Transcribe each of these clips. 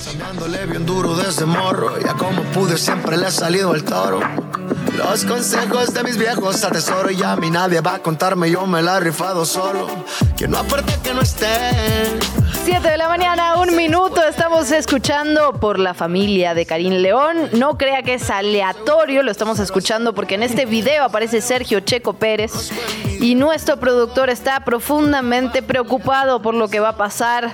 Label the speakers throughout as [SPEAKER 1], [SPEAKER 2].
[SPEAKER 1] Sonándole bien duro desde morro, ya como pude siempre le ha salido el toro. Los consejos de mis viejos atesoro y a mí nadie va a contarme, yo me la he rifado solo. Que no aparte que no esté.
[SPEAKER 2] 7 de la mañana, un minuto, estamos escuchando por la familia de Karim León. No crea que es aleatorio, lo estamos escuchando porque en este video aparece Sergio Checo Pérez y nuestro productor está profundamente preocupado por lo que va a pasar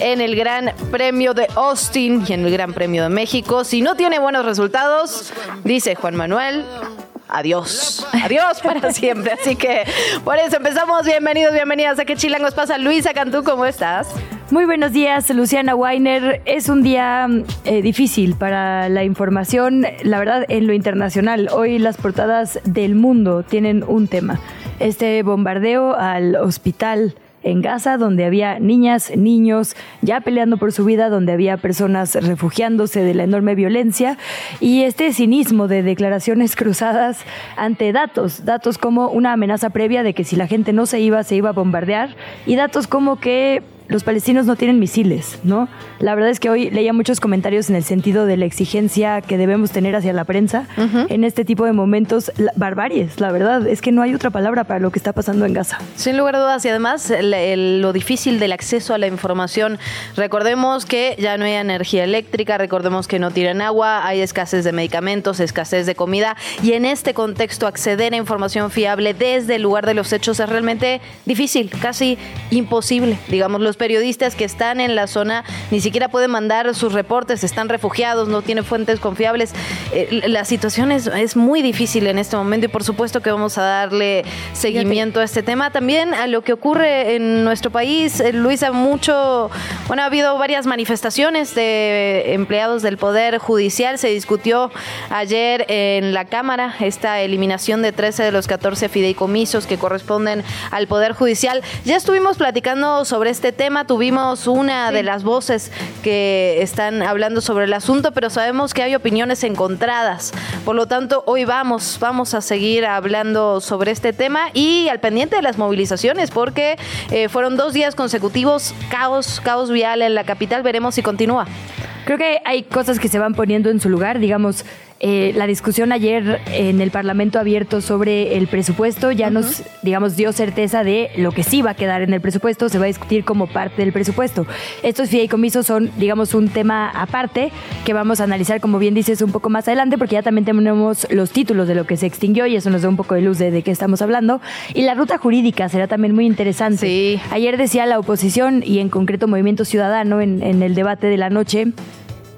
[SPEAKER 2] en el Gran Premio de Austin y en el Gran Premio de México. Si no tiene buenos resultados, dice Juan Manuel, adiós. Adiós para siempre. Así que por eso empezamos. Bienvenidos, bienvenidas a Que Chilangos pasa. Luisa Cantú, ¿cómo estás?
[SPEAKER 3] Muy buenos días, Luciana Weiner. Es un día eh, difícil para la información, la verdad, en lo internacional. Hoy las portadas del mundo tienen un tema. Este bombardeo al hospital en Gaza, donde había niñas, niños ya peleando por su vida, donde había personas refugiándose de la enorme violencia y este cinismo de declaraciones cruzadas ante datos, datos como una amenaza previa de que si la gente no se iba, se iba a bombardear y datos como que los palestinos no tienen misiles, ¿no? La verdad es que hoy leía muchos comentarios en el sentido de la exigencia que debemos tener hacia la prensa en este tipo de momentos, barbaries, la verdad, es que no hay otra palabra para lo que está pasando en Gaza.
[SPEAKER 2] Sin lugar a dudas, y además lo difícil del acceso a la información. Recordemos que ya no hay energía eléctrica, recordemos que no tienen agua, hay escasez de medicamentos, escasez de comida, y en este contexto acceder a información fiable desde el lugar de los hechos es realmente difícil, casi imposible, digamos, periodistas que están en la zona ni siquiera pueden mandar sus reportes, están refugiados, no tienen fuentes confiables. Eh, la situación es, es, muy difícil en este momento y por supuesto que vamos a darle seguimiento a este tema. También a lo que ocurre en nuestro país, eh, Luisa, mucho, bueno, ha habido varias manifestaciones de empleados del Poder Judicial. Se discutió ayer en la Cámara esta eliminación de 13 de los 14 fideicomisos que corresponden al Poder Judicial. Ya estuvimos platicando sobre este tema tema tuvimos una de las voces que están hablando sobre el asunto, pero sabemos que hay opiniones encontradas. Por lo tanto, hoy vamos, vamos a seguir hablando sobre este tema y al pendiente de las movilizaciones, porque eh, fueron dos días consecutivos caos, caos vial en la capital. Veremos si continúa.
[SPEAKER 3] Creo que hay cosas que se van poniendo en su lugar, digamos, eh, la discusión ayer en el Parlamento abierto sobre el presupuesto ya nos, digamos, dio certeza de lo que sí va a quedar en el presupuesto, se va a discutir como parte del presupuesto. Estos fideicomisos son, digamos, un tema aparte que vamos a analizar, como bien dices, un poco más adelante, porque ya también tenemos los títulos de lo que se extinguió y eso nos da un poco de luz de, de qué estamos hablando. Y la ruta jurídica será también muy interesante.
[SPEAKER 2] Sí.
[SPEAKER 3] Ayer decía la oposición y en concreto Movimiento Ciudadano en, en el debate de la noche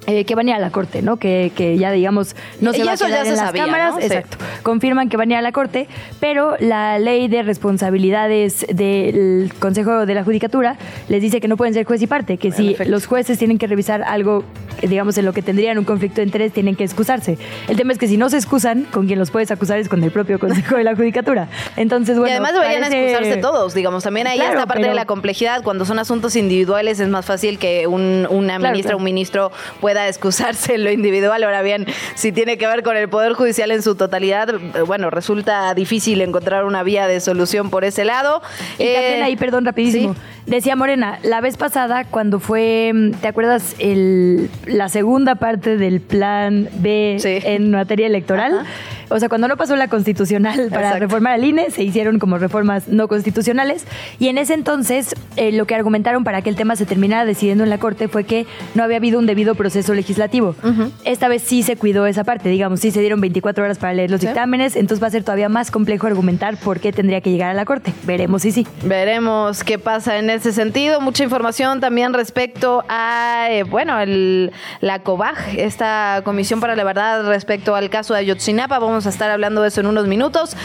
[SPEAKER 3] eh, que van a ir a la corte, ¿no? Que, que ya digamos no se
[SPEAKER 2] y
[SPEAKER 3] va
[SPEAKER 2] eso
[SPEAKER 3] a quedar
[SPEAKER 2] ya
[SPEAKER 3] en
[SPEAKER 2] se
[SPEAKER 3] las
[SPEAKER 2] sabía,
[SPEAKER 3] cámaras,
[SPEAKER 2] ¿no?
[SPEAKER 3] exacto. Confirman que van a ir a la corte, pero la ley de responsabilidades del Consejo de la Judicatura les dice que no pueden ser juez y parte, que si los jueces tienen que revisar algo, digamos en lo que tendrían un conflicto de interés, tienen que excusarse. El tema es que si no se excusan, con quien los puedes acusar es con el propio Consejo de la Judicatura. Entonces, bueno,
[SPEAKER 2] y además deberían
[SPEAKER 3] parece-
[SPEAKER 2] excusarse todos, digamos. También ahí
[SPEAKER 3] Claro,
[SPEAKER 2] está parte
[SPEAKER 3] pero-
[SPEAKER 2] de la complejidad. Cuando son asuntos individuales es más fácil que un- una
[SPEAKER 3] Claro,
[SPEAKER 2] ministra o
[SPEAKER 3] claro.
[SPEAKER 2] un ministro pueda excusarse en lo individual. Ahora bien, si tiene que ver con el Poder Judicial en su totalidad, bueno, resulta difícil encontrar una vía de solución por ese lado.
[SPEAKER 3] Y
[SPEAKER 2] Eh,
[SPEAKER 3] también ahí, perdón, rapidísimo.
[SPEAKER 2] sí.
[SPEAKER 3] Decía Morena, la vez pasada cuando fue, mm, ¿te acuerdas? El, la segunda parte del plan B
[SPEAKER 2] Sí.
[SPEAKER 3] en materia electoral.
[SPEAKER 2] Ajá.
[SPEAKER 3] O sea, cuando no pasó la constitucional para
[SPEAKER 2] Exacto.
[SPEAKER 3] reformar al INE, se hicieron como reformas no constitucionales. Y en ese entonces, eh, lo que argumentaron para que el tema se terminara decidiendo en la Corte fue que no había habido un debido proceso legislativo. Esta vez sí se cuidó esa parte, digamos, sí se dieron 24 horas para leer los
[SPEAKER 2] Sí.
[SPEAKER 3] dictámenes, entonces va a ser todavía más complejo argumentar por qué tendría que llegar a la Corte. Veremos si sí.
[SPEAKER 2] Veremos qué pasa en ese sentido. Mucha información también respecto a, eh, bueno, el, la COBAG, esta Comisión para la Verdad respecto al caso de Ayotzinapa. Vamos a estar hablando de eso en unos minutos.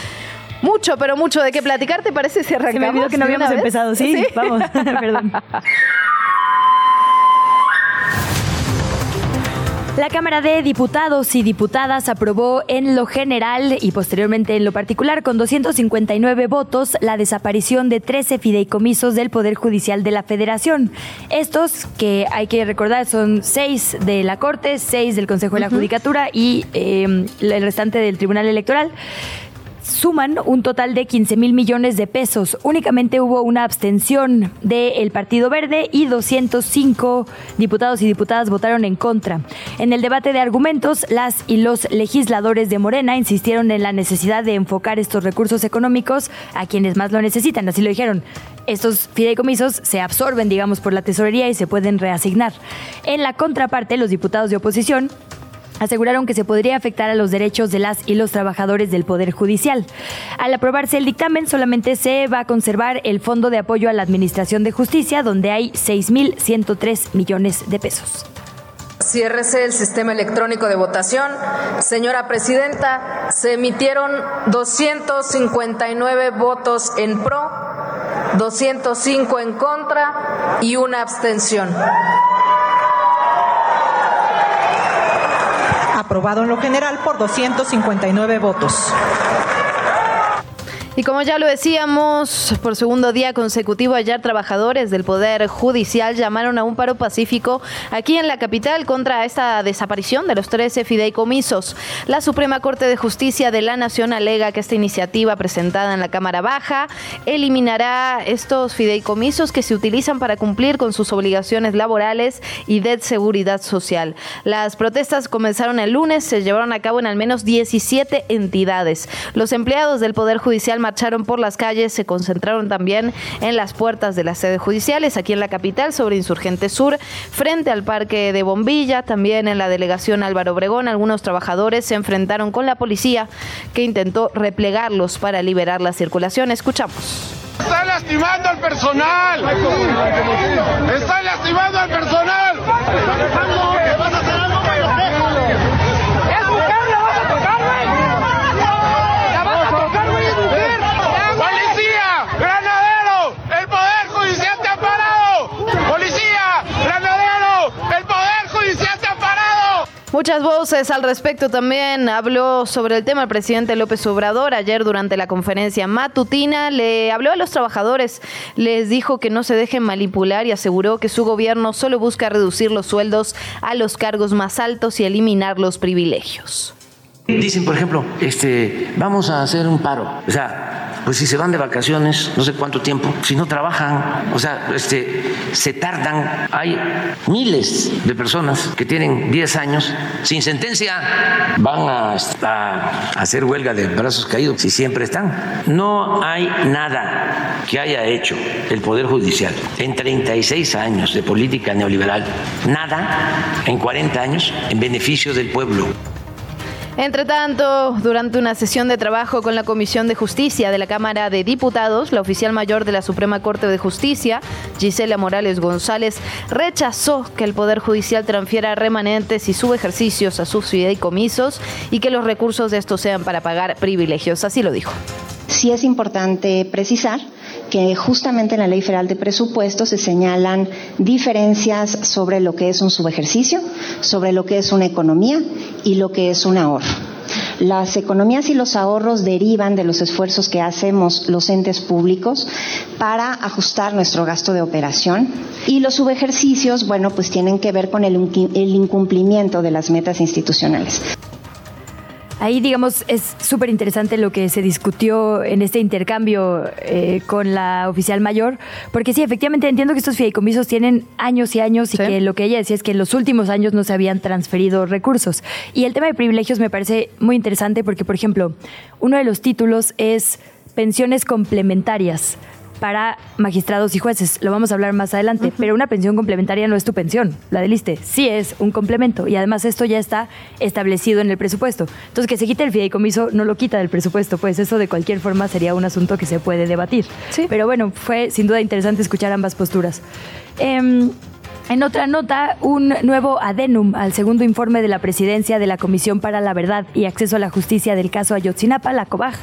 [SPEAKER 2] Mucho, pero mucho de qué platicar. ¿Te parece si arrancamos?
[SPEAKER 3] Se me olvidó que no habíamos empezado. Sí, vamos. Perdón. La Cámara de Diputados y Diputadas aprobó en lo general y posteriormente en lo particular con 259 votos la desaparición de 13 fideicomisos del Poder Judicial de la Federación. Estos, que hay que recordar, son seis de la Corte, seis del Consejo de la Judicatura y eh, el restante del Tribunal Electoral suman un total de 15 mil millones de pesos. Únicamente hubo una abstención del Partido Verde y 205 diputados y diputadas votaron en contra. En el debate de argumentos, las y los legisladores de Morena insistieron en la necesidad de enfocar estos recursos económicos a quienes más lo necesitan. Así lo dijeron. Estos fideicomisos se absorben, digamos, por la tesorería y se pueden reasignar. En la contraparte, los diputados de oposición aseguraron que se podría afectar a los derechos de las y los trabajadores del Poder Judicial. Al aprobarse el dictamen, solamente se va a conservar el Fondo de Apoyo a la Administración de Justicia, donde hay 6.103 millones de pesos.
[SPEAKER 4] Ciérrese el sistema electrónico de votación. Señora Presidenta, se emitieron 259 votos en pro, 205 en contra y una abstención.
[SPEAKER 5] Aprobado en lo general por 259 votos.
[SPEAKER 2] Y como ya lo decíamos, por segundo día consecutivo ayer trabajadores del Poder Judicial llamaron a un paro pacífico aquí en la capital contra esta desaparición de los 13 fideicomisos. La Suprema Corte de Justicia de la Nación alega que esta iniciativa presentada en la Cámara Baja eliminará estos fideicomisos que se utilizan para cumplir con sus obligaciones laborales y de seguridad social. Las protestas comenzaron el lunes, se llevaron a cabo en al menos 17 entidades. Los empleados del Poder Judicial marcharon por las calles, se concentraron también en las puertas de las sedes judiciales aquí en la capital sobre Insurgente Sur, frente al Parque de Bombilla, también en la delegación Álvaro Obregón. Algunos trabajadores se enfrentaron con la policía que intentó replegarlos para liberar la circulación. Escuchamos.
[SPEAKER 6] Está lastimando al personal. Está lastimando al personal.
[SPEAKER 2] Muchas voces al respecto también habló sobre el tema el presidente López Obrador ayer durante la conferencia matutina. Le habló a los trabajadores, les dijo que no se dejen manipular y aseguró que su gobierno solo busca reducir los sueldos a los cargos más altos y eliminar los privilegios.
[SPEAKER 7] Dicen, por ejemplo, este, vamos a hacer un paro. O sea, pues si se van de vacaciones, no sé cuánto tiempo, si no trabajan, o sea, este, se tardan. Hay miles de personas que tienen 10 años sin sentencia, van a, hacer huelga de brazos caídos si siempre están. No hay nada que haya hecho el Poder Judicial en 36 años de política neoliberal, nada en 40 años en beneficio del pueblo.
[SPEAKER 2] Entre tanto, durante una sesión de trabajo con la Comisión de Justicia de la Cámara de Diputados, la oficial mayor de la Suprema Corte de Justicia, Gisela Morales González, rechazó que el Poder Judicial transfiera remanentes y subejercicios a sus fideicomisos y que los recursos de estos sean para pagar privilegios. Así lo dijo.
[SPEAKER 8] Sí es importante precisar que justamente en la Ley Federal de Presupuestos se señalan diferencias sobre lo que es un subejercicio, sobre lo que es una economía y lo que es un ahorro. Las economías y los ahorros derivan de los esfuerzos que hacemos los entes públicos para ajustar nuestro gasto de operación y los subejercicios, bueno, pues tienen que ver con el, incumplimiento de las metas institucionales.
[SPEAKER 3] Ahí, digamos, es súper interesante lo que se discutió en este intercambio eh, con la oficial mayor, porque sí, efectivamente entiendo que estos fideicomisos tienen años y años y que lo que ella decía es que en los últimos años no se habían transferido recursos. Y el tema de privilegios me parece muy interesante porque, por ejemplo, uno de los títulos es pensiones complementarias para magistrados y jueces. Lo vamos a hablar más adelante. Pero una pensión complementaria no es tu pensión. La del ISTE sí es un complemento. Y además esto ya está establecido en el presupuesto. Entonces, que se quite el fideicomiso no lo quita del presupuesto. Pues eso de cualquier forma sería un asunto que se puede debatir. Sí. Pero bueno, fue sin duda interesante escuchar ambas posturas. Em, En otra nota, un nuevo adenum al segundo informe de la presidencia de la Comisión para la Verdad y Acceso a la Justicia del caso Ayotzinapa, la COBAG,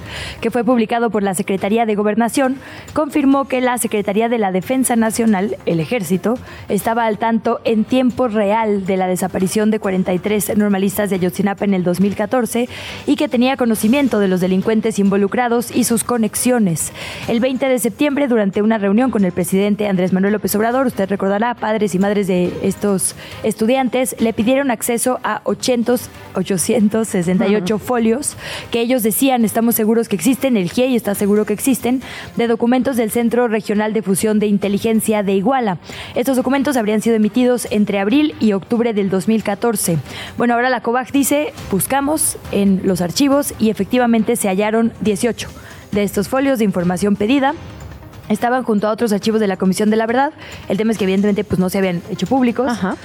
[SPEAKER 3] que fue publicado por la Secretaría de Gobernación, confirmó que la Secretaría de la Defensa Nacional, el Ejército, estaba al tanto en tiempo real de la desaparición de 43 normalistas de Ayotzinapa en el 2014 y que tenía conocimiento de los delincuentes involucrados y sus conexiones. El 20 de septiembre, durante una reunión con el presidente Andrés Manuel López Obrador, usted recordará, padres y madres de estos estudiantes le pidieron acceso a 800, 868 folios que ellos decían, estamos seguros que existen, el GIEI está seguro que existen, de documentos del Centro Regional de Fusión de Inteligencia de Iguala. Estos documentos habrían sido emitidos entre abril y octubre del 2014. Bueno, ahora la COVAC dice, buscamos en los archivos y efectivamente se hallaron 18 de estos folios de información pedida estaban junto a otros archivos de la Comisión de la Verdad. El tema es que evidentemente pues no se habían hecho públicos. Ajá.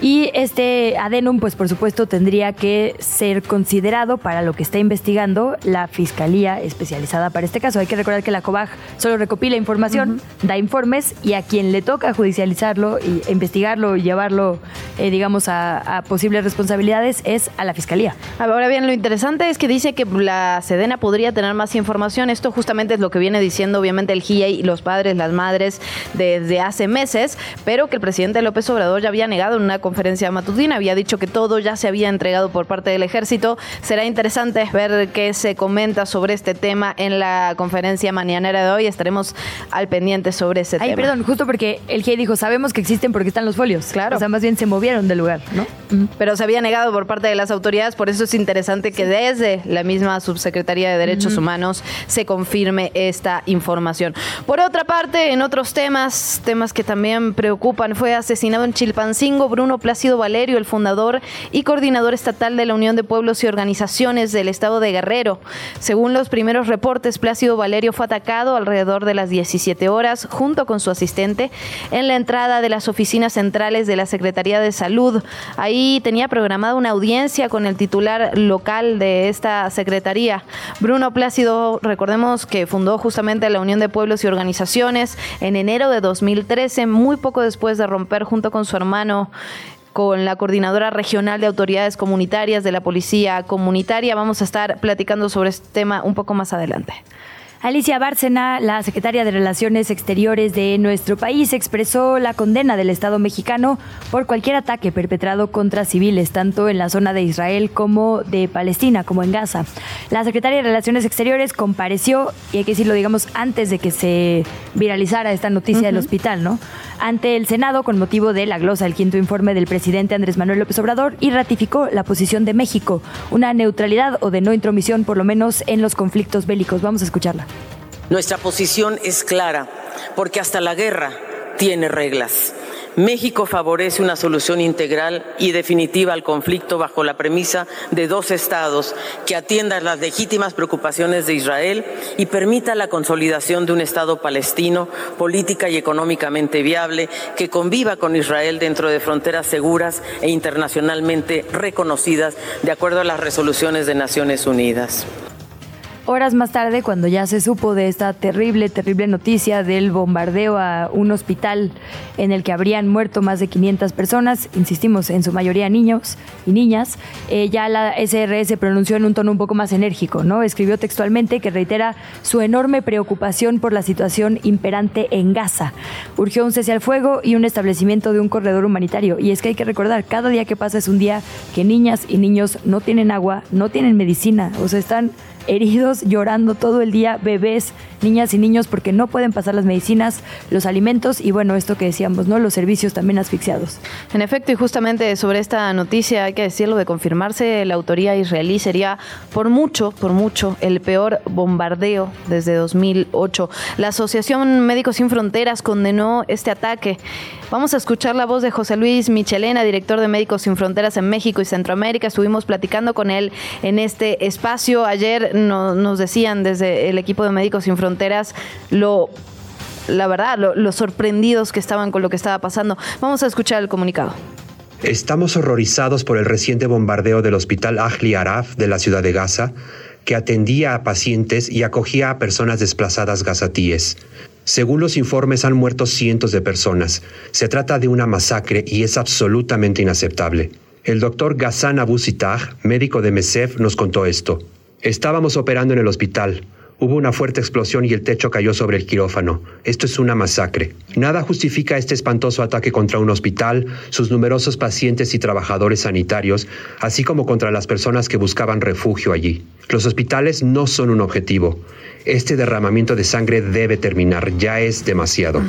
[SPEAKER 3] Y este adenum, pues por supuesto, tendría que ser considerado para lo que está investigando la Fiscalía especializada para este caso. Hay que recordar que la COBAG solo recopila información, da informes y a quien le toca judicializarlo y investigarlo y llevarlo, eh, digamos, a, posibles responsabilidades es a la Fiscalía.
[SPEAKER 2] Ahora bien, lo interesante es que dice que la Sedena podría tener más información. Esto justamente es lo que viene diciendo, obviamente, el GIEI y los padres, las madres desde hace meses, pero que el presidente López Obrador ya había negado en una conferencia matutina, había dicho que todo ya se había entregado por parte del ejército. Será interesante ver qué se comenta sobre este tema en la conferencia mañanera de hoy. Estaremos al pendiente sobre ese
[SPEAKER 3] Ay,
[SPEAKER 2] tema.
[SPEAKER 3] perdón, justo porque el GE dijo, sabemos que existen porque están los folios.
[SPEAKER 2] Claro.
[SPEAKER 3] O sea, más bien se movieron del lugar, ¿no?
[SPEAKER 2] Pero se había negado por parte de las autoridades, por eso es interesante que desde la misma Subsecretaría de Derechos Humanos se confirme esta información. Por otra parte, en otros temas, temas que también preocupan, fue asesinado en Chilpancingo Bruno Plácido Valerio, el fundador y coordinador estatal de la Unión de Pueblos y Organizaciones del Estado de Guerrero. Según los primeros reportes, Plácido Valerio fue atacado alrededor de las 17 horas junto con su asistente en la entrada de las oficinas centrales de la Secretaría de Salud. Ahí tenía programada una audiencia con el titular local de esta secretaría. Bruno Plácido, recordemos que fundó justamente la Unión de Pueblos y Organizaciones en enero de 2013, muy poco después de romper junto con su hermano con la coordinadora regional de autoridades comunitarias de la Policía Comunitaria. Vamos a estar platicando sobre este tema un poco más adelante.
[SPEAKER 3] Alicia Bárcena, la secretaria de Relaciones Exteriores de nuestro país, expresó la condena del Estado mexicano por cualquier ataque perpetrado contra civiles, tanto en la zona de Israel como de Palestina, como en Gaza. La secretaria de Relaciones Exteriores compareció, y hay que decirlo, digamos, antes de que se viralizara esta noticia del hospital, ¿no? Ante el Senado con motivo de la glosa del quinto informe del presidente Andrés Manuel López Obrador y ratificó la posición de México, una neutralidad o de no intromisión, por lo menos en los conflictos bélicos. Vamos a escucharla.
[SPEAKER 9] Nuestra posición es clara, porque hasta la guerra tiene reglas. México favorece una solución integral y definitiva al conflicto bajo la premisa de dos estados que atiendan las legítimas preocupaciones de Israel y permita la consolidación de un Estado palestino política y económicamente viable que conviva con Israel dentro de fronteras seguras e internacionalmente reconocidas de acuerdo a las resoluciones de Naciones Unidas.
[SPEAKER 3] Horas más tarde, cuando ya se supo de esta terrible, terrible noticia del bombardeo a un hospital en el que habrían muerto más de 500 personas, insistimos, en su mayoría niños y niñas, eh, ya la SRS pronunció en un tono un poco más enérgico, ¿no? Escribió textualmente que reitera su enorme preocupación por la situación imperante en Gaza. Urgió un cese al fuego y un establecimiento de un corredor humanitario. Y es que hay que recordar, cada día que pasa es un día que niñas y niños no tienen agua, no tienen medicina, o sea, están heridos, llorando todo el día, bebés, niñas y niños, porque no pueden pasar las medicinas, los alimentos y bueno, esto que decíamos, ¿no? Los servicios también asfixiados.
[SPEAKER 2] En efecto, y justamente sobre esta noticia hay que decirlo de confirmarse la autoría israelí sería por mucho, por mucho, el peor bombardeo desde 2008. La Asociación Médicos Sin Fronteras condenó este ataque. Vamos a escuchar la voz de José Luis Michelena, director de Médicos Sin Fronteras en México y Centroamérica. Estuvimos platicando con él en este espacio. Ayer nos decían desde el equipo de Médicos Sin Fronteras lo la verdad, lo, sorprendidos que estaban con lo que estaba pasando. Vamos a escuchar el comunicado.
[SPEAKER 10] Estamos horrorizados por el reciente bombardeo del hospital Ahli Araf de la ciudad de Gaza, que atendía a pacientes y acogía a personas desplazadas gazatíes. Según los informes han muerto cientos de personas. Se trata de una masacre y es absolutamente inaceptable. El doctor Ghassan Abu Sitah, médico de MESEF, nos contó esto. Estábamos operando en el hospital. Hubo una fuerte explosión y el techo cayó sobre el quirófano. Esto es una masacre. Nada justifica este espantoso ataque contra un hospital, sus numerosos pacientes y trabajadores sanitarios, así como contra las personas que buscaban refugio allí. Los hospitales no son un objetivo. Este derramamiento de sangre debe terminar. Ya es demasiado.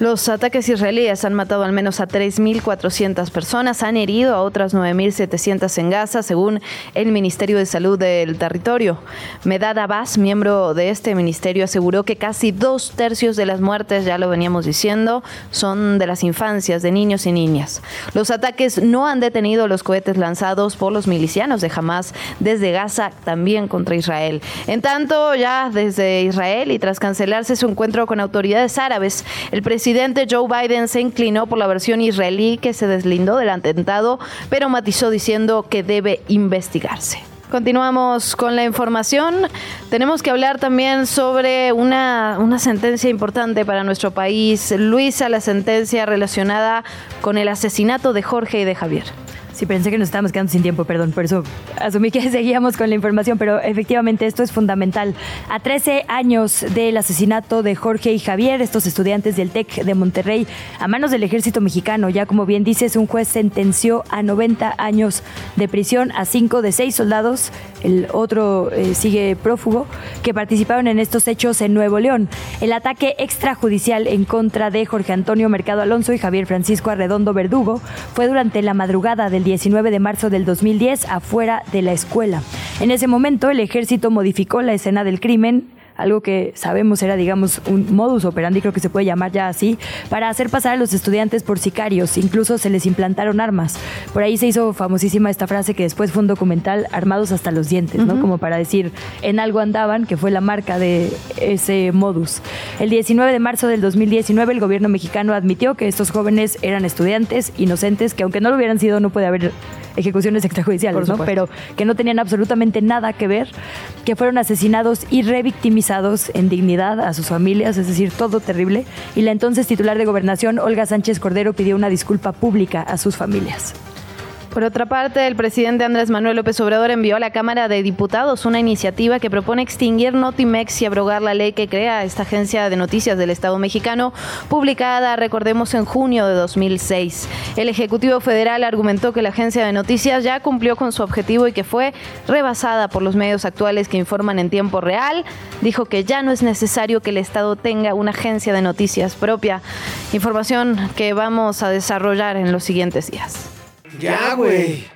[SPEAKER 2] Los ataques israelíes han matado al menos a 3.400 personas, han herido a otras 9.700 en Gaza, según el Ministerio de Salud del territorio. Medad Abbas, miembro de este ministerio, aseguró que casi dos tercios de las muertes, ya lo veníamos diciendo, son de las infancias, de niños y niñas. Los ataques no han detenido los cohetes lanzados por los milicianos de Hamas desde Gaza, también contra Israel. En tanto, ya desde Israel y tras cancelarse su encuentro con autoridades árabes, el presidente presidente Joe Biden se inclinó por la versión israelí que se deslindó del atentado, pero matizó diciendo que debe investigarse. Continuamos con la información. Tenemos que hablar también sobre una, una, sentencia importante para nuestro país. Luisa, la sentencia relacionada con el asesinato de Jorge y de Javier.
[SPEAKER 3] Sí, pensé que nos estábamos quedando sin tiempo, perdón, por eso asumí que seguíamos con la información, pero efectivamente esto es fundamental. A 13 años del asesinato de Jorge y Javier, estos estudiantes del TEC de Monterrey, a manos del ejército mexicano, ya como bien dices, un juez sentenció a 90 años de prisión a cinco de seis soldados, el otro eh, sigue prófugo, que participaron en estos hechos en Nuevo León. El ataque extrajudicial en contra de Jorge Antonio Mercado Alonso y Javier Francisco Arredondo Verdugo fue durante la madrugada del 19 de marzo del 2010 afuera de la escuela. En ese momento el ejército modificó la escena del crimen algo que sabemos era, digamos, un modus operandi, creo que se puede llamar ya así, para hacer pasar a los estudiantes por sicarios. Incluso se les implantaron armas. Por ahí se hizo famosísima esta frase que después fue un documental, armados hasta los dientes, ¿no? Como para decir, en algo andaban, que fue la marca de ese modus. El 19 de marzo del 2019, el gobierno mexicano admitió que estos jóvenes eran estudiantes inocentes, que aunque no lo hubieran sido, no puede haber ejecuciones extrajudiciales, ¿no? Pero que no tenían absolutamente nada que ver, que fueron asesinados y revictimizados en dignidad a sus familias, es decir, todo terrible. Y la entonces titular de gobernación, Olga Sánchez Cordero, pidió una disculpa pública a sus familias.
[SPEAKER 2] Por otra parte, el presidente Andrés Manuel López Obrador envió a la Cámara de Diputados una iniciativa que propone extinguir Notimex y abrogar la ley que crea esta agencia de noticias del Estado mexicano, publicada, recordemos, en junio de 2006. El Ejecutivo Federal argumentó que la agencia de noticias ya cumplió con su objetivo y que fue rebasada por los medios actuales que informan en tiempo real. Dijo que ya no es necesario que el Estado tenga una agencia de noticias propia. Información que vamos a desarrollar en los siguientes días.
[SPEAKER 11] Ya, güey.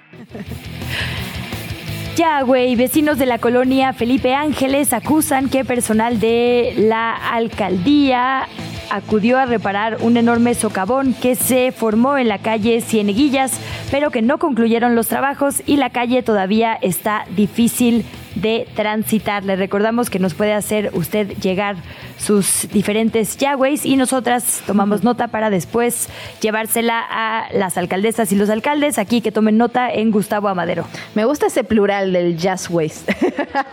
[SPEAKER 3] Ya, güey, vecinos de la colonia Felipe Ángeles acusan que personal de la alcaldía acudió a reparar un enorme socavón que se formó en la calle Cieneguillas, pero que no concluyeron los trabajos y la calle todavía está difícil de transitar. Le recordamos que nos puede hacer usted llegar sus diferentes Yahwehs y nosotras tomamos nota para después llevársela a las alcaldesas y los alcaldes. Aquí que tomen nota en Gustavo Amadero.
[SPEAKER 2] Me gusta ese plural del Jazzways.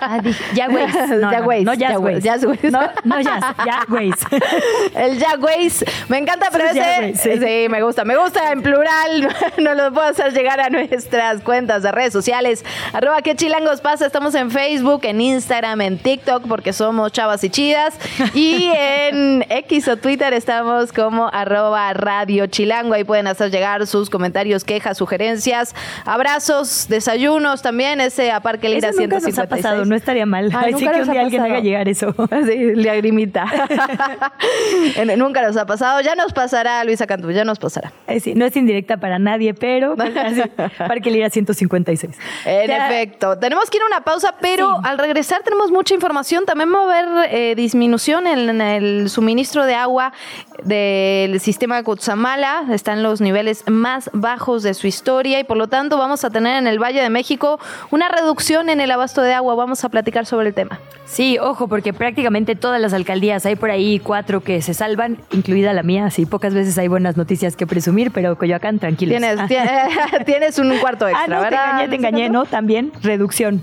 [SPEAKER 3] Ah, Yahwehs. No,
[SPEAKER 2] Jazzways.
[SPEAKER 3] No, Jazzways. No, no Yahwehs.
[SPEAKER 2] El Jazzways. Me encanta, pero ese... Sí. sí, me gusta. Me gusta en plural. Nos lo puedo hacer llegar a nuestras cuentas de redes sociales. Arroba que chilangos pasa. Estamos en Facebook, en Instagram, en TikTok, porque somos chavas y chidas. Y en X o Twitter estamos como arroba Radio Chilango. Ahí pueden hacer llegar sus comentarios, quejas, sugerencias, abrazos, desayunos también. Ese a Parque Lira
[SPEAKER 3] eso nunca nos ha pasado, no estaría mal. Ay, sí que un día alguien haga llegar eso.
[SPEAKER 2] Sí, lagrimita. nunca nos ha pasado. Ya nos pasará, Luisa Cantú, ya nos pasará.
[SPEAKER 3] sí, no es indirecta para nadie, pero Parque Lira 156.
[SPEAKER 2] En efecto. Tenemos que ir a una pausa, pero al regresar tenemos mucha información. También va a haber eh, disminución en el suministro de agua del sistema de Cutzamala. Están los niveles más bajos de su historia y por lo tanto vamos a tener en el Valle de México una reducción en el abasto de agua. Vamos a platicar sobre el tema.
[SPEAKER 3] Sí, ojo, porque prácticamente todas las alcaldías, hay por ahí cuatro que se salvan, incluida la mía. Sí, pocas veces hay buenas noticias que presumir, pero Coyoacán, tranquilos.
[SPEAKER 2] Tienes, tienes un cuarto extra,
[SPEAKER 3] ah, no,
[SPEAKER 2] ¿verdad?
[SPEAKER 3] Te engañé, te engañé, ¿no? También reducción.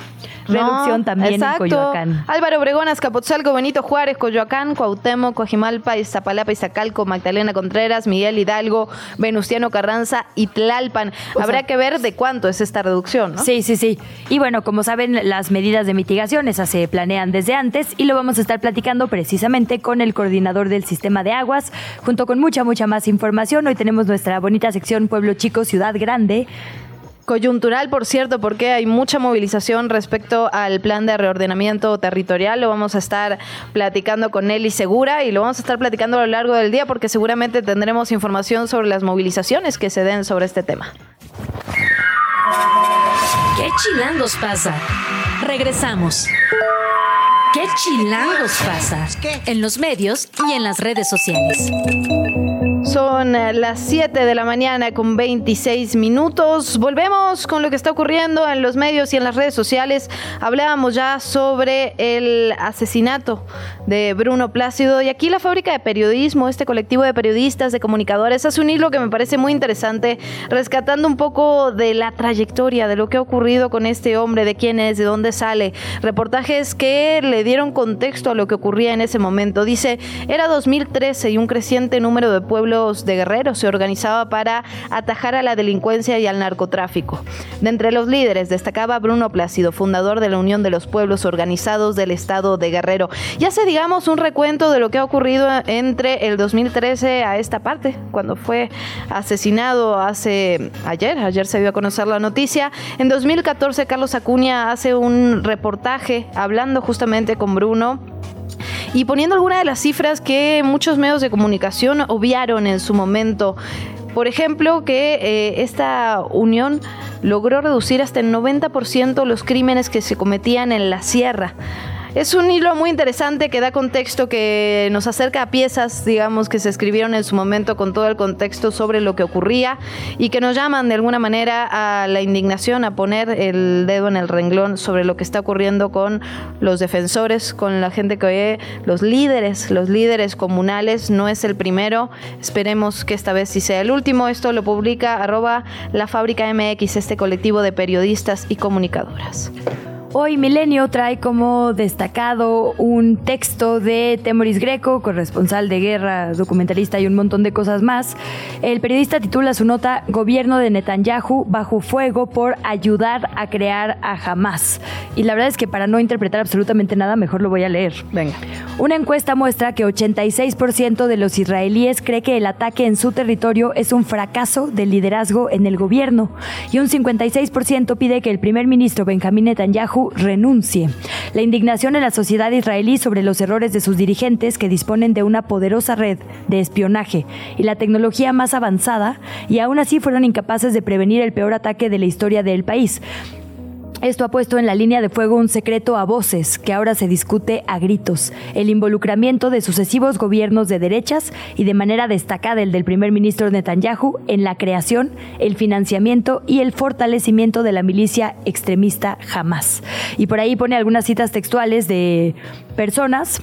[SPEAKER 2] No,
[SPEAKER 3] producción también
[SPEAKER 2] exacto.
[SPEAKER 3] en Coyoacán.
[SPEAKER 2] Álvaro Obregón, Azcapotzalco, Benito Juárez, Coyoacán, Cuauhtémoc, Coajimalpa, Iztapalapa, Iztacalco, Magdalena Contreras, Miguel Hidalgo, Venustiano Carranza y Tlalpan. Habrá que ver de cuánto es esta reducción, ¿no?
[SPEAKER 3] Sí, sí, sí. Y bueno, como saben, las medidas de mitigación esas se planean desde antes y lo vamos a estar platicando precisamente con el coordinador del sistema de aguas, junto con mucha, mucha más información. Hoy tenemos nuestra bonita sección Pueblo Chico, Ciudad Grande.
[SPEAKER 2] Coyuntural, por cierto, porque hay mucha movilización respecto al plan de reordenamiento territorial. Lo vamos a estar platicando con Nelly Segura y lo vamos a estar platicando a lo largo del día porque seguramente tendremos información sobre las movilizaciones que se den sobre este tema.
[SPEAKER 12] ¿Qué chilangos pasa? Regresamos. ¿Qué chilangos pasa? En los medios y en las redes sociales.
[SPEAKER 2] Son eh, las 7 de la mañana con 26 minutos. Volvemos con lo que está ocurriendo en los medios y en las redes sociales. Hablábamos ya sobre el asesinato de Bruno Plácido y aquí la fábrica de periodismo, este colectivo de periodistas, de comunicadores, hace un hilo que me parece muy interesante, rescatando un poco de la trayectoria, de lo que ha ocurrido con este hombre, de quién es, de dónde sale. Reportajes que le dieron contexto a lo que ocurría en ese momento. Dice, era 2013 y un creciente número de pueblos de guerreros se organizaba para atajar a la delincuencia y al narcotráfico. De entre los líderes destacaba Bruno Plácido, fundador de la Unión de los Pueblos Organizados del Estado de Guerrero. Y hace, digamos, un recuento de lo que ha ocurrido entre el 2013 a esta parte, cuando fue asesinado hace ayer, ayer se dio a conocer la noticia. En 2014 Carlos Acuña hace un reportaje hablando justamente con Bruno y poniendo algunas de las cifras que muchos medios de comunicación obviaron en su momento. Por ejemplo, que eh, esta unión logró reducir hasta el 90% los crímenes que se cometían en la sierra. Es un hilo muy interesante que da contexto, que nos acerca a piezas, digamos, que se escribieron en su momento con todo el contexto sobre lo que ocurría y que nos llaman de alguna manera a la indignación, a poner el dedo en el renglón sobre lo que está ocurriendo con los defensores, con la gente que oye, los líderes, los líderes comunales. No es el primero, esperemos que esta vez sí sea el último. Esto lo publica arroba la fábrica MX, este colectivo de periodistas y comunicadoras.
[SPEAKER 3] Hoy Milenio trae como destacado un texto de Temoris Greco, corresponsal de guerra, documentalista y un montón de cosas más. El periodista titula su nota Gobierno de Netanyahu bajo fuego por ayudar a crear a Hamas. Y la verdad es que para no interpretar absolutamente nada, mejor lo voy a leer.
[SPEAKER 2] Venga.
[SPEAKER 3] Una encuesta muestra que 86% de los israelíes cree que el ataque en su territorio es un fracaso del liderazgo en el gobierno y un 56% pide que el primer ministro Benjamín Netanyahu renuncie. La indignación en la sociedad israelí sobre los errores de sus dirigentes que disponen de una poderosa red de espionaje y la tecnología más avanzada y aún así fueron incapaces de prevenir el peor ataque de la historia del país. Esto ha puesto en la línea de fuego un secreto a voces que ahora se discute a gritos, el involucramiento de sucesivos gobiernos de derechas y de manera destacada el del primer ministro Netanyahu en la creación, el financiamiento y el fortalecimiento de la milicia extremista Hamas. Y por ahí pone algunas citas textuales de personas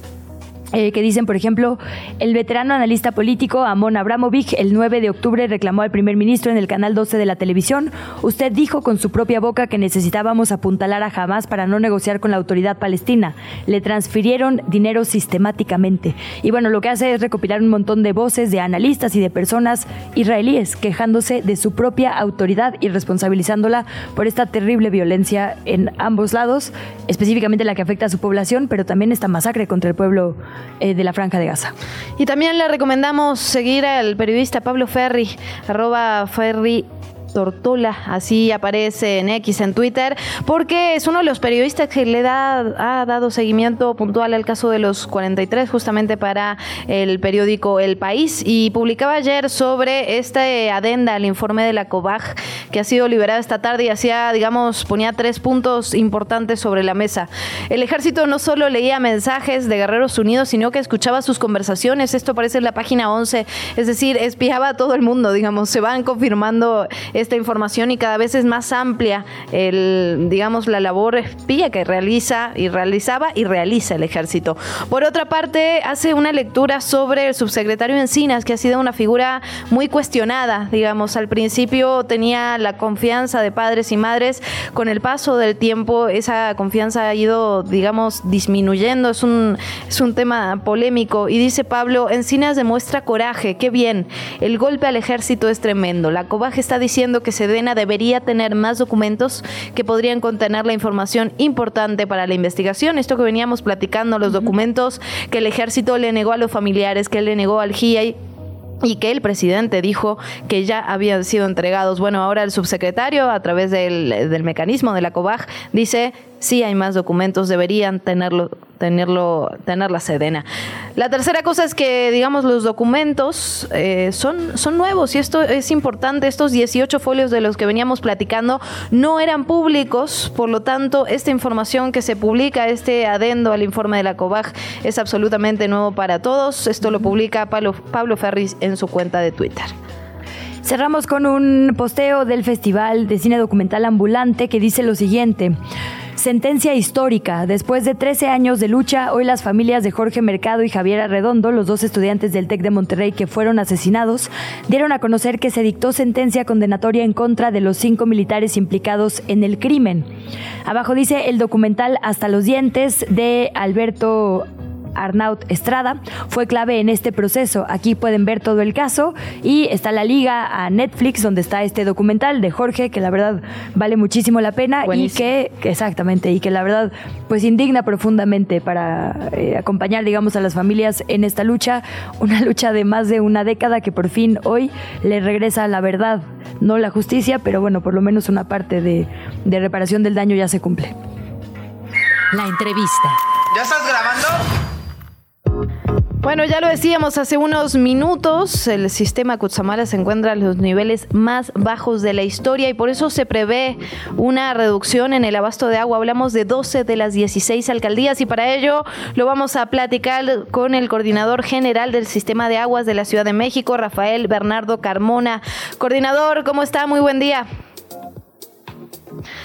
[SPEAKER 3] eh, que dicen, por ejemplo, el veterano analista político Amon Abramovich el 9 de octubre reclamó al primer ministro en el canal 12 de la televisión, usted dijo con su propia boca que necesitábamos apuntalar a Hamas para no negociar con la autoridad palestina. Le transfirieron dinero sistemáticamente. Y bueno, lo que hace es recopilar un montón de voces de analistas y de personas israelíes quejándose de su propia autoridad y responsabilizándola por esta terrible violencia en ambos lados, específicamente la que afecta a su población, pero también esta masacre contra el pueblo eh, de la Franja de Gaza.
[SPEAKER 2] Y también le recomendamos seguir al periodista Pablo Ferri, arroba Ferri Tortola, así aparece en X en Twitter, porque es uno de los periodistas que le da, ha dado seguimiento puntual al caso de los 43, justamente para el periódico El País, y publicaba ayer sobre esta adenda al informe de la COBAG, que ha sido liberada esta tarde y hacía, digamos, ponía tres puntos importantes sobre la mesa. El ejército no solo leía mensajes de Guerreros Unidos, sino que escuchaba sus conversaciones, esto aparece en la página 11, es decir, espiaba a todo el mundo, digamos, se van confirmando esta información y cada vez es más amplia el, digamos, la labor espía que realiza y realizaba y realiza el ejército. Por otra parte, hace una lectura sobre el subsecretario Encinas, que ha sido una figura muy cuestionada, digamos, al principio tenía la confianza de padres y madres, con el paso del tiempo esa confianza ha ido, digamos, disminuyendo, es un, es un tema polémico. Y dice Pablo, Encinas demuestra coraje, qué bien, el golpe al ejército es tremendo, la cobaje está diciendo que Sedena debería tener más documentos que podrían contener la información importante para la investigación, esto que veníamos platicando, los documentos que el ejército le negó a los familiares, que le negó al GIA y que el presidente dijo que ya habían sido entregados. Bueno, ahora el subsecretario, a través del, del mecanismo de la COBAG, dice sí hay más documentos, deberían tenerlo, tenerlo, tener la Sedena. La tercera cosa es que, digamos, los documentos eh, son, son nuevos y esto es importante. Estos 18 folios de los que veníamos platicando no eran públicos, por lo tanto, esta información que se publica, este adendo al informe de la COBAG, es absolutamente nuevo para todos. Esto lo publica Pablo, Pablo Ferris en su cuenta de Twitter.
[SPEAKER 3] Cerramos con un posteo del Festival de Cine Documental Ambulante que dice lo siguiente. Sentencia histórica. Después de 13 años de lucha, hoy las familias de Jorge Mercado y Javier Arredondo, los dos estudiantes del TEC de Monterrey que fueron asesinados, dieron a conocer que se dictó sentencia condenatoria en contra de los cinco militares implicados en el crimen. Abajo dice el documental Hasta los dientes de Alberto Arnaut Estrada, fue clave en este proceso. Aquí pueden ver todo el caso y está la liga a Netflix donde está este documental de Jorge que la verdad vale muchísimo la pena y que, exactamente y que la verdad pues indigna profundamente para eh, acompañar digamos a las familias en esta lucha, una lucha de más de una década que por fin hoy le regresa la verdad, no la justicia, pero bueno, por lo menos una parte de, de reparación del daño ya se cumple.
[SPEAKER 12] La entrevista.
[SPEAKER 13] ¿Ya estás grabando?
[SPEAKER 2] Bueno, ya lo decíamos hace unos minutos, el sistema Kutsamala se encuentra en los niveles más bajos de la historia y por eso se prevé una reducción en el abasto de agua. Hablamos de 12 de las 16 alcaldías y para ello lo vamos a platicar con el coordinador general del sistema de aguas de la Ciudad de México, Rafael Bernardo Carmona. Coordinador, ¿cómo está? Muy buen día.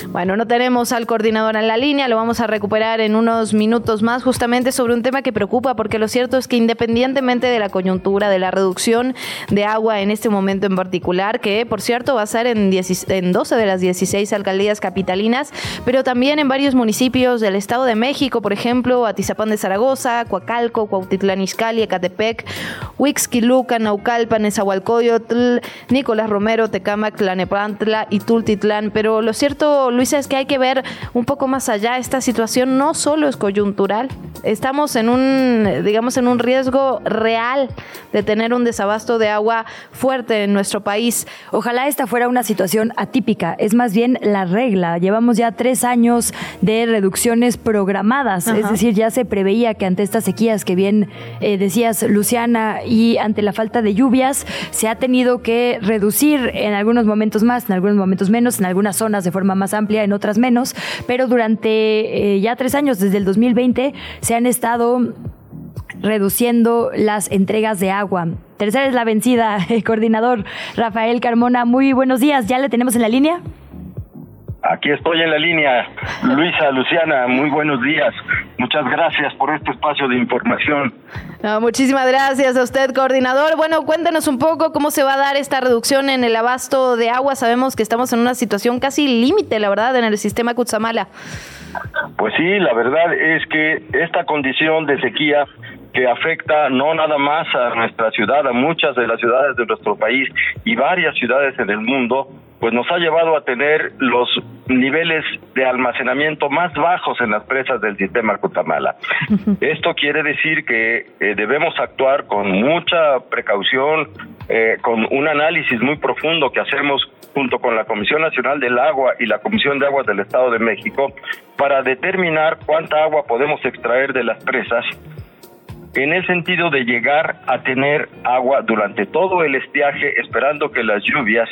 [SPEAKER 2] Bueno, no tenemos al coordinador en la línea, lo vamos a recuperar en unos minutos más justamente sobre un tema que preocupa porque lo cierto es que independientemente de la coyuntura, de la reducción de agua en este momento en particular, que por cierto va a ser en, 12 de las 16 alcaldías capitalinas, pero también en varios municipios del Estado de México, por ejemplo, Atizapán de Zaragoza, Coacalco, Cuautitlán Izcalli, Ecatepec, Huixquiluca, Naucalpan, Nezahualcóyotl, Nicolás Romero, Tecámac, Tlanepantla y Tultitlán, pero lo cierto Luisa, es que hay que ver un poco más allá. Esta situación no solo es coyuntural. Estamos en un, digamos, en un riesgo real de tener un desabasto de agua fuerte en nuestro país.
[SPEAKER 3] Ojalá esta fuera una situación atípica. Es más bien la regla. Llevamos ya tres años de reducciones programadas. Es decir, ya se preveía que ante estas sequías que bien eh, decías, Luciana, y ante la falta de lluvias, se ha tenido que reducir en algunos momentos más, en algunos momentos menos, en algunas zonas de forma más amplia, en otras menos, pero durante eh, ya tres años, desde el 2020, se han estado reduciendo las entregas de agua. Tercera es la vencida, el coordinador Rafael Carmona. Muy buenos días, ¿ya le tenemos en la línea?
[SPEAKER 11] Aquí estoy en la línea. Luisa, Luciana, muy buenos días. Muchas gracias por este espacio de información.
[SPEAKER 2] muchísimas gracias a usted, coordinador. Bueno, cuéntenos un poco cómo se va a dar esta reducción en el abasto de agua. Sabemos que estamos en una situación casi límite, la verdad, en el sistema Cutzamala.
[SPEAKER 11] Pues sí, la verdad es que esta condición de sequía que afecta no nada más a nuestra ciudad, a muchas de las ciudades de nuestro país y varias ciudades en el mundo, pues nos ha llevado a tener los niveles de almacenamiento más bajos en las presas del sistema Cutamala. Esto quiere decir que eh, debemos actuar con mucha precaución, eh, con un análisis muy profundo que hacemos junto con la Comisión Nacional del Agua y la Comisión de Aguas del Estado de México para determinar cuánta agua podemos extraer de las presas en el sentido de llegar a tener agua durante todo el estiaje, esperando que las lluvias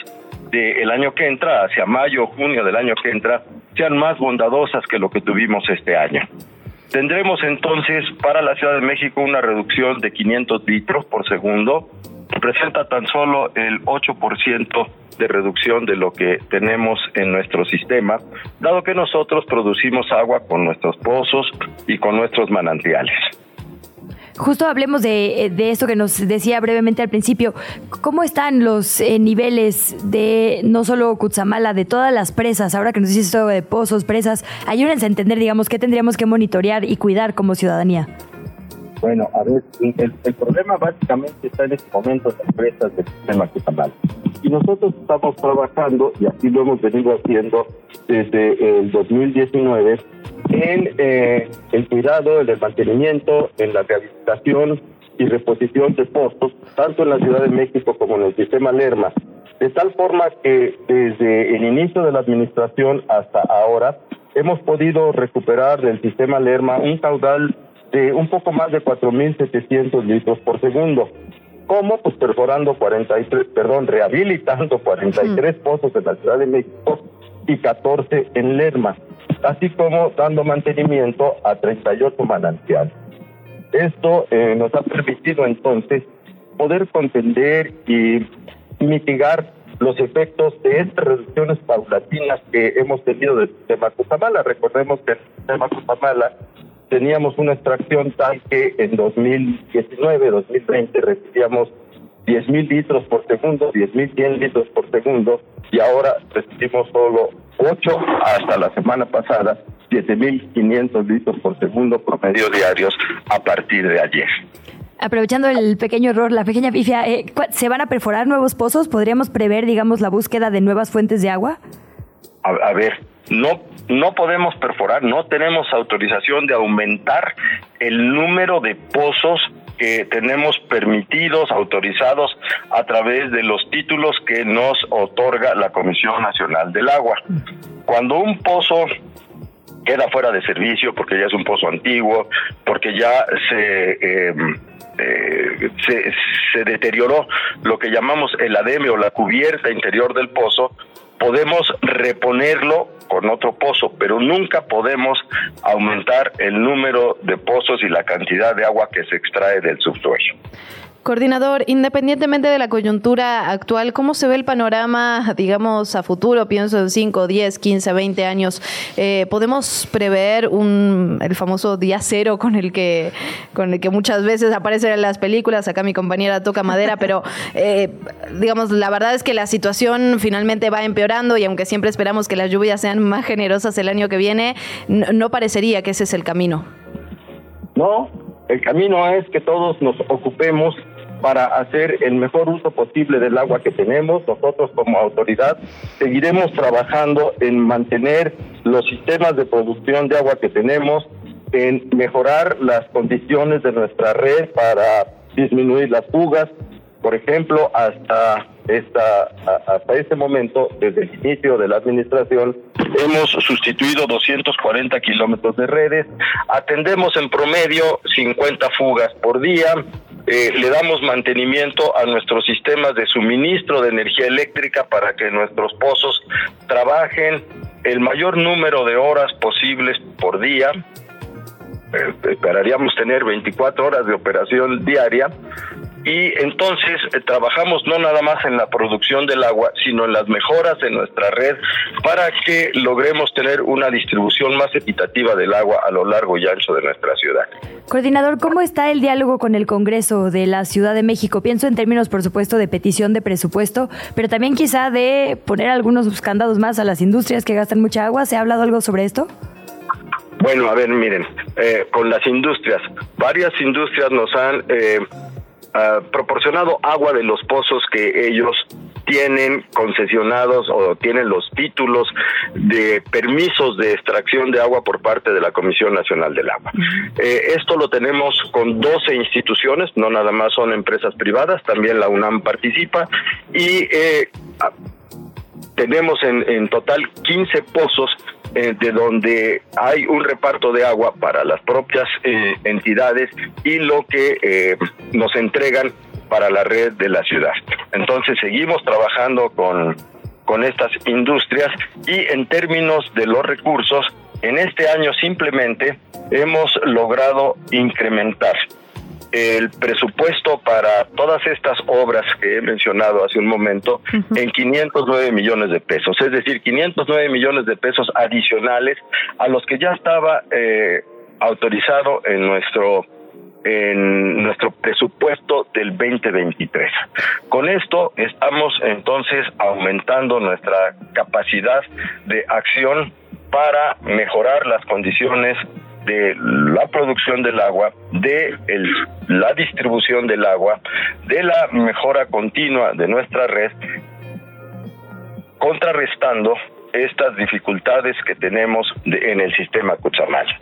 [SPEAKER 11] del año que entra, hacia mayo o junio del año que entra, sean más bondadosas que lo que tuvimos este año. Tendremos entonces para la Ciudad de México una reducción de 500 litros por segundo, representa tan solo el 8% de reducción de lo que tenemos en nuestro sistema, dado que nosotros producimos agua con nuestros pozos y con nuestros manantiales.
[SPEAKER 3] Justo hablemos de, de esto que nos decía brevemente al principio. ¿Cómo están los eh, niveles de no solo Cutzamala, de todas las presas? Ahora que nos dices esto de pozos, presas, ayúdense a entender, digamos, qué tendríamos que monitorear y cuidar como ciudadanía.
[SPEAKER 11] Bueno, a ver, el, el problema básicamente está en este momento en las presas del sistema Cutzamala. Y nosotros estamos trabajando, y así lo hemos venido haciendo desde el 2019, en eh, el cuidado, en el mantenimiento, en la rehabilitación y reposición de pozos, tanto en la Ciudad de México como en el sistema Lerma, de tal forma que desde el inicio de la administración hasta ahora hemos podido recuperar del sistema Lerma un caudal de un poco más de 4.700 litros por segundo. ¿Cómo? Pues perforando 43, perdón, rehabilitando 43 pozos en la Ciudad de México y 14 en Lerma, así como dando mantenimiento a 38 manantiales. Esto eh, nos ha permitido entonces poder contender y mitigar los efectos de estas reducciones paulatinas que hemos tenido del sistema Cusamala. Recordemos que el sistema Cusamala teníamos una extracción tal que en 2019, 2020 recibíamos 10 mil litros por segundo, 10 mil 100 litros por segundo, y ahora recibimos solo 8 hasta la semana pasada, 7 mil 500 litros por segundo promedio diarios a partir de ayer.
[SPEAKER 3] Aprovechando el pequeño error, la pequeña pifia, eh, ¿se van a perforar nuevos pozos? ¿Podríamos prever, digamos, la búsqueda de nuevas fuentes de agua?
[SPEAKER 11] A, a ver, no no podemos perforar, no tenemos autorización de aumentar el número de pozos que tenemos permitidos, autorizados a través de los títulos que nos otorga la Comisión Nacional del Agua. Cuando un pozo queda fuera de servicio porque ya es un pozo antiguo, porque ya se, em, eh, se, se deterioró lo que llamamos el ademe o la cubierta interior del pozo, podemos reponerlo con otro pozo, pero nunca podemos aumentar el número de pozos y la cantidad de agua que se extrae del subsuelo.
[SPEAKER 2] Coordinador, independientemente de la coyuntura actual, ¿cómo se ve el panorama, digamos, a futuro? Pienso en 5, 10, 15, 20 años. Eh, ¿Podemos prever un, el famoso día cero con el, que, con el que muchas veces aparecen en las películas? Acá mi compañera toca madera, pero eh, digamos, la verdad es que la situación finalmente va empeorando y aunque siempre esperamos que las lluvias sean más generosas el año que viene, no parecería que ese es el camino.
[SPEAKER 11] No, el camino es que todos nos ocupemos para hacer el mejor uso posible del agua que tenemos. Nosotros como autoridad seguiremos trabajando en mantener los sistemas de producción de agua que tenemos, en mejorar las condiciones de nuestra red para disminuir las fugas. Por ejemplo, hasta esta, hasta este momento, desde el inicio de la administración, hemos sustituido 240 kilómetros de redes, atendemos en promedio 50 fugas por día, eh, le damos mantenimiento a nuestros sistemas de suministro de energía eléctrica para que nuestros pozos trabajen el mayor número de horas posibles por día. Eh, esperaríamos tener 24 horas de operación diaria y entonces eh, trabajamos no nada más en la producción del agua, sino en las mejoras de nuestra red para que logremos tener una distribución más equitativa del agua a lo largo y ancho de nuestra ciudad.
[SPEAKER 3] Coordinador, ¿cómo está el diálogo con el Congreso de la Ciudad de México? Pienso en términos, por supuesto, de petición de presupuesto, pero también quizá de poner algunos candados más a las industrias que gastan mucha agua. ¿Se ha hablado algo sobre esto?
[SPEAKER 11] Bueno, a ver, miren, eh, con las industrias, varias industrias nos han eh, uh, proporcionado agua de los pozos que ellos tienen concesionados o tienen los títulos de permisos de extracción de agua por parte de la Comisión Nacional del Agua. Eh, esto lo tenemos con 12 instituciones, no nada más son empresas privadas, también la UNAM participa y eh, tenemos en, en total 15 pozos eh, de donde hay un reparto de agua para las propias eh, entidades y lo que eh, nos entregan para la red de la ciudad. Entonces seguimos trabajando con, con estas industrias y en términos de los recursos, en este año simplemente hemos logrado incrementar el presupuesto para todas estas obras que he mencionado hace un momento en 509 millones de pesos, es decir, 509 millones de pesos adicionales a los que ya estaba eh, autorizado en nuestro en nuestro presupuesto del 2023. Con esto estamos entonces aumentando nuestra capacidad de acción para mejorar las condiciones de la producción del agua, de la distribución del agua, de la mejora continua de nuestra red, contrarrestando estas dificultades que tenemos en el sistema Cuchamaya.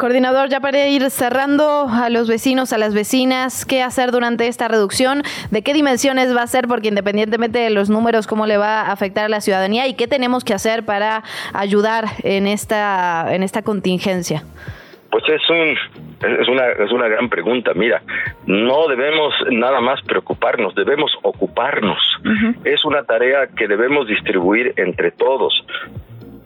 [SPEAKER 2] Coordinador, ya para ir cerrando a los vecinos, a las vecinas, ¿qué hacer durante esta reducción? ¿De qué dimensiones va a ser? Porque independientemente de los números, ¿cómo le va a afectar a la ciudadanía? ¿Y qué tenemos que hacer para ayudar en esta, en esta contingencia?
[SPEAKER 11] Pues es un es una es una gran pregunta. Mira, no debemos nada más preocuparnos, debemos ocuparnos. Es una tarea que debemos distribuir entre todos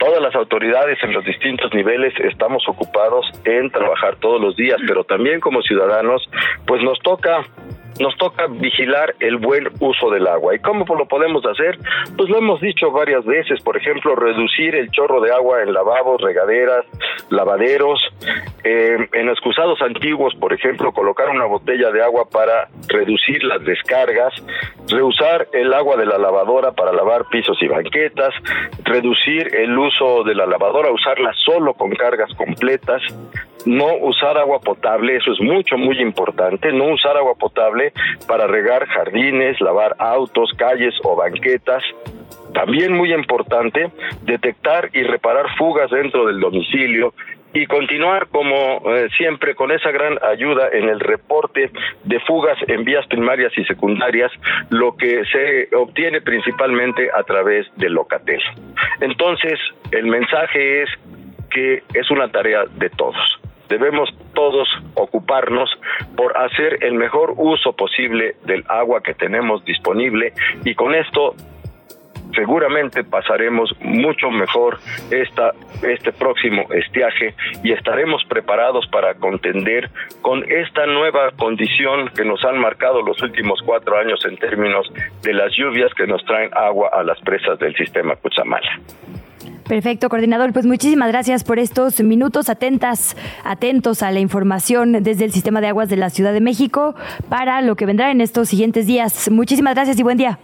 [SPEAKER 11] todas las autoridades en los distintos niveles estamos ocupados en trabajar todos los días, pero también como ciudadanos, pues nos toca nos toca vigilar el buen uso del agua. ¿Y cómo lo podemos hacer? Pues lo hemos dicho varias veces, por ejemplo, reducir el chorro de agua en lavabos, regaderas, lavaderos, eh, en excusados antiguos, por ejemplo, colocar una botella de agua para reducir las descargas, reusar el agua de la lavadora para lavar pisos y banquetas, reducir el uso de la lavadora, usarla solo con cargas completas, no usar agua potable, eso es mucho, muy importante, no usar agua potable para regar jardines, lavar autos, calles o banquetas. También muy importante, detectar y reparar fugas dentro del domicilio y continuar como eh, siempre con esa gran ayuda en el reporte de fugas en vías primarias y secundarias, lo que se obtiene principalmente a través del Locatel. Entonces, el mensaje es que es una tarea de todos debemos todos ocuparnos por hacer el mejor uso posible del agua que tenemos disponible y con esto seguramente pasaremos mucho mejor esta, este próximo estiaje y estaremos preparados para contender con esta nueva condición que nos han marcado los últimos cuatro años en términos de las lluvias que nos traen agua a las presas del sistema Cuchamala.
[SPEAKER 3] Perfecto, coordinador. Pues muchísimas gracias por estos minutos atentas, atentos a la información desde el sistema de aguas de la Ciudad de México para lo que vendrá en estos siguientes días. Muchísimas gracias y buen día.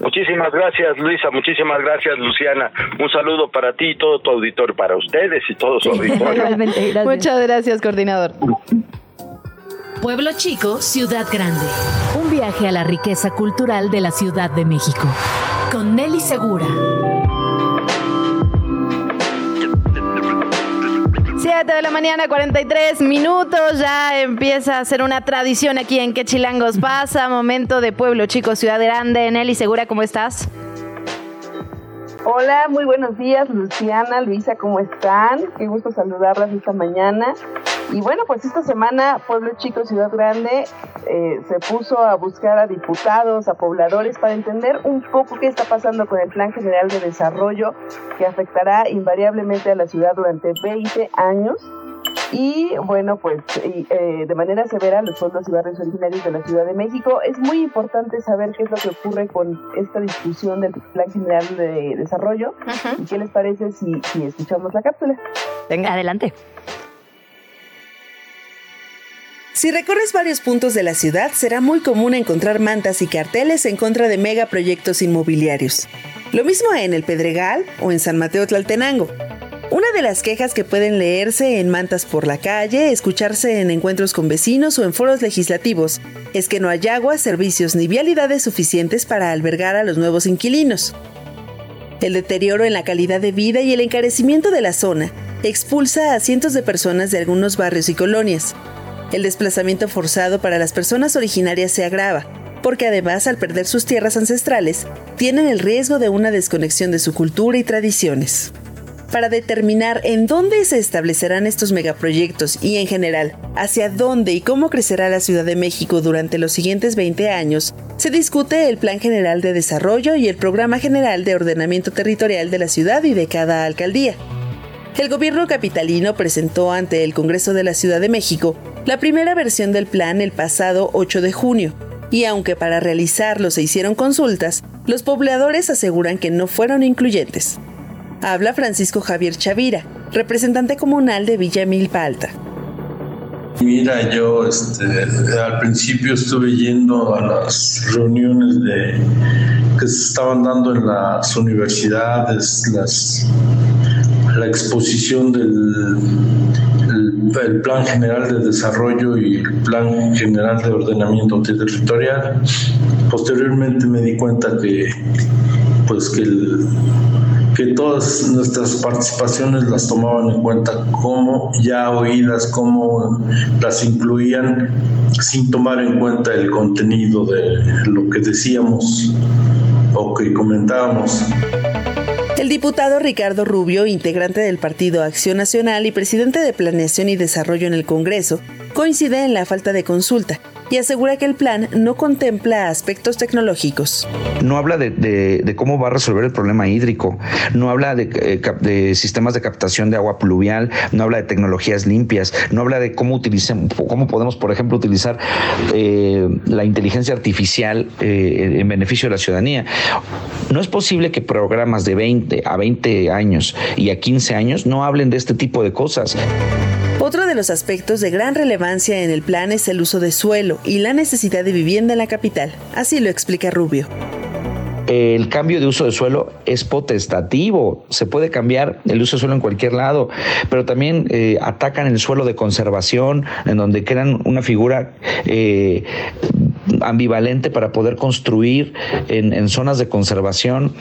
[SPEAKER 11] Muchísimas gracias, Luisa. Muchísimas gracias, Luciana. Un saludo para ti y todo tu auditorio, para ustedes y todos su auditorio.
[SPEAKER 2] Muchas gracias, coordinador.
[SPEAKER 12] Pueblo Chico, Ciudad Grande. Un viaje a la riqueza cultural de la Ciudad de México. Con Nelly Segura.
[SPEAKER 2] 7 de la mañana, 43 minutos. Ya empieza a ser una tradición aquí en Quechilangos pasa. Momento de pueblo chico, ciudad grande. Nelly Segura, ¿cómo estás?
[SPEAKER 14] Hola, muy buenos días, Luciana, Luisa, ¿cómo están? Qué gusto saludarlas esta mañana. Y bueno, pues esta semana Pueblo Chico, Ciudad Grande eh, se puso a buscar a diputados, a pobladores para entender un poco qué está pasando con el Plan General de Desarrollo que afectará invariablemente a la ciudad durante 20 años. Y bueno, pues eh, de manera severa los pueblos y barrios originarios de la Ciudad de México. Es muy importante saber qué es lo que ocurre con esta discusión del Plan General de Desarrollo. ¿Y qué les parece si, si escuchamos la cápsula?
[SPEAKER 3] Venga, adelante.
[SPEAKER 15] Si recorres varios puntos de la ciudad, será muy común encontrar mantas y carteles en contra de megaproyectos inmobiliarios. Lo mismo en el Pedregal o en San Mateo Tlaltenango. Una de las quejas que pueden leerse en mantas por la calle, escucharse en encuentros con vecinos o en foros legislativos es que no hay agua, servicios ni vialidades suficientes para albergar a los nuevos inquilinos. El deterioro en la calidad de vida y el encarecimiento de la zona expulsa a cientos de personas de algunos barrios y colonias. El desplazamiento forzado para las personas originarias se agrava, porque además al perder sus tierras ancestrales, tienen el riesgo de una desconexión de su cultura y tradiciones. Para determinar en dónde se establecerán estos megaproyectos y en general hacia dónde y cómo crecerá la Ciudad de México durante los siguientes 20 años, se discute el Plan General de Desarrollo y el Programa General de Ordenamiento Territorial de la ciudad y de cada alcaldía. El gobierno capitalino presentó ante el Congreso de la Ciudad de México la primera versión del plan el pasado 8 de junio, y aunque para realizarlo se hicieron consultas, los pobladores aseguran que no fueron incluyentes. Habla Francisco Javier Chavira, representante comunal de Villa Milpa Alta.
[SPEAKER 16] Mira, yo este, al principio estuve yendo a las reuniones de, que se estaban dando en las universidades, las, la exposición del el, Plan General de Desarrollo y el Plan General de Ordenamiento Territorial. Posteriormente me di cuenta que, pues, que el, que todas nuestras participaciones las tomaban en cuenta como ya oídas, como las incluían sin tomar en cuenta el contenido de lo que decíamos o que comentábamos.
[SPEAKER 15] El diputado Ricardo Rubio, integrante del Partido Acción Nacional y presidente de Planeación y Desarrollo en el Congreso, coincide en la falta de consulta y asegura que el plan no contempla aspectos tecnológicos.
[SPEAKER 17] No habla de, cómo va a resolver el problema hídrico, no habla eh, de, sistemas de captación de agua pluvial, no habla de tecnologías limpias, no habla de cómo, cómo podemos, por ejemplo, utilizar eh, la inteligencia artificial eh, en beneficio de la ciudadanía. No es posible que programas de 20 a 20 años y a 15 años no hablen de este tipo de cosas.
[SPEAKER 15] Otro de los aspectos de gran relevancia en el plan es el uso de suelo y la necesidad de vivienda en la capital. Así lo explica Rubio
[SPEAKER 17] el cambio de uso de suelo es potestativo, se puede cambiar el uso de suelo en cualquier lado, pero también eh, atacan el suelo de conservación, en donde crean una figura eh, ambivalente para poder construir en, en zonas de conservación,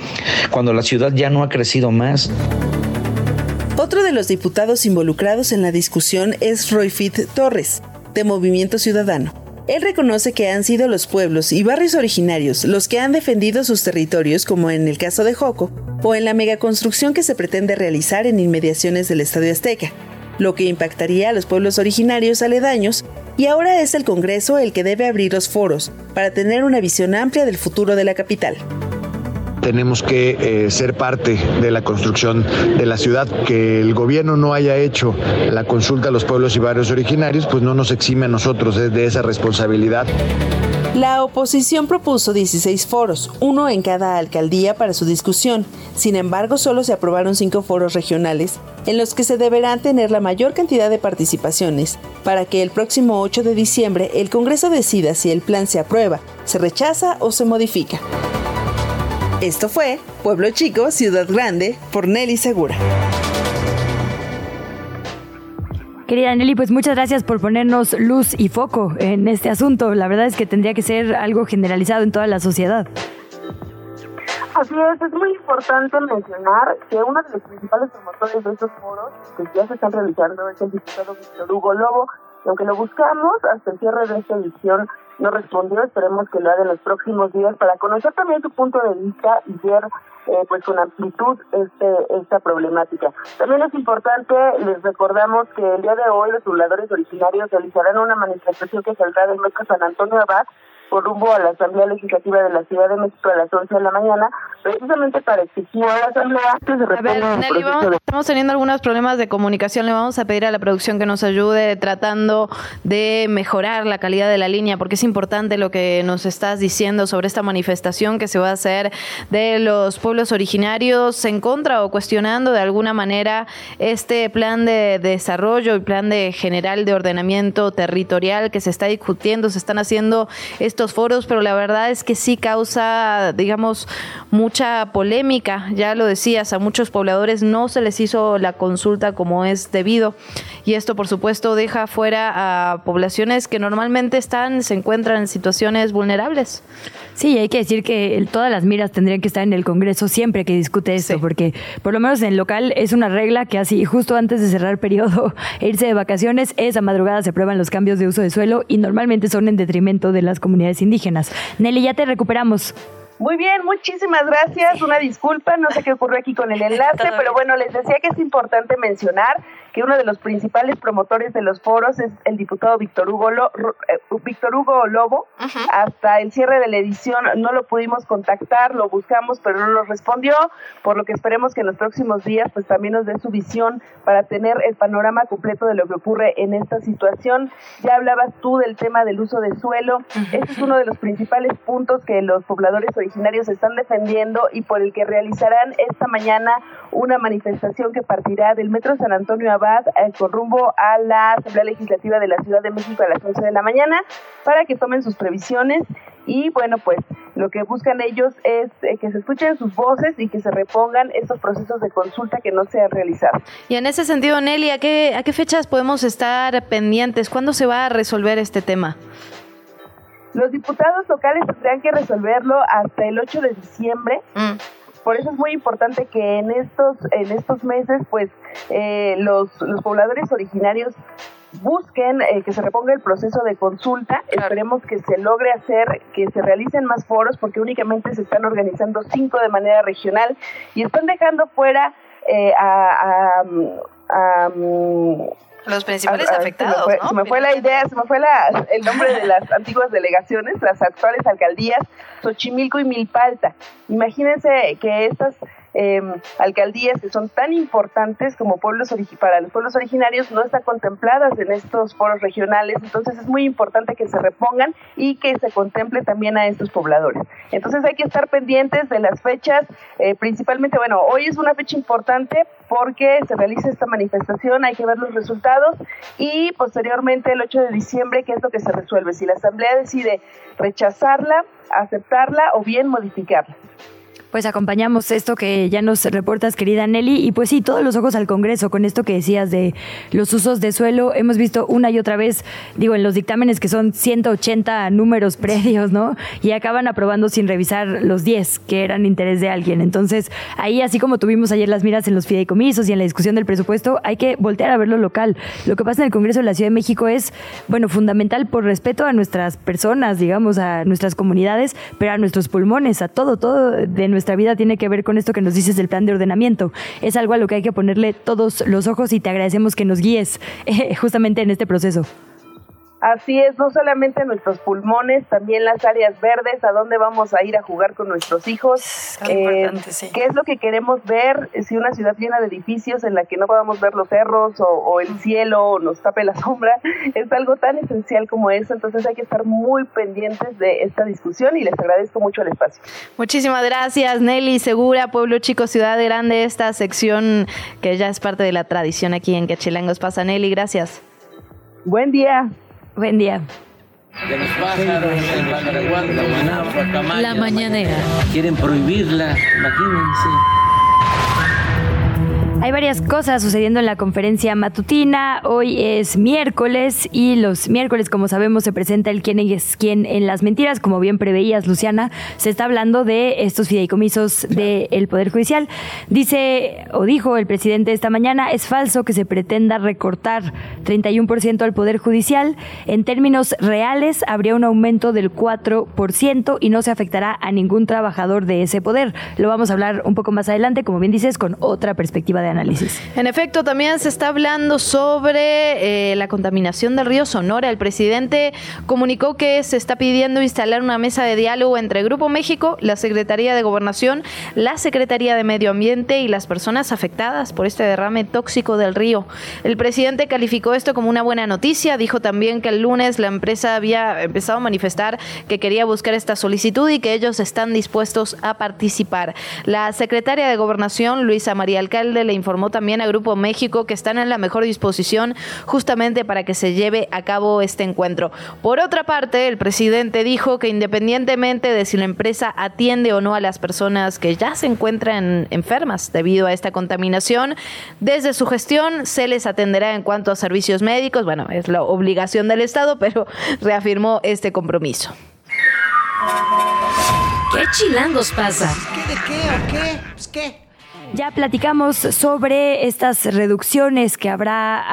[SPEAKER 17] cuando la ciudad ya no ha crecido más.
[SPEAKER 15] Otro de los diputados involucrados en la discusión es Royfit Torres, de Movimiento Ciudadano. Él reconoce que han sido los pueblos y barrios originarios los que han defendido sus territorios, como en el caso de Joco, o en la megaconstrucción que se pretende realizar en inmediaciones del Estadio Azteca, lo que impactaría a los pueblos originarios aledaños, y ahora es el Congreso el que debe abrir los foros para tener una visión amplia del futuro de la capital
[SPEAKER 18] tenemos que eh, ser parte de la construcción de la ciudad. Que el gobierno no haya hecho la consulta a los pueblos y barrios originarios, pues no nos exime a nosotros de esa responsabilidad.
[SPEAKER 15] La oposición propuso 16 foros, uno en cada alcaldía para su discusión. Sin embargo, solo se aprobaron cinco foros regionales, en los que se deberán tener la mayor cantidad de participaciones, para que el próximo 8 de diciembre el Congreso decida si el plan se aprueba, se rechaza o se modifica. Esto fue Pueblo Chico, Ciudad Grande, por Nelly Segura.
[SPEAKER 3] Querida Nelly, pues muchas gracias por ponernos luz y foco en este asunto. La verdad es que tendría que ser algo generalizado en toda la sociedad.
[SPEAKER 14] Así es, es muy importante mencionar que uno de los principales promotores de estos foros que ya se están realizando es el diputado Víctor Hugo Lobo, aunque lo buscamos hasta el cierre de esta edición no respondió. Esperemos que lo haga en los próximos días para conocer también su punto de vista y ver eh, pues con amplitud este, esta problemática. También es importante, les recordamos que el día de hoy los pobladores originarios realizarán una manifestación que saldrá del Metro San Antonio Abad por rumbo a la Asamblea Legislativa de la Ciudad de México a las 11 de la mañana, precisamente para exigir a la Asamblea que se a ver,
[SPEAKER 2] Nelly, Estamos teniendo algunos problemas de comunicación. Le vamos a pedir a la producción que nos ayude tratando de mejorar la calidad de la línea, porque es importante lo que nos estás diciendo sobre esta manifestación que se va a hacer de los pueblos originarios en contra o cuestionando de alguna manera este plan de desarrollo, el plan de general de ordenamiento territorial que se está discutiendo, se están haciendo estos foros, pero la verdad es que sí causa, digamos, mucha polémica. Ya lo decías, a muchos pobladores no se les hizo la consulta como es debido. Y esto, por supuesto, deja fuera a poblaciones que normalmente están, se encuentran en situaciones vulnerables.
[SPEAKER 3] Sí, hay que decir que todas las miras tendrían que estar en el Congreso siempre que discute esto, porque por lo menos en el local es una regla que así justo antes de cerrar el periodo e irse de vacaciones, esa madrugada se aprueban los cambios de uso de suelo y normalmente son en detrimento de las comunidades indígenas. Nelly, ya te recuperamos.
[SPEAKER 14] Muy bien, muchísimas gracias. Una disculpa, no sé qué ocurrió aquí con el enlace, pero bueno, les decía que es importante mencionar que uno de los principales promotores de los foros es el diputado Víctor Hugo, eh, Víctor Hugo Lobo. Hasta el cierre de la edición no lo pudimos contactar, lo buscamos, pero no nos respondió, por lo que esperemos que en los próximos días pues también nos dé su visión para tener el panorama completo de lo que ocurre en esta situación. Ya hablabas tú del tema del uso de suelo. Este es uno de los principales puntos que los pobladores originarios están defendiendo y por el que realizarán esta mañana una manifestación que partirá del Metro San Antonio Abad eh, con rumbo a la Asamblea Legislativa de la Ciudad de México a las 11 de la mañana para que tomen sus previsiones y bueno, pues lo que buscan ellos es eh, que se escuchen sus voces y que se repongan estos procesos de consulta que no se han realizado.
[SPEAKER 2] Y en ese sentido, Nelly, ¿a qué, a qué fechas podemos estar pendientes? ¿Cuándo se va a resolver este tema?
[SPEAKER 14] Los diputados locales tendrán que resolverlo hasta el 8 de diciembre. Mm. Por eso es muy importante que en estos, en estos meses, pues, eh, los, los pobladores originarios busquen eh, que se reponga el proceso de consulta. Esperemos que se logre hacer, que se realicen más foros, porque únicamente se están organizando cinco de manera regional y están dejando fuera eh, a, a,
[SPEAKER 2] los principales afectados.
[SPEAKER 14] Se me, fue, la idea, se me fue la, el nombre de las antiguas delegaciones, las actuales alcaldías, Xochimilco y Milpalta. Imagínense que estas eh, alcaldías que son tan importantes como pueblos para los pueblos originarios no están contempladas en estos foros regionales, entonces es muy importante que se repongan y que se contemple también a estos pobladores. Entonces hay que estar pendientes de las fechas, eh, principalmente, bueno, hoy es una fecha importante porque se realiza esta manifestación, hay que ver los resultados y posteriormente el 8 de diciembre, ¿qué es lo que se resuelve? Si la Asamblea decide rechazarla, aceptarla o bien modificarla.
[SPEAKER 3] Pues acompañamos esto que ya nos reportas, querida Nelly, y pues sí, todos los ojos al Congreso con esto que decías de los usos de suelo. Hemos visto una y otra vez, digo, en los dictámenes que son 180 números predios, ¿no? Y acaban aprobando sin revisar los 10 que eran interés de alguien. Entonces, ahí, así como tuvimos ayer las miras en los fideicomisos y en la discusión del presupuesto, hay que voltear a ver lo local. Lo que pasa en el Congreso de la Ciudad de México es, bueno, fundamental por respeto a nuestras personas, digamos, a nuestras comunidades, pero a nuestros pulmones, a todo, todo de nuestra nuestra vida tiene que ver con esto que nos dices del plan de ordenamiento. Es algo a lo que hay que ponerle todos los ojos y te agradecemos que nos guíes eh, justamente en este proceso.
[SPEAKER 14] Así es, no solamente nuestros pulmones, también las áreas verdes, a dónde vamos a ir a jugar con nuestros hijos, eh, qué es lo que queremos ver, si una ciudad llena de edificios en la que no podamos ver los cerros o, el cielo o nos tape la sombra, es algo tan esencial como eso, entonces hay que estar muy pendientes de esta discusión y les agradezco mucho el espacio.
[SPEAKER 2] Muchísimas gracias Nelly, Segura, Pueblo Chico, Ciudad Grande, esta sección que ya es parte de la tradición aquí en Quechilangos pasa Nelly, gracias.
[SPEAKER 14] Buen día.
[SPEAKER 3] Buen día.
[SPEAKER 12] La mañanera.
[SPEAKER 7] Quieren prohibirla, imagínense.
[SPEAKER 3] Hay varias cosas sucediendo en la conferencia matutina. Hoy es miércoles y los miércoles, como sabemos, se presenta el quién es quién en las mentiras. Como bien preveías, Luciana, se está hablando de estos fideicomisos del Poder Judicial. Dice o dijo el presidente esta mañana, es falso que se pretenda recortar 31% al Poder Judicial. En términos reales, habría un aumento del 4% y no se afectará a ningún trabajador de ese poder. Lo vamos a hablar un poco más adelante, como bien dices, con otra perspectiva de análisis.
[SPEAKER 2] En efecto, también se está hablando sobre eh, la contaminación del río Sonora. El presidente comunicó que se está pidiendo instalar una mesa de diálogo entre Grupo México, la Secretaría de Gobernación, la Secretaría de Medio Ambiente y las personas afectadas por este derrame tóxico del río. El presidente calificó esto como una buena noticia. Dijo también que el lunes la empresa había empezado a manifestar que quería buscar esta solicitud y que ellos están dispuestos a participar. La secretaria de Gobernación, Luisa María Alcalde, le informó también a Grupo México que están en la mejor disposición justamente para que se lleve a cabo este encuentro. Por otra parte, el presidente dijo que independientemente de si la empresa atiende o no a las personas que ya se encuentran enfermas debido a esta contaminación, desde su gestión se les atenderá en cuanto a servicios médicos. Bueno, es la obligación del Estado, pero reafirmó este compromiso.
[SPEAKER 12] ¿Qué chilangos pasa?
[SPEAKER 13] ¿Qué de qué o qué? Pues qué.
[SPEAKER 3] Ya platicamos sobre estas reducciones que habrá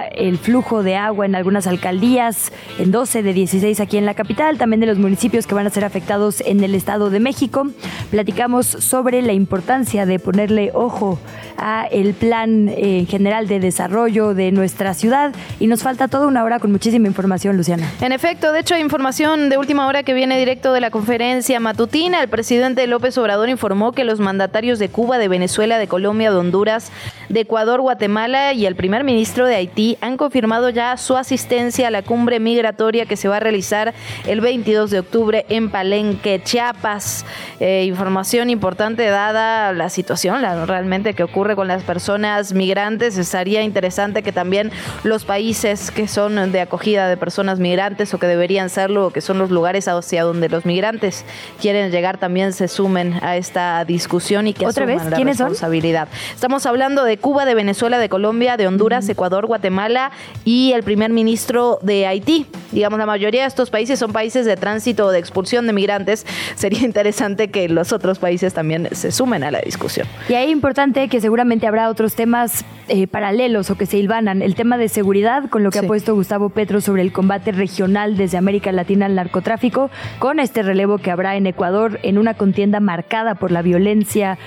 [SPEAKER 3] a el flujo de agua en algunas alcaldías, en 12 de 16 aquí en la capital, también de los municipios que van a ser afectados en el Estado de México. Platicamos sobre la importancia de ponerle ojo a el plan eh, general de desarrollo de nuestra ciudad y nos falta toda una hora con muchísima información, Luciana.
[SPEAKER 2] En efecto, de hecho, información de última hora que viene directo de la conferencia matutina. El presidente López Obrador informó que los mandatarios de Cuba, de Venezuela, de Colombia, de Honduras, de Ecuador, Guatemala y el primer ministro de Haití han confirmado ya su asistencia a la cumbre migratoria que se va a realizar el 22 de octubre en Palenque, Chiapas. Eh, información importante dada la situación la, realmente que ocurre con las personas migrantes. Estaría interesante que también los países que son de acogida de personas migrantes o que deberían serlo, que son los lugares hacia donde los migrantes quieren llegar, también se sumen a esta discusión y que
[SPEAKER 3] ¿Otra vez? ¿Quiénes son?
[SPEAKER 2] Estamos hablando de Cuba, de Venezuela, de Colombia, de Honduras, Ecuador, Guatemala y el primer ministro de Haití. Digamos, la mayoría de estos países son países de tránsito o de expulsión de migrantes. Sería interesante que los otros países también se sumen a la discusión.
[SPEAKER 3] Y ahí importante que seguramente habrá otros temas eh, paralelos o que se hilvanan. El tema de seguridad, con lo que ha puesto Gustavo Petro sobre el combate regional desde América Latina al narcotráfico, con este relevo que habrá en Ecuador en una contienda marcada por la violencia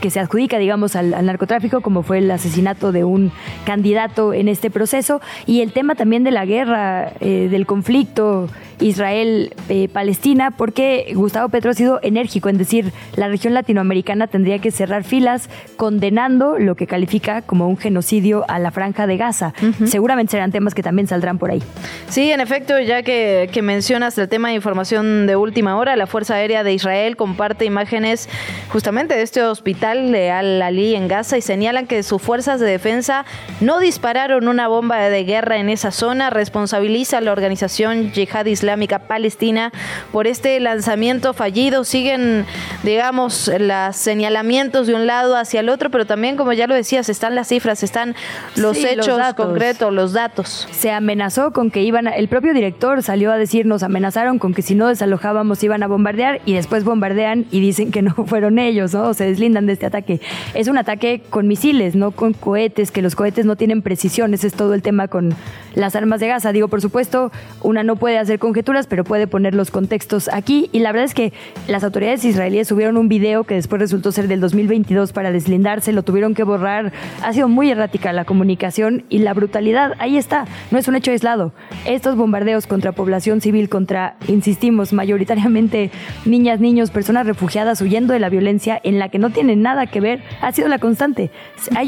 [SPEAKER 3] que se adjudica, digamos, al, narcotráfico, como fue el asesinato de un candidato en este proceso, y el tema también de la guerra, eh, del conflicto Israel-Palestina, porque Gustavo Petro ha sido enérgico en decir la región latinoamericana tendría que cerrar filas condenando lo que califica como un genocidio a la franja de Gaza. Seguramente serán temas que también saldrán por ahí.
[SPEAKER 2] Sí, en efecto, ya que, que mencionas el tema de información de última hora, la Fuerza Aérea de Israel comparte imágenes justamente de este hospital de Al-Ali en Gaza y señalan que sus fuerzas de defensa no dispararon una bomba de guerra en esa zona, responsabiliza a la organización Yihad Islámica Palestina por este lanzamiento fallido. Siguen, digamos, los señalamientos de un lado hacia el otro, pero también, como ya lo decías, están las cifras, están los hechos concretos, los datos.
[SPEAKER 3] Se amenazó con que iban, el propio director salió a decirnos, amenazaron con que si no desalojábamos iban a bombardear y después bombardean y dicen que no fueron ellos, ¿no? se deslindan de este ataque. Es un ataque con misiles, no con cohetes, que los cohetes no tienen precisión, ese es todo el tema con las armas de Gaza. Digo, por supuesto, una no puede hacer conjeturas pero puede poner los contextos aquí. Y la verdad es que las autoridades israelíes subieron un video que después resultó ser del 2022 para deslindarse, lo tuvieron que borrar. Ha sido muy errática la comunicación y la brutalidad. Ahí está, no es un hecho aislado. Estos bombardeos contra población civil, contra, insistimos, mayoritariamente niñas, niños, personas refugiadas huyendo de la violencia en la que no tienen nada que ver, ha sido la constante.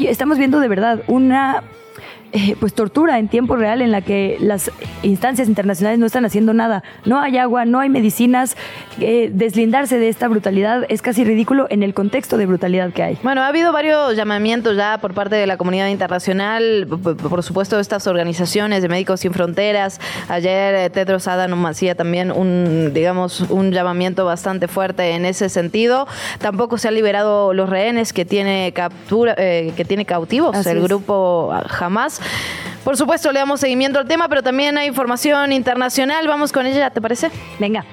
[SPEAKER 3] Estamos viendo de verdad una eh, pues tortura en tiempo real en la que las instancias internacionales no están haciendo nada. No hay agua, no hay medicinas. Eh, deslindarse de esta brutalidad es casi ridículo en el contexto de brutalidad que hay.
[SPEAKER 2] Bueno, ha habido varios llamamientos ya por parte de la comunidad internacional, por supuesto estas organizaciones de Médicos Sin Fronteras. Ayer eh, Tedros Adhanom hacía también un, digamos, un llamamiento bastante fuerte en ese sentido. Tampoco se han liberado los rehenes que tiene captura, que tiene cautivos el grupo Hamas. Por supuesto, le damos seguimiento al tema, pero también hay información internacional. Vamos con ella, ¿te parece?
[SPEAKER 3] Venga.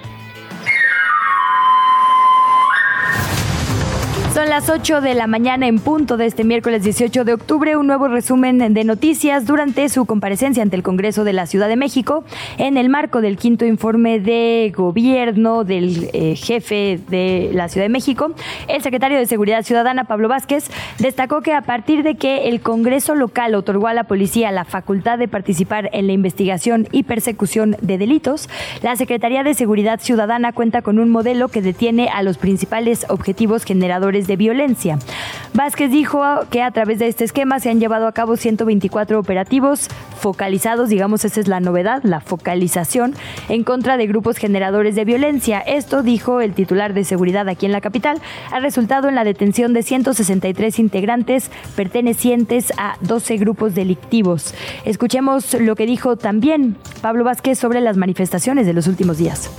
[SPEAKER 3] Son las 8 de la mañana en punto de este miércoles 18 de octubre, un nuevo resumen de noticias durante su comparecencia ante el Congreso de la Ciudad de México en el marco del quinto informe de gobierno del eh, jefe de la Ciudad de México. El secretario de Seguridad Ciudadana, Pablo Vázquez, destacó que a partir de que el Congreso local otorgó a la policía la facultad de participar en la investigación y persecución de delitos, la Secretaría de Seguridad Ciudadana cuenta con un modelo que detiene a los principales objetivos generadores de violencia. Vázquez dijo que a través de este esquema se han llevado a cabo 124 operativos focalizados, digamos, esa es la novedad, la focalización en contra de grupos generadores de violencia. Esto, dijo el titular de seguridad aquí en la capital, ha resultado en la detención de 163 integrantes pertenecientes a 12 grupos delictivos. Escuchemos lo que dijo también Pablo Vázquez sobre las manifestaciones de los últimos días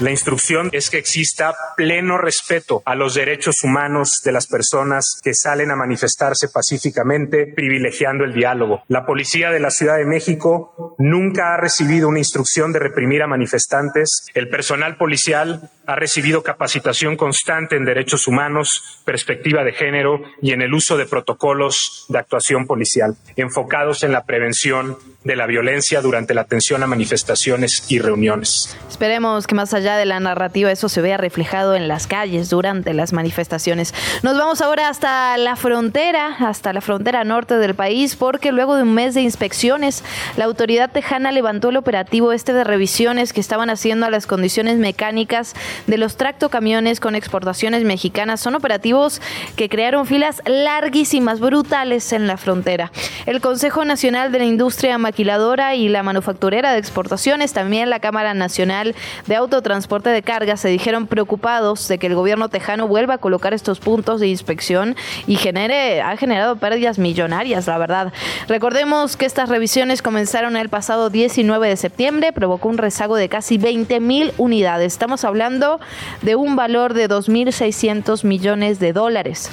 [SPEAKER 19] La instrucción es que exista pleno respeto a los derechos humanos de las personas que salen a manifestarse pacíficamente, privilegiando el diálogo. La policía de la Ciudad de México nunca ha recibido una instrucción de reprimir a manifestantes. El personal policial ha recibido capacitación constante en derechos humanos, perspectiva de género y en el uso de protocolos de actuación policial, enfocados en la prevención de la violencia durante la atención a manifestaciones y reuniones.
[SPEAKER 2] Esperemos que más allá de la narrativa eso se vea reflejado en las calles durante las manifestaciones. Nos vamos ahora hasta la frontera, hasta la frontera norte del país, porque luego de un mes de inspecciones, la autoridad tejana levantó el operativo este de revisiones que estaban haciendo a las condiciones mecánicas de los tractocamiones con exportaciones mexicanas. Son operativos que crearon filas larguísimas, brutales en la frontera. El Consejo Nacional de la Industria Maquiladora y la Manufacturera de Exportaciones, también la Cámara Nacional de Autotransporte de Cargas, se dijeron preocupados de que el gobierno tejano vuelva a colocar estos puntos de inspección y genere, ha generado pérdidas millonarias, la verdad. Recordemos que estas revisiones comenzaron el pasado 19 de septiembre, provocó un rezago de casi 20 mil unidades. Estamos hablando de un valor de 2.600 millones de dólares.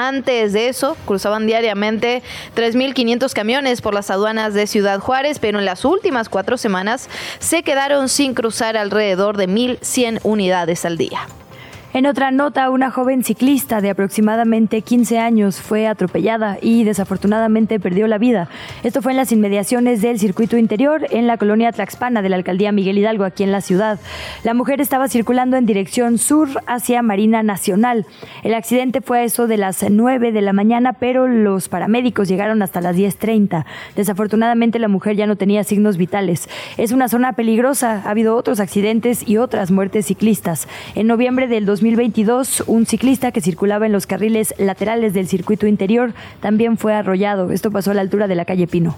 [SPEAKER 2] Antes de eso, cruzaban diariamente 3.500 camiones por las aduanas de Ciudad Juárez, pero en las últimas cuatro semanas se quedaron sin cruzar alrededor de 1.100 unidades al día.
[SPEAKER 3] En otra nota, una joven ciclista de aproximadamente 15 años fue atropellada y desafortunadamente perdió la vida. Esto fue en las inmediaciones del circuito interior en la colonia Tlaxpana de la alcaldía Miguel Hidalgo, aquí en la ciudad. La mujer estaba circulando en dirección sur hacia Marina Nacional. El accidente fue a eso de las 9 de la mañana, pero los paramédicos llegaron hasta las 10.30. Desafortunadamente la mujer ya no tenía signos vitales. Es una zona peligrosa, ha habido otros accidentes y otras muertes ciclistas. En noviembre del 2022, un ciclista que circulaba en los carriles laterales del circuito interior también fue arrollado. Esto pasó a la altura de la calle Pino.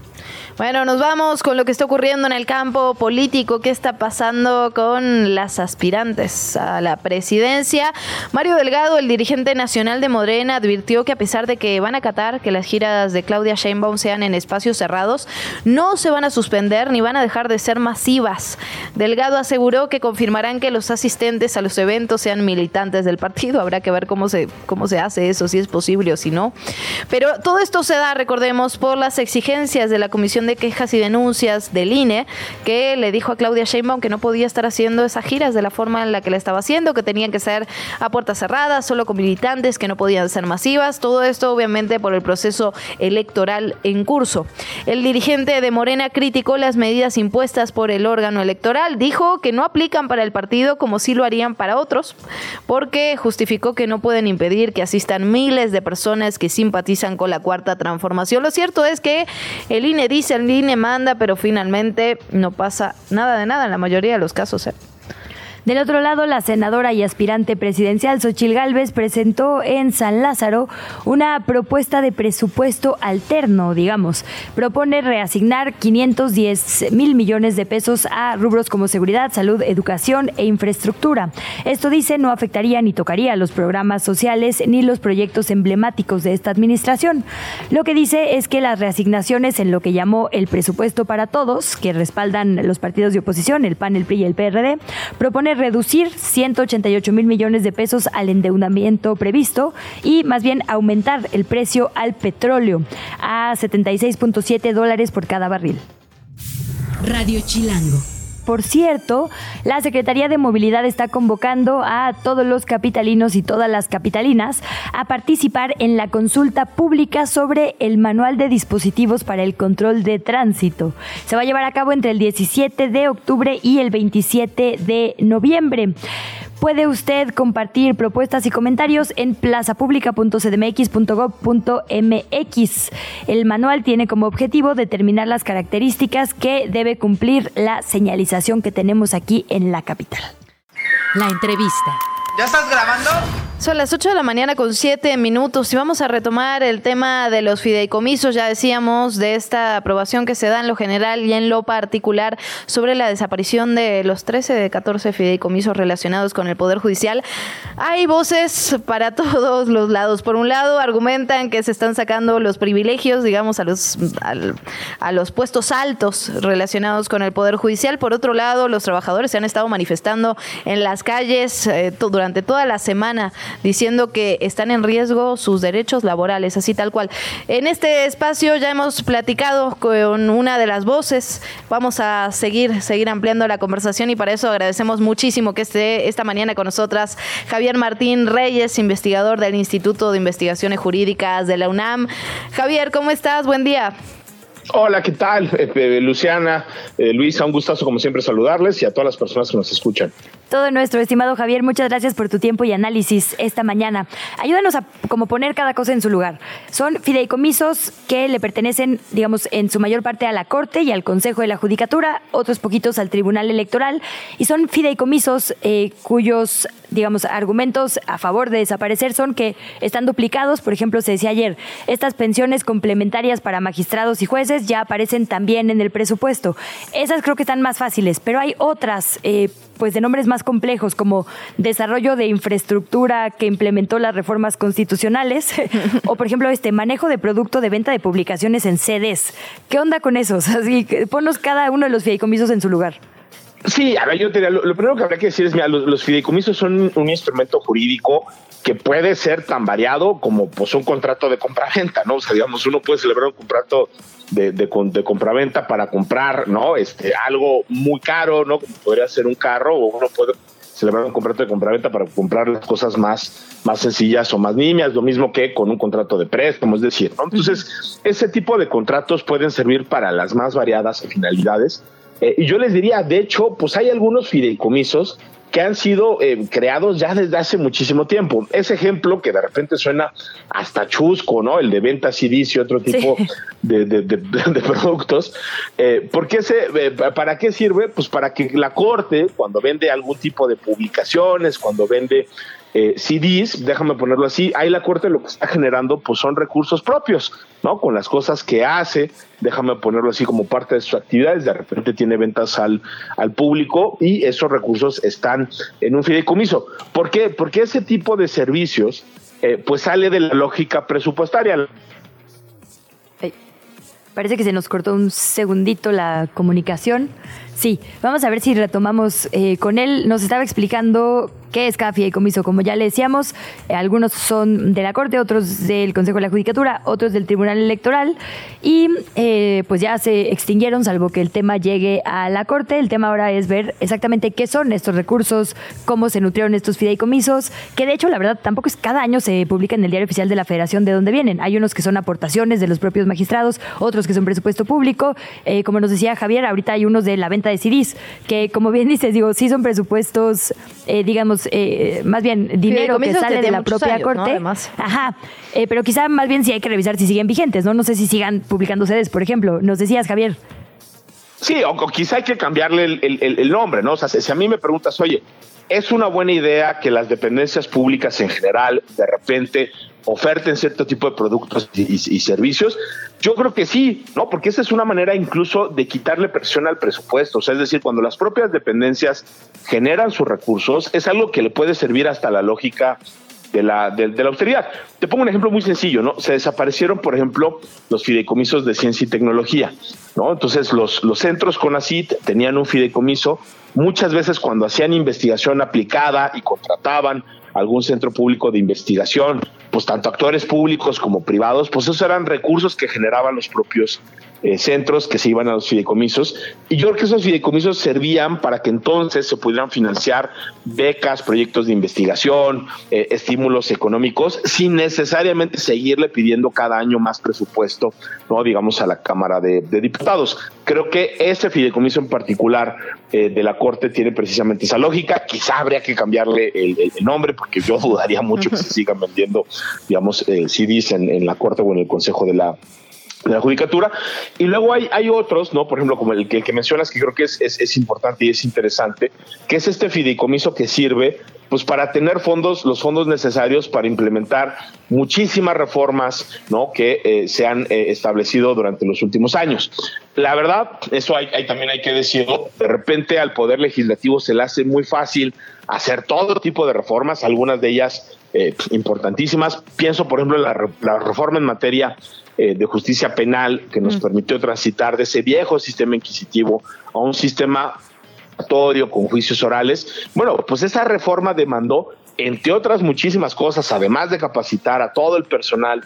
[SPEAKER 2] Bueno, nos vamos con lo que está ocurriendo en el campo político. ¿Qué está pasando con las aspirantes a la presidencia? Mario Delgado, el dirigente nacional de Morena, advirtió que a pesar de que van a acatar que las giras de Claudia Sheinbaum sean en espacios cerrados, no se van a suspender ni van a dejar de ser masivas. Delgado aseguró que confirmarán que los asistentes a los eventos sean militares del partido. Habrá que ver cómo se, cómo se hace eso, si es posible o si no. Pero todo esto se da, recordemos, por las exigencias de la Comisión de Quejas y Denuncias del INE, que le dijo a Claudia Sheinbaum que no podía estar haciendo esas giras de la forma en la que la estaba haciendo, que tenían que ser a puertas cerradas, solo con militantes, que no podían ser masivas. Todo esto, obviamente, por el proceso electoral en curso. El dirigente de Morena criticó las medidas impuestas por el órgano electoral. Dijo que no aplican para el partido como sí lo harían para otros, porque justificó que no pueden impedir que asistan miles de personas que simpatizan con la cuarta transformación. Lo cierto es que el INE dice, el INE manda, pero finalmente no pasa nada de nada en la mayoría de los casos. ¿eh?
[SPEAKER 3] Del otro lado, la senadora y aspirante presidencial Xochil Gálvez presentó en San Lázaro una propuesta de presupuesto alterno, digamos. Propone reasignar 510 mil millones de pesos a rubros como seguridad, salud, educación e infraestructura. Esto dice no afectaría ni tocaría los programas sociales ni los proyectos emblemáticos de esta administración. Lo que dice es que las reasignaciones en lo que llamó el presupuesto para todos, que respaldan los partidos de oposición, el PAN, el PRI y el PRD, propone reducir 188 mil millones de pesos al endeudamiento previsto y más bien aumentar el precio al petróleo a 76.7 dólares por cada barril.
[SPEAKER 12] Radio Chilango.
[SPEAKER 3] Por cierto, la Secretaría de Movilidad está convocando a todos los capitalinos y todas las capitalinas a participar en la consulta pública sobre el manual de dispositivos para el control de tránsito. Se va a llevar a cabo entre el 17 de octubre y el 27 de noviembre. Puede usted compartir propuestas y comentarios en plazapublica.cdmx.gov.mx. El manual tiene como objetivo determinar las características que debe cumplir la señalización que tenemos aquí en la capital.
[SPEAKER 12] La entrevista.
[SPEAKER 20] ¿Ya estás grabando?
[SPEAKER 2] Son las 8 de la mañana con 7 minutos y vamos a retomar el tema de los fideicomisos, ya decíamos, de esta aprobación que se da en lo general y en lo particular sobre la desaparición de los 13 de 14 fideicomisos relacionados con el Poder Judicial. Hay voces para todos los lados. Por un lado, argumentan que se están sacando los privilegios, digamos, a los, a los puestos altos relacionados con el Poder Judicial. Por otro lado, los trabajadores se han estado manifestando en las calles eh, durante toda la semana diciendo que están en riesgo sus derechos laborales, así tal cual. En este espacio ya hemos platicado con una de las voces. Vamos a seguir, seguir ampliando la conversación y para eso agradecemos muchísimo que esté esta mañana con nosotras Javier Martín Reyes, investigador del Instituto de Investigaciones Jurídicas de la UNAM. Javier, ¿cómo estás? Buen día.
[SPEAKER 20] Hola, ¿qué tal? Eh, Luciana, eh, Luisa, un gustazo como siempre saludarles y a todas las personas que nos escuchan.
[SPEAKER 3] Todo nuestro estimado Javier, muchas gracias por tu tiempo y análisis esta mañana. Ayúdanos a como poner cada cosa en su lugar. Son fideicomisos que le pertenecen, digamos, en su mayor parte a la Corte y al Consejo de la Judicatura, otros poquitos al Tribunal Electoral, y son fideicomisos eh, cuyos, digamos, argumentos a favor de desaparecer son que están duplicados. Por ejemplo, se decía ayer, estas pensiones complementarias para magistrados y jueces ya aparecen también en el presupuesto. Esas creo que están más fáciles, pero hay otras, eh, pues de nombres más complejos, como desarrollo de infraestructura que implementó las reformas constitucionales, o por ejemplo, este manejo de producto de venta de publicaciones en sedes. ¿Qué onda con esos? Así ponos cada uno de los fideicomisos en su lugar.
[SPEAKER 20] Sí, a ver, yo te lo, lo, primero que habría que decir es, mira, los, fideicomisos son un instrumento jurídico que puede ser tan variado como pues un contrato de compraventa, ¿no? O sea, digamos, uno puede celebrar un contrato de, de, de compraventa para comprar, ¿no? Este, algo muy caro, ¿no? Como podría ser un carro, o uno puede celebrar un contrato de compraventa para comprar las cosas más, más sencillas o más nimias, lo mismo que con un contrato de préstamo, es decir, ¿no? Entonces, ese tipo de contratos pueden servir para las más variadas finalidades eh, y yo les diría, de hecho, pues hay algunos fideicomisos que han sido eh, creados ya desde hace muchísimo tiempo. Ese ejemplo que de repente suena hasta chusco, ¿no? El de ventas y otro tipo de, de, de, de, productos. Eh, porque ese, eh, ¿Para qué sirve? Pues para que la corte, cuando vende algún tipo de publicaciones, cuando vende eh, CDs, déjame ponerlo así, ahí la Corte lo que está generando pues son recursos propios, ¿no? Con las cosas que hace, déjame ponerlo así como parte de sus actividades, de repente tiene ventas al, al público y esos recursos están en un fideicomiso. ¿Por qué? Porque ese tipo de servicios eh, pues sale de la lógica presupuestaria.
[SPEAKER 3] Parece que se nos cortó un segundito la comunicación. Sí, vamos a ver si retomamos eh, con él. Nos estaba explicando qué es cada fideicomiso. Como ya le decíamos, eh, algunos son de la Corte, otros del Consejo de la Judicatura, otros del Tribunal Electoral y eh, pues ya se extinguieron, salvo que el tema llegue a la Corte. El tema ahora es ver exactamente qué son estos recursos, cómo se nutrieron estos fideicomisos, que de hecho la verdad tampoco es cada año se publica en el diario oficial de la Federación de dónde vienen. Hay unos que son aportaciones de los propios magistrados, otros que son presupuesto público. Eh, como nos decía Javier, ahorita hay unos de la venta de CDs, que como bien dices, digo, sí son presupuestos, eh, digamos, eh, más bien dinero que sale de la propia
[SPEAKER 2] años,
[SPEAKER 3] corte.
[SPEAKER 2] ¿no?
[SPEAKER 3] Ajá, eh, pero quizá más bien sí hay que revisar si siguen vigentes, ¿no? No sé si sigan publicando CDs, por ejemplo. Nos decías, Javier.
[SPEAKER 20] Sí, o, o quizá hay que cambiarle el, el, el, nombre, ¿no? O sea, si, si a mí me preguntas, oye, ¿es una buena idea que las dependencias públicas en general de repente oferten cierto tipo de productos y, y, y, servicios? Yo creo que sí, ¿no? Porque esa es una manera incluso de quitarle presión al presupuesto. O sea, es decir, cuando las propias dependencias generan sus recursos, es algo que le puede servir hasta la lógica de la, de, la austeridad. Te pongo un ejemplo muy sencillo, ¿no? Se desaparecieron, por ejemplo, los fideicomisos de ciencia y tecnología, ¿no? Entonces, los, los centros CONACIT tenían un fideicomiso. Muchas veces cuando hacían investigación aplicada y contrataban algún centro público de investigación, pues tanto actores públicos como privados, pues esos eran recursos que generaban los propios eh, centros que se iban a los fideicomisos. Y yo creo que esos fideicomisos servían para que entonces se pudieran financiar becas, proyectos de investigación, eh, estímulos económicos, sin necesariamente seguirle pidiendo cada año más presupuesto, no digamos a la Cámara de, de Diputados. Creo que ese fideicomiso en particular eh, de la Corte tiene precisamente esa lógica. Quizá habría que cambiarle el, el, el nombre, porque yo dudaría mucho que se sigan vendiendo, digamos, CDs en, en la Corte o en el Consejo de la de la judicatura. Y luego hay, hay otros, ¿no? Por ejemplo, como el que, el que mencionas, que creo que es, es, importante y es interesante, que es este fideicomiso que sirve pues para tener fondos, los fondos necesarios para implementar muchísimas reformas, ¿no? Que eh, se han eh, establecido durante los últimos años. La verdad, eso hay, también hay que decirlo, de repente al Poder Legislativo se le hace muy fácil hacer todo tipo de reformas, algunas de ellas eh, importantísimas. Pienso, por ejemplo, en la, reforma en materia de justicia penal que nos permitió transitar de ese viejo sistema inquisitivo a un sistema con juicios orales. Bueno, pues esa reforma demandó entre otras muchísimas cosas, además de capacitar a todo el personal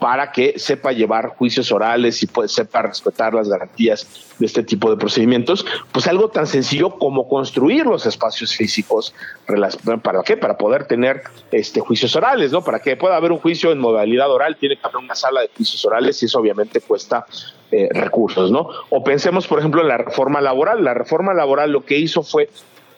[SPEAKER 20] para que sepa llevar juicios orales y pues, sepa respetar las garantías de este tipo de procedimientos, pues algo tan sencillo como construir los espacios físicos. ¿Para qué? Para poder tener este, juicios orales, ¿no? Para que pueda haber un juicio en modalidad oral, tiene que haber una sala de juicios orales y eso obviamente cuesta eh, recursos, ¿no? O pensemos, por ejemplo, en la reforma laboral. La reforma laboral lo que hizo fue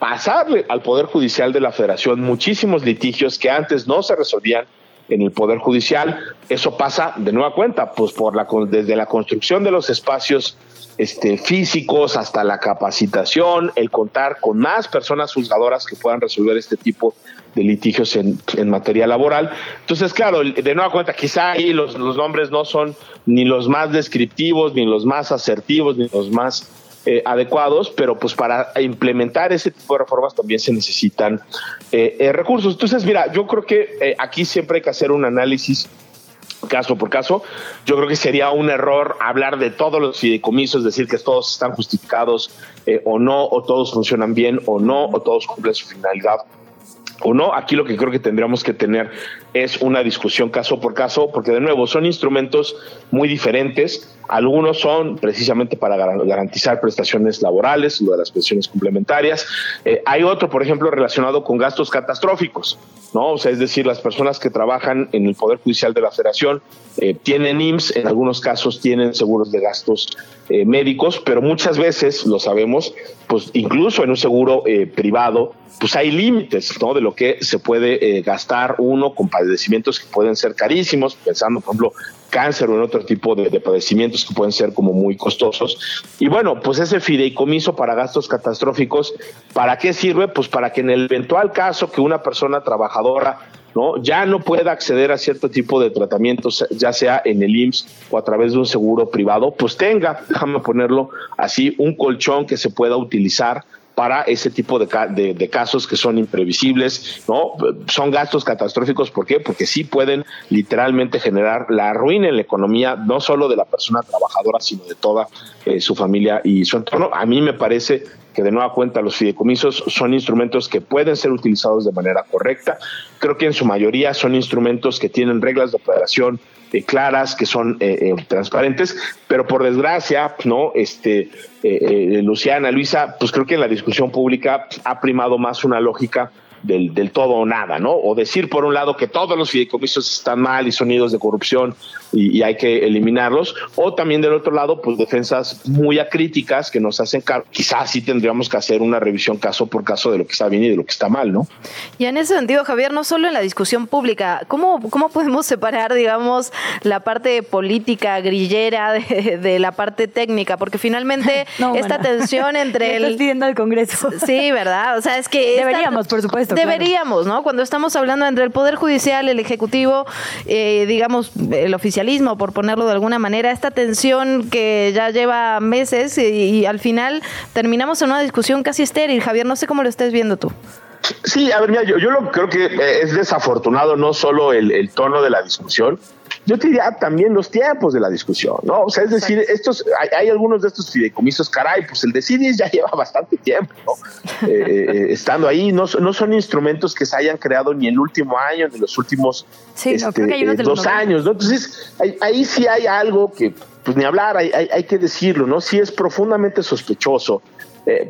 [SPEAKER 20] pasarle al Poder Judicial de la Federación muchísimos litigios que antes no se resolvían en el Poder Judicial. Eso pasa de nueva cuenta, pues por la, desde la construcción de los espacios este, físicos hasta la capacitación, el contar con más personas juzgadoras que puedan resolver este tipo de litigios en, materia laboral. Entonces, claro, de nueva cuenta, quizá ahí los, los nombres no son ni los más descriptivos, ni los más asertivos, ni los más eh, adecuados, pero pues para implementar ese tipo de reformas también se necesitan eh, eh, recursos. Entonces, mira, yo creo que aquí siempre hay que hacer un análisis caso por caso. Yo creo que sería un error hablar de todos los fideicomisos, decir que todos están justificados o no, o todos funcionan bien o no, o todos cumplen su finalidad o no. Aquí lo que creo que tendríamos que tener es una discusión caso por caso, porque de nuevo son instrumentos muy diferentes. Algunos son precisamente para garantizar prestaciones laborales, lo de las pensiones complementarias. Eh, hay otro, por ejemplo, relacionado con gastos catastróficos, ¿no? O sea, es decir, las personas que trabajan en el Poder Judicial de la Federación eh, tienen IMSS, en algunos casos tienen seguros de gastos eh, médicos, pero muchas veces, lo sabemos, pues incluso en un seguro privado, pues hay límites, ¿no? De lo que se puede gastar uno con padecimientos que pueden ser carísimos, pensando, por ejemplo, cáncer o en otro tipo de, padecimientos que pueden ser como muy costosos. Y bueno, pues ese fideicomiso para gastos catastróficos, ¿para qué sirve? Pues para que en el eventual caso que una persona trabajadora ¿no? ya no pueda acceder a cierto tipo de tratamientos, ya sea en el IMSS o a través de un seguro privado, pues tenga, déjame ponerlo así, un colchón que se pueda utilizar para ese tipo de, de, casos que son imprevisibles, ¿no? Son gastos catastróficos, ¿por qué? Porque sí pueden literalmente generar la ruina en la economía, no solo de la persona trabajadora, sino de toda eh, su familia y su entorno. A mí me parece que de nueva cuenta los fideicomisos son instrumentos que pueden ser utilizados de manera correcta. Creo que en su mayoría son instrumentos que tienen reglas de operación eh, claras, que son eh, transparentes, pero por desgracia, no, este, Luciana, Luisa, pues creo que en la discusión pública ha primado más una lógica del, del, todo o nada, ¿no? O decir por un lado que todos los fideicomisos están mal y sonidos de corrupción y, hay que eliminarlos, o también del otro lado, pues defensas muy acríticas que nos hacen cargo. Quizás sí tendríamos que hacer una revisión caso por caso de lo que está bien y de lo que está mal, ¿no?
[SPEAKER 2] Y en ese sentido, Javier, no solo en la discusión pública, ¿cómo, cómo podemos separar, digamos, la parte política, grillera, de, la parte técnica? Porque finalmente esta tensión entre
[SPEAKER 3] el... pidiendo al Congreso.
[SPEAKER 2] Sí, ¿verdad? O sea, es que...
[SPEAKER 3] Deberíamos, por supuesto.
[SPEAKER 2] Deberíamos, ¿no? Cuando estamos hablando entre el Poder Judicial, el Ejecutivo, eh, digamos, el oficialismo, por ponerlo de alguna manera, esta tensión que ya lleva meses y, al final terminamos en una discusión casi estéril. Javier, no sé cómo lo estés viendo tú.
[SPEAKER 20] Sí, a ver, mira, yo, yo lo, creo que eh, es desafortunado no solo el, el tono de la discusión, yo te diría también los tiempos de la discusión, ¿no? O sea, es decir, estos, hay, algunos de estos fideicomisos, caray, pues el de CIDIS ya lleva bastante tiempo, ¿no? Eh, eh, estando ahí, no, no son instrumentos que se hayan creado ni el último año, ni los últimos este, eh, dos años, ¿no? Entonces, ahí, sí hay algo que, pues ni hablar, hay, hay, que decirlo, ¿no? Sí es profundamente sospechoso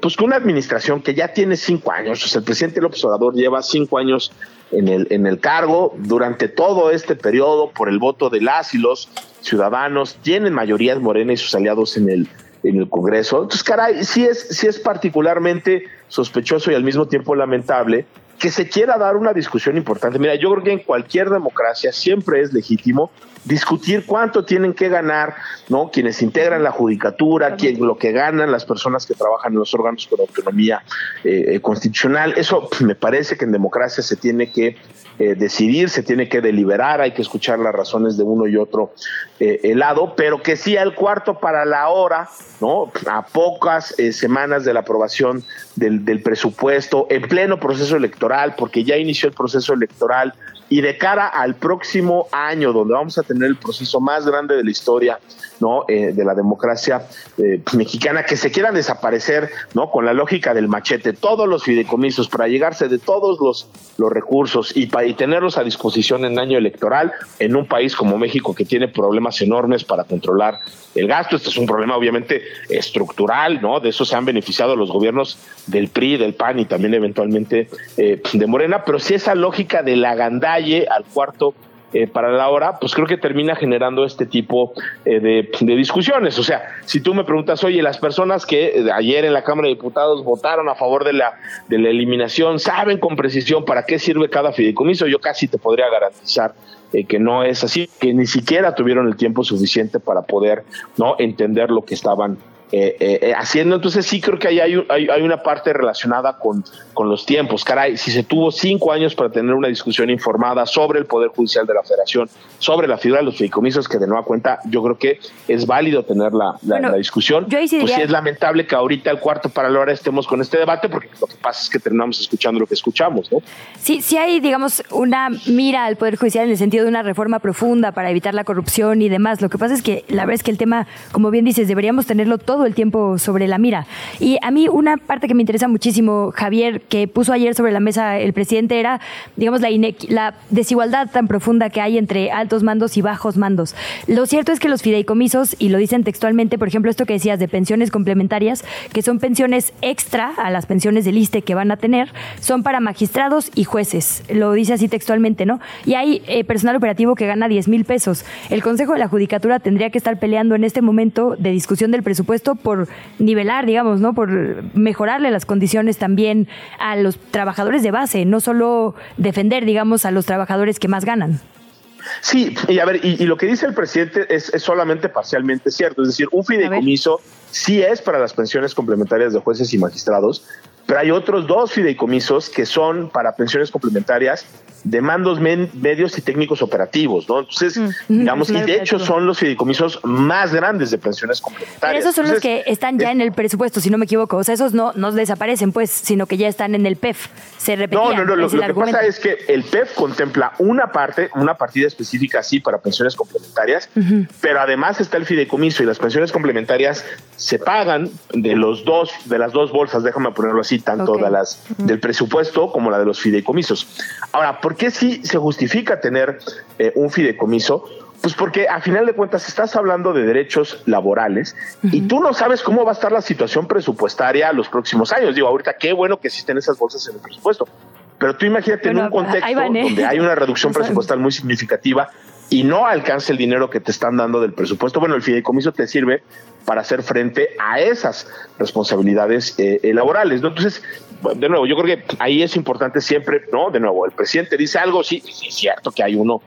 [SPEAKER 20] pues que una administración que ya tiene cinco años, el presidente López Obrador lleva cinco años en el, en el cargo durante todo este periodo por el voto de las y los ciudadanos, tienen mayorías Morena y sus aliados en el, en el Congreso. Entonces, caray, sí es, sí es particularmente sospechoso y al mismo tiempo lamentable que se quiera dar una discusión importante. Mira, yo creo que en cualquier democracia siempre es legítimo discutir cuánto tienen que ganar, ¿no? Quienes integran la judicatura, quién, lo que ganan las personas que trabajan en los órganos con autonomía eh, eh, constitucional. Eso me parece que en democracia se tiene que eh, decidir, se tiene que deliberar, hay que escuchar las razones de uno y otro eh, lado, pero que sí al cuarto para la hora, ¿no? A pocas semanas de la aprobación del, del presupuesto, en pleno proceso electoral, porque ya inició el proceso electoral y de cara al próximo año, donde vamos a tener el proceso más grande de la historia, ¿no? Eh, de la democracia eh, mexicana, que se quieran desaparecer, ¿no? Con la lógica del machete, todos los fideicomisos para llegarse de todos los, los recursos y, para, tenerlos a disposición en año electoral en un país como México que tiene problemas enormes para controlar el gasto. Este es un problema obviamente estructural, ¿no? De eso se han beneficiado los gobiernos del PRI, del PAN y también eventualmente eh, de Morena, pero si esa lógica de la al cuarto eh, para la hora, pues creo que termina generando este tipo eh, de, discusiones. O sea, si tú me preguntas, oye, las personas que ayer en la Cámara de Diputados votaron a favor de la, de la eliminación, ¿saben con precisión para qué sirve cada fideicomiso? Yo casi te podría garantizar eh, que no es así, que ni siquiera tuvieron el tiempo suficiente para poder no entender lo que estaban eh, eh, haciendo. Entonces sí creo que ahí hay, hay, hay, una parte relacionada con, con los tiempos. Caray, si se tuvo cinco años para tener una discusión informada sobre el Poder Judicial de la Federación, sobre la figura de los fideicomisos que de nueva cuenta yo creo que es válido tener la, la, bueno, la discusión.
[SPEAKER 3] Yo sí
[SPEAKER 20] pues sí es lamentable que ahorita el cuarto para la hora estemos con este debate porque lo que pasa es que terminamos escuchando lo que escuchamos. ¿no?
[SPEAKER 3] Sí, sí hay, digamos, una mira al Poder Judicial en el sentido de una reforma profunda para evitar la corrupción y demás. Lo que pasa es que la verdad es que el tema, como bien dices, deberíamos tenerlo todo el tiempo sobre la mira. Y a mí una parte que me interesa muchísimo, Javier, que puso ayer sobre la mesa el presidente era, digamos, la, la desigualdad tan profunda que hay entre altos mandos y bajos mandos. Lo cierto es que los fideicomisos, y lo dicen textualmente, por ejemplo, esto que decías de pensiones complementarias, que son pensiones extra a las pensiones del ISTE que van a tener, son para magistrados y jueces. Lo dice así textualmente, ¿no? Y hay eh, personal operativo que gana 10 mil pesos. El Consejo de la Judicatura tendría que estar peleando en este momento de discusión del presupuesto por nivelar, digamos, ¿no? Por mejorarle las condiciones también a los trabajadores de base, no solo defender, digamos, a los trabajadores que más ganan.
[SPEAKER 20] Sí, y a ver, y, y lo que dice el presidente es, es, solamente parcialmente cierto, es decir, un fideicomiso sí es para las pensiones complementarias de jueces y magistrados, pero hay otros dos fideicomisos que son para pensiones complementarias de mandos medios y técnicos operativos, ¿no? Entonces, mm, digamos, claro, y de hecho son los fideicomisos más grandes de pensiones complementarias.
[SPEAKER 3] Pero esos son
[SPEAKER 20] Entonces,
[SPEAKER 3] los que están ya en el presupuesto, si no me equivoco. O sea, esos no, no desaparecen, pues, sino que ya están en el PEF. Se repetían.
[SPEAKER 20] No, no, no. Lo, lo que pasa es que el PEF contempla una parte, una partida específica, sí, para pensiones complementarias, uh -huh. pero además está el fideicomiso y las pensiones complementarias se pagan de los dos, de las dos bolsas, déjame ponerlo así, tanto okay. de las uh -huh. del presupuesto como la de los fideicomisos. Ahora, ¿por qué sí se justifica tener eh, un fideicomiso? Pues porque a final de cuentas estás hablando de derechos laborales uh -huh. y tú no sabes cómo va a estar la situación presupuestaria los próximos años. Digo, ahorita qué bueno que existen esas bolsas en el presupuesto. Pero tú imagínate en un contexto van, ¿eh? donde hay una reducción presupuestal muy significativa y no alcanza el dinero que te están dando del presupuesto. Bueno, el fideicomiso te sirve para hacer frente a esas responsabilidades eh, laborales, ¿no? Entonces, de nuevo, yo creo que ahí es importante siempre, ¿no? De nuevo, el presidente dice algo, sí, sí es cierto que hay uno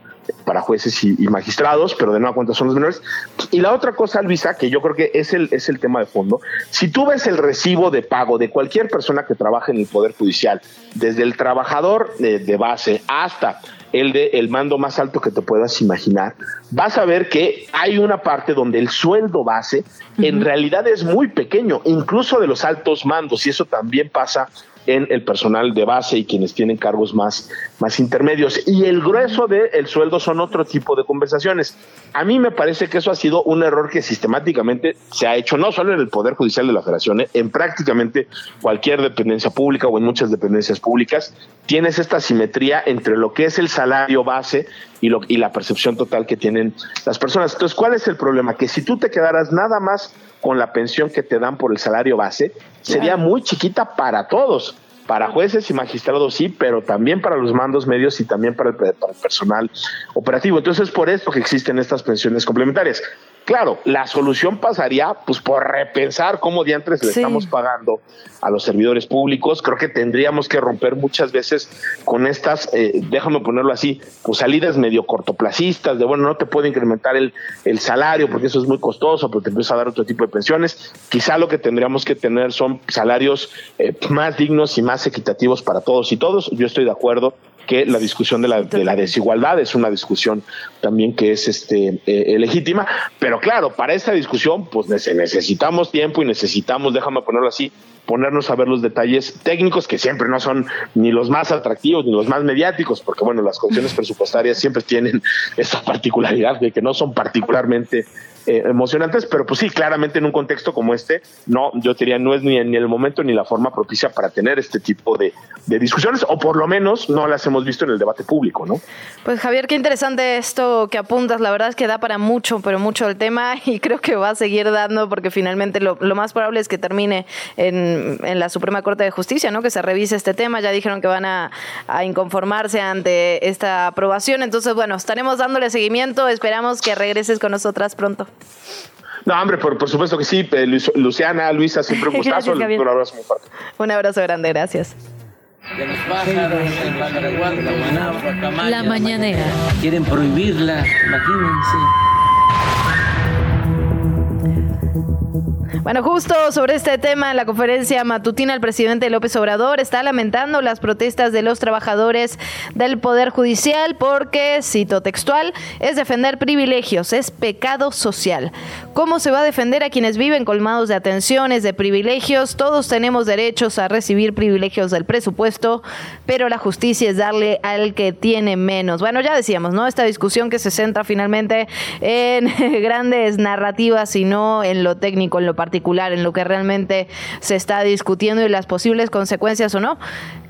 [SPEAKER 20] para jueces y, magistrados, pero de nueva cuenta son los menores. Y la otra cosa, Luisa, que yo creo que es el, es el tema de fondo, si tú ves el recibo de pago de cualquier persona que trabaje en el Poder Judicial, desde el trabajador de base hasta el de el mando más alto que te puedas imaginar, vas a ver que hay una parte donde el sueldo base uh -huh. en realidad es muy pequeño, incluso de los altos mandos, y eso también pasa en el personal de base y quienes tienen cargos más, más intermedios. Y el grueso del el sueldo son otro tipo de conversaciones. A mí me parece que eso ha sido un error que sistemáticamente se ha hecho, no solo en el Poder Judicial de la Federación, ¿eh? en prácticamente cualquier dependencia pública o en muchas dependencias públicas, tienes esta simetría entre lo que es el salario base y, lo, y la percepción total que tienen las personas. Entonces, ¿cuál es el problema? Que si tú te quedaras nada más con la pensión que te dan por el salario base, sería muy chiquita para todos, para jueces y magistrados sí, pero también para los mandos medios y también para el, para el personal operativo. Entonces es por esto que existen estas pensiones complementarias. Claro, la solución pasaría pues por repensar cómo diantres le estamos pagando a los servidores públicos. Creo que tendríamos que romper muchas veces con estas, eh, déjame ponerlo así, pues salidas medio cortoplacistas, de bueno, no te puede incrementar el, el salario porque eso es muy costoso, pero te empieza a dar otro tipo de pensiones. Quizá lo que tendríamos que tener son salarios eh, más dignos y más equitativos para todos y todos. Yo estoy de acuerdo que la discusión de la, de la desigualdad es una discusión también que es este eh, legítima, pero claro, para esta discusión pues necesitamos tiempo y necesitamos, déjame ponerlo así, ponernos a ver los detalles técnicos que siempre no son ni los más atractivos ni los más mediáticos, porque bueno, las condiciones presupuestarias siempre tienen esta particularidad de que no son particularmente eh, emocionantes, pero pues sí, claramente en un contexto como este, no, yo diría, no es ni, el momento ni la forma propicia para tener este tipo de, discusiones, o por lo menos no las hemos visto en el debate público, ¿no?
[SPEAKER 2] Pues Javier, qué interesante esto que apuntas, la verdad es que da para mucho, pero mucho el tema, y creo que va a seguir dando, porque finalmente lo, más probable es que termine en, la Suprema Corte de Justicia, ¿no? Que se revise este tema, ya dijeron que van a inconformarse ante esta aprobación, entonces, bueno, estaremos dándole seguimiento, esperamos que regreses con nosotras pronto.
[SPEAKER 20] No, hombre, por, por supuesto que sí. Luciana, Luisa, siempre un gustazo. un abrazo muy fuerte.
[SPEAKER 2] Un abrazo grande, gracias.
[SPEAKER 12] La mañanera.
[SPEAKER 7] Quieren prohibirla, imagínense.
[SPEAKER 2] Bueno, justo sobre este tema, en la conferencia matutina, el presidente López Obrador está lamentando las protestas de los trabajadores del Poder Judicial porque, cito textual, es defender privilegios, es pecado social. ¿Cómo se va a defender a quienes viven colmados de atenciones, de privilegios? Todos tenemos derechos a recibir privilegios del presupuesto, pero la justicia es darle al que tiene menos. Bueno, ya decíamos, ¿no? Esta discusión que se centra finalmente en grandes narrativas y no en lo técnico, en lo particular en lo que realmente se está discutiendo y las posibles consecuencias o no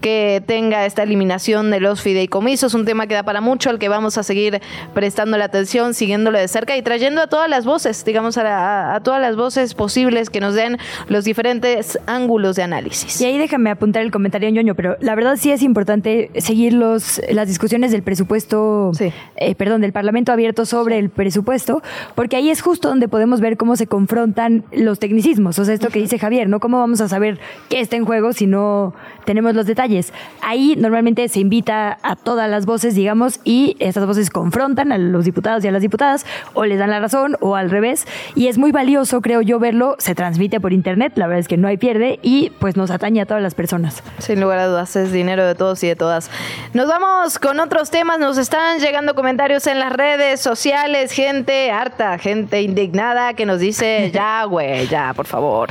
[SPEAKER 2] que tenga esta eliminación de los fideicomisos, un tema que da para mucho, al que vamos a seguir prestando la atención, siguiéndolo de cerca y trayendo a todas las voces, digamos, a, a, todas las voces posibles que nos den los diferentes ángulos de análisis.
[SPEAKER 3] Y ahí déjame apuntar el comentario, ñoño, pero la verdad sí es importante seguir los, las discusiones del presupuesto, sí. eh, perdón, del Parlamento abierto sobre el presupuesto, porque ahí es justo donde podemos ver cómo se confrontan los tecnicismos, o sea, esto que dice Javier, ¿no? ¿Cómo vamos a saber qué está en juego si no tenemos los detalles? Ahí normalmente se invita a todas las voces, digamos, y estas voces confrontan a los diputados y a las diputadas, o les dan la razón, o al revés. Y es muy valioso, creo yo, verlo. Se transmite por internet, la verdad es que no hay pierde, y pues nos atañe a todas las personas.
[SPEAKER 2] Sin lugar a dudas, es dinero de todos y de todas. Nos vamos con otros temas. Nos están llegando comentarios en las redes sociales, gente harta, gente indignada que nos dice, ya, güey, ya, por favor.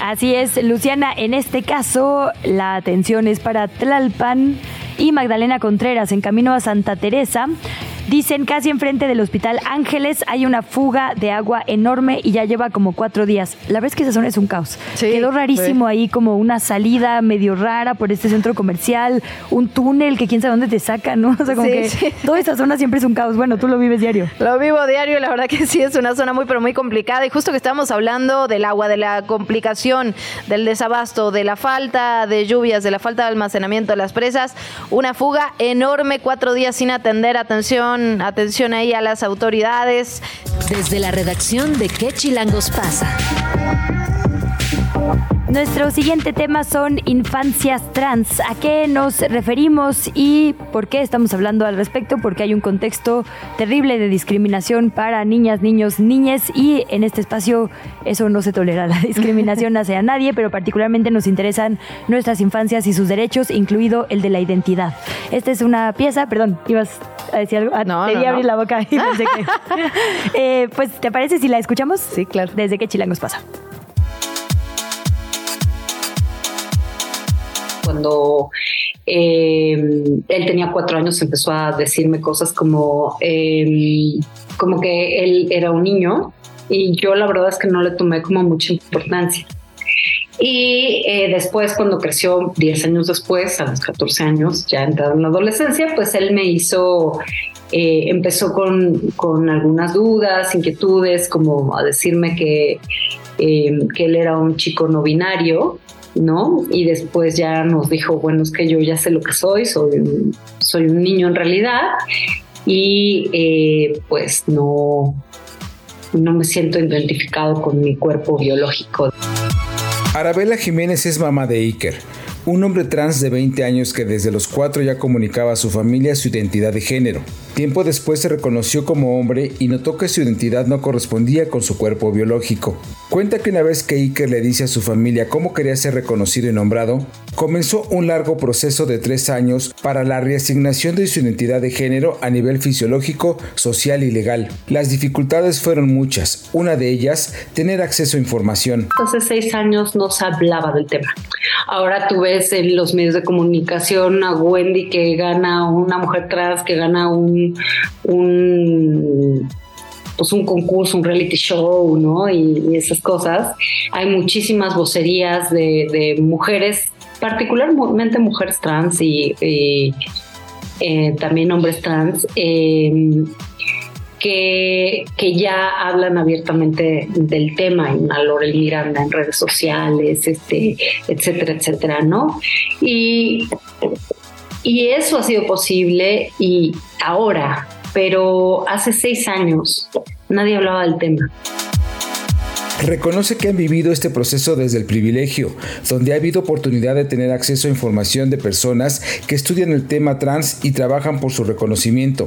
[SPEAKER 3] Así es, Luciana, en este caso la atención es para Tlalpan y Magdalena Contreras en camino a Santa Teresa. Dicen casi enfrente del Hospital Ángeles hay una fuga de agua enorme y ya lleva como cuatro días. La verdad es que esa zona es un caos. Sí, Quedó rarísimo sí. ahí como una salida medio rara por este centro comercial, un túnel que quién sabe dónde te saca, ¿no? O sea, como sí, que toda esta zona siempre es un caos. Bueno, tú lo vives diario.
[SPEAKER 2] Lo vivo diario, la verdad que sí es una zona muy pero muy complicada y justo que estamos hablando del agua, de la complicación, del desabasto, de la falta de lluvias, de la falta de almacenamiento de las presas, una fuga enorme, cuatro días sin atender, atención atención ahí a las autoridades.
[SPEAKER 12] Desde la redacción de ¿Qué Chilangos pasa?
[SPEAKER 3] Nuestro siguiente tema son infancias trans. ¿A qué nos referimos y por qué estamos hablando al respecto? Porque hay un contexto terrible de discriminación para niñas, niños, niñes y en este espacio eso no se tolera, la discriminación hacia nadie, pero particularmente nos interesan nuestras infancias y sus derechos, incluido el de la identidad. Esta es una pieza, perdón, ibas a decir algo. Ah,
[SPEAKER 2] no,
[SPEAKER 3] te
[SPEAKER 2] no,
[SPEAKER 3] abrir la boca y pensé que... eh, pues, ¿te parece si la escuchamos?
[SPEAKER 2] Sí, claro.
[SPEAKER 3] Desde qué chilangos pasa.
[SPEAKER 21] Cuando eh, él tenía cuatro años empezó a decirme cosas como, eh, como que él era un niño y yo la verdad es que no le tomé como mucha importancia. Y eh, después, cuando creció 10 años después, a los 14 años, ya entrado en la adolescencia, pues él me hizo, eh, empezó con, con, algunas dudas, inquietudes, como a decirme que, eh, que él era un chico no binario, ¿no? Y después ya nos dijo, bueno, es que yo ya sé lo que soy, soy un, soy un niño en realidad, y eh, pues no, no me siento identificado con mi cuerpo biológico.
[SPEAKER 22] Arabella Jiménez es mamá de Iker un hombre trans de 20 años que desde los 4 ya comunicaba a su familia su identidad de género. Tiempo después se reconoció como hombre y notó que su identidad no correspondía con su cuerpo biológico. Cuenta que una vez que Iker le dice a su familia cómo quería ser reconocido y nombrado, comenzó un largo proceso de tres años para la reasignación de su identidad de género a nivel fisiológico, social y legal. Las dificultades fueron muchas, una de ellas, tener acceso a información.
[SPEAKER 21] Hace seis años no se hablaba del tema. Ahora tú ves en los medios de comunicación a Wendy que gana, una mujer trans que gana un, un pues un concurso, un reality show, ¿no? Y, esas cosas. Hay muchísimas vocerías de, mujeres, particularmente mujeres trans y, eh, también hombres trans. Em, que, que, ya hablan abiertamente del tema, una Lorel Miranda en redes sociales, este, etcétera, etcétera, ¿no? Y, y eso ha sido posible y ahora, pero hace seis años nadie hablaba del tema.
[SPEAKER 22] Reconoce que han vivido este proceso desde el privilegio, donde ha habido oportunidad de tener acceso a información de personas que estudian el tema trans y trabajan por su reconocimiento.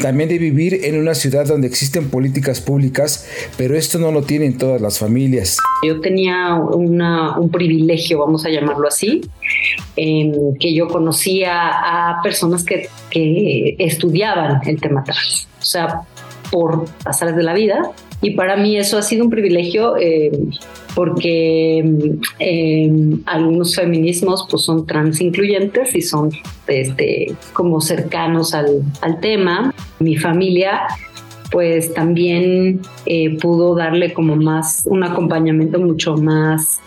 [SPEAKER 22] También de vivir en una ciudad donde existen políticas públicas, pero esto no lo tienen todas las familias.
[SPEAKER 21] Yo tenía un privilegio, vamos a llamarlo así, que yo conocía a personas que, que estudiaban el tema trans. O sea, por pasar de la vida, y para mí eso ha sido un privilegio eh, porque eh, algunos feminismos pues son trans incluyentes y son este, como cercanos al, al tema. Mi familia pues también eh, pudo darle como más un acompañamiento mucho más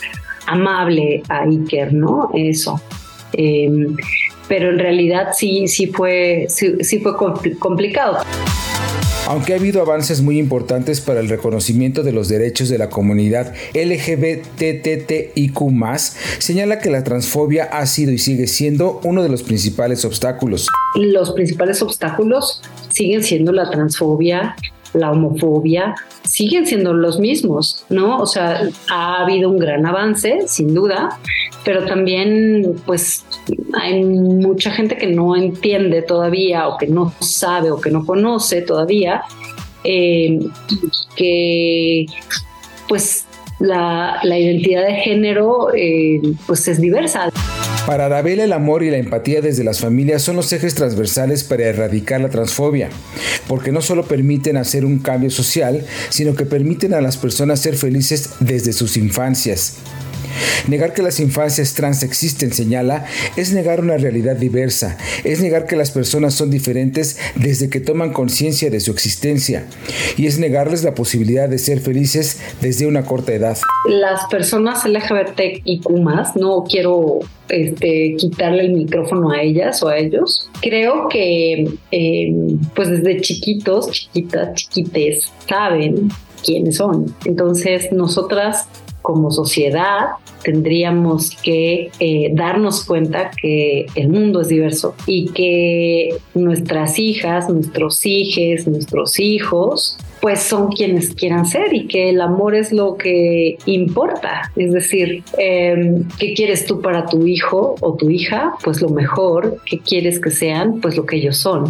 [SPEAKER 21] amable a Iker, ¿no? Eso. pero en realidad sí, sí fue, sí, sí fue complicado.
[SPEAKER 22] Aunque ha habido avances muy importantes para el reconocimiento de los derechos de la comunidad LGBTTIQ, señala que la transfobia ha sido y sigue siendo uno de los principales obstáculos.
[SPEAKER 21] Los principales obstáculos siguen siendo la transfobia, la homofobia, siguen siendo los mismos, ¿no? O sea, ha habido un gran avance, sin duda, pero también pues hay mucha gente que no entiende todavía o que no sabe o que no conoce todavía eh, que pues la, identidad de género eh, pues es diversa.
[SPEAKER 22] Para Arabella el amor y la empatía desde las familias son los ejes transversales para erradicar la transfobia, porque no solo permiten hacer un cambio social, sino que permiten a las personas ser felices desde sus infancias. Negar que las infancias trans existen, señala, es negar una realidad diversa, es negar que las personas son diferentes desde que toman conciencia de su existencia y es negarles la posibilidad de ser felices desde una corta edad.
[SPEAKER 21] Las personas LGBTIQ no quiero este, quitarle el micrófono a ellas o a ellos. Creo que em, pues desde chiquitos, chiquitas, chiquites, saben quiénes son. Entonces nosotras como sociedad tendríamos que eh, darnos cuenta que el mundo es diverso y que nuestras hijas, nuestros hijos, nuestros hijos, pues son quienes quieran ser y que el amor es lo que importa. Es decir, em, ¿qué quieres tú para tu hijo o tu hija? Pues lo mejor. ¿Qué quieres que sean? Pues lo que ellos son.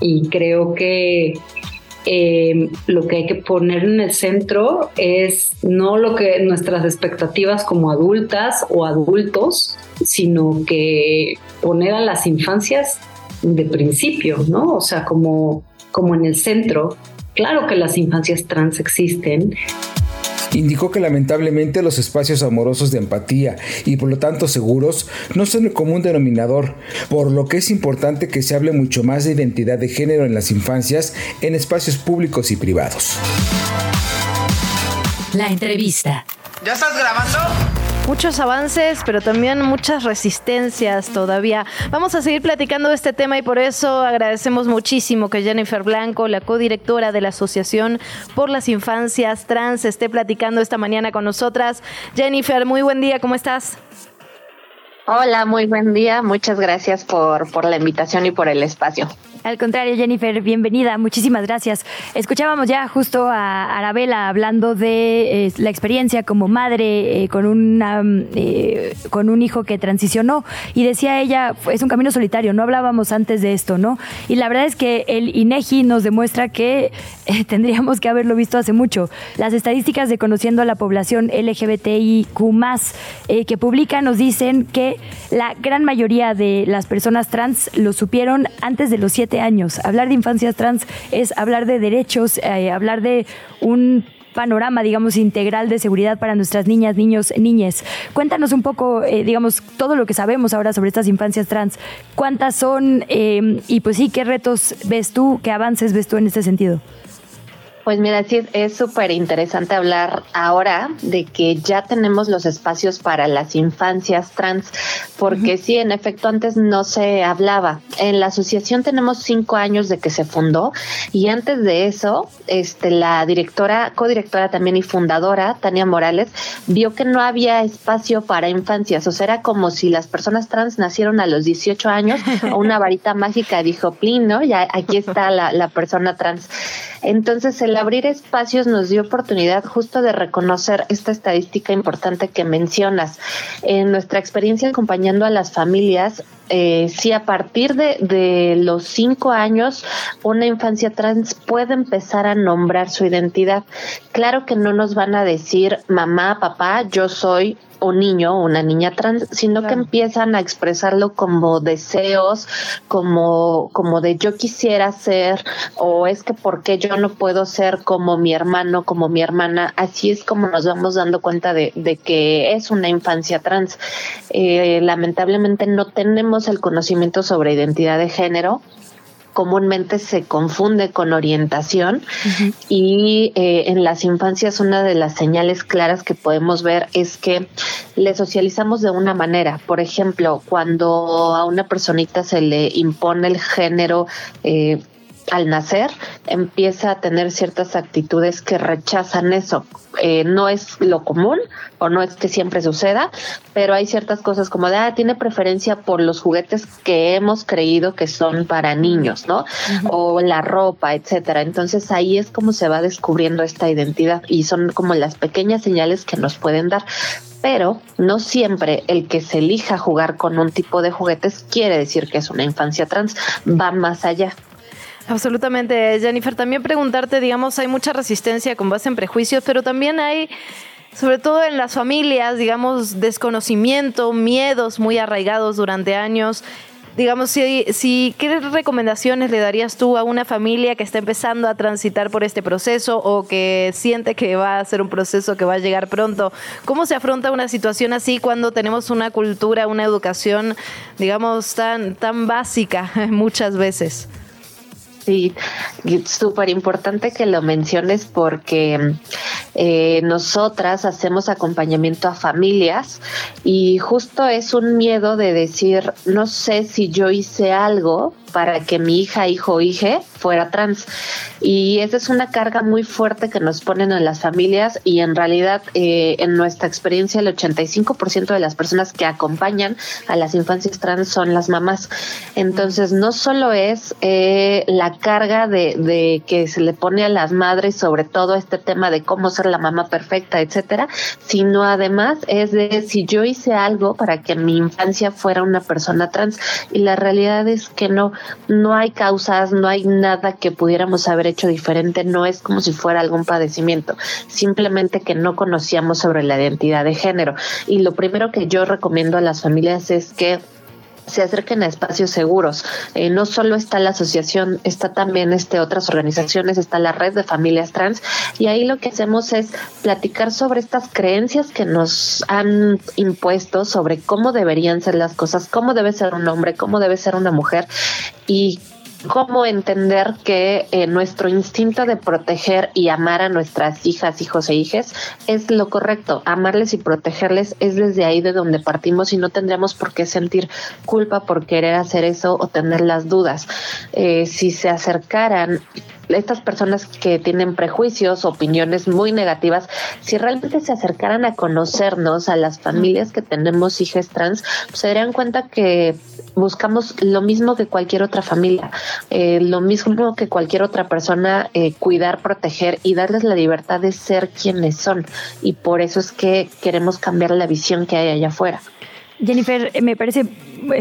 [SPEAKER 21] Y creo que eh, lo que hay que poner en el centro es no lo que nuestras expectativas como adultas o adultos, sino que poner a las infancias de principio, ¿no? O sea, como, como en el centro. Claro que las infancias trans existen,
[SPEAKER 22] indicó que lamentablemente los espacios amorosos de empatía y por lo tanto seguros no son el común denominador, por lo que es importante que se hable mucho más de identidad de género en las infancias en espacios públicos y privados.
[SPEAKER 12] La entrevista.
[SPEAKER 13] ¿Ya estás grabando?
[SPEAKER 2] Muchos avances, pero también muchas resistencias todavía. Vamos a seguir platicando de este tema y por eso agradecemos muchísimo que Jennifer Blanco, la codirectora de la Asociación por las Infancias Trans, esté platicando esta mañana con nosotras. Jennifer, muy buen día, ¿cómo estás?
[SPEAKER 23] Hola, muy buen día. Muchas gracias por, por la invitación y por el espacio.
[SPEAKER 3] Al contrario, Jennifer, bienvenida, muchísimas gracias. Escuchábamos ya justo a Arabella hablando de eh, la experiencia como madre eh, con, una, eh, con un hijo que transicionó y decía ella, es un camino solitario, no hablábamos antes de esto, ¿no? Y la verdad es que el INEGI nos demuestra que tendríamos que haberlo visto hace mucho. Las estadísticas de Conociendo a la Población LGBTIQ que publica nos dicen que la gran mayoría de las personas trans lo supieron antes de los siete años. Hablar de infancias trans es hablar de derechos, eh, hablar de un panorama, digamos, integral de seguridad para nuestras niñas, niños, niñas. Cuéntanos un poco, eh, digamos, todo lo que sabemos ahora sobre estas infancias trans. ¿Cuántas son? Eh, y pues sí, ¿qué retos ves tú, qué avances ves tú en este sentido?
[SPEAKER 24] Pues mira, sí, es súper interesante hablar ahora de que ya tenemos los espacios para las infancias trans, porque sí, en efecto, antes no se hablaba. En la asociación tenemos cinco años de que se fundó y antes de eso, este, la directora, codirectora también y fundadora, Tania Morales, vio que no había espacio para infancias, o sea, era como si las personas trans nacieron a los 18 años o una varita mágica dijo, plin, ¿no? Ya aquí está la, la persona trans. Entonces, el abrir espacios nos dio oportunidad justo de reconocer esta estadística importante que mencionas. En nuestra experiencia acompañando a las familias, eh, si a partir de, de, los cinco años una infancia trans puede empezar a nombrar su identidad. Claro que no nos van a decir mamá, papá, yo soy un niño o una niña trans, sino que empiezan a expresarlo como deseos, como, como de yo quisiera ser, o es que porque yo no puedo ser como mi hermano, como mi hermana. Así es como nos vamos dando cuenta de, de que es una infancia trans. Eh, lamentablemente no tenemos el conocimiento sobre identidad de género comúnmente se confunde con orientación y eh, en las infancias una de las señales claras que podemos ver es que le socializamos de una manera. Por ejemplo, cuando a una personita se le impone el género eh, al nacer empieza a tener ciertas actitudes que rechazan eso. Eh, no es lo común o no es que siempre suceda, pero hay ciertas cosas como de, ah, tiene preferencia por los juguetes que hemos creído que son para niños, ¿no? O la ropa, etcétera. Entonces ahí es como se va descubriendo esta identidad y son como las pequeñas señales que nos pueden dar pero no siempre el que se elija jugar con un tipo de juguetes quiere decir que es una infancia trans, va más allá.
[SPEAKER 2] Absolutamente, Jennifer. También preguntarte, digamos, hay mucha resistencia con base en prejuicios, pero también hay, sobre todo en las familias, digamos, desconocimiento, miedos muy arraigados durante años. Digamos, si, si, ¿qué recomendaciones le darías tú a una familia que está empezando a transitar por este proceso o que siente que va a ser un proceso que va a llegar pronto? ¿Cómo se afronta una situación así cuando tenemos una cultura, una educación, digamos, tan, tan básica muchas veces?
[SPEAKER 24] Sí, súper importante que lo menciones porque eh, nosotras hacemos acompañamiento a familias y justo es un miedo de decir, no sé si yo hice algo para que mi hija, hijo o hija fuera trans. Y esa es una carga muy fuerte que nos ponen en las familias y en realidad eh, en nuestra experiencia el 85% de las personas que acompañan a las infancias trans son las mamás. Entonces no solo es eh, la carga de, de que se le pone a las madres sobre todo este tema de cómo ser la mamá perfecta, etcétera, sino además es de si yo hice algo para que mi infancia fuera una persona trans y la realidad es que no no hay causas, no hay nada que pudiéramos haber hecho diferente, no es como si fuera algún padecimiento, simplemente que no conocíamos sobre la identidad de género. Y lo primero que yo recomiendo a las familias es que se acerquen a espacios seguros. Eh, no solo está la asociación, está también este, otras organizaciones, está la red de familias trans y ahí lo que hacemos es platicar sobre estas creencias que nos han impuesto sobre cómo deberían ser las cosas, cómo debe ser un hombre, cómo debe ser una mujer y cómo entender que eh, nuestro instinto de proteger y amar a nuestras hijas, hijos e hijas es lo correcto. Amarles y protegerles es desde ahí de donde partimos y no tendríamos por qué sentir culpa por querer hacer eso o tener las dudas. Eh, si se acercaran estas personas que tienen prejuicios, opiniones muy negativas, si realmente se acercaran a conocernos, a las familias que tenemos hijas trans, pues se darían cuenta que buscamos lo mismo que cualquier otra familia, eh, lo mismo que cualquier otra persona, eh, cuidar, proteger y darles la libertad de ser quienes son. Y por eso es que queremos cambiar la visión que hay allá afuera.
[SPEAKER 3] Jennifer, eh, me parece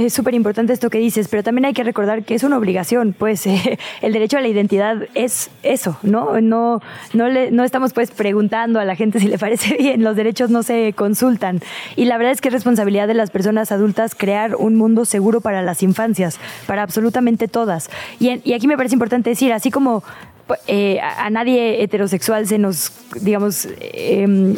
[SPEAKER 3] súper importante esto que dices, pero también hay que recordar que es una obligación, pues el derecho a la identidad es eso, ¿no? No, no, le, no estamos pues preguntando a la gente si le parece bien, los derechos no se consultan. Y la verdad es que es responsabilidad de las personas adultas crear un mundo seguro para las infancias, para absolutamente todas. Y, aquí me parece importante decir, así como eh, a, nadie heterosexual se nos, digamos, eh,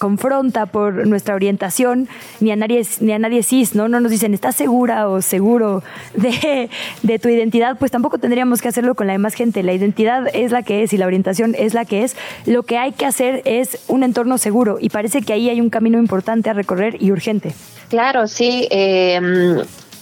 [SPEAKER 3] confronta por nuestra orientación, ni a nadie, ni a nadie cis, ¿no? No nos dicen, ¿estás segura o seguro de, de tu identidad? Pues tampoco tendríamos que hacerlo con la demás gente. La identidad es la que es y la orientación es la que es. Lo que hay que hacer es un entorno seguro y parece que ahí hay un camino importante a recorrer y urgente.
[SPEAKER 24] Claro, sí. Eh,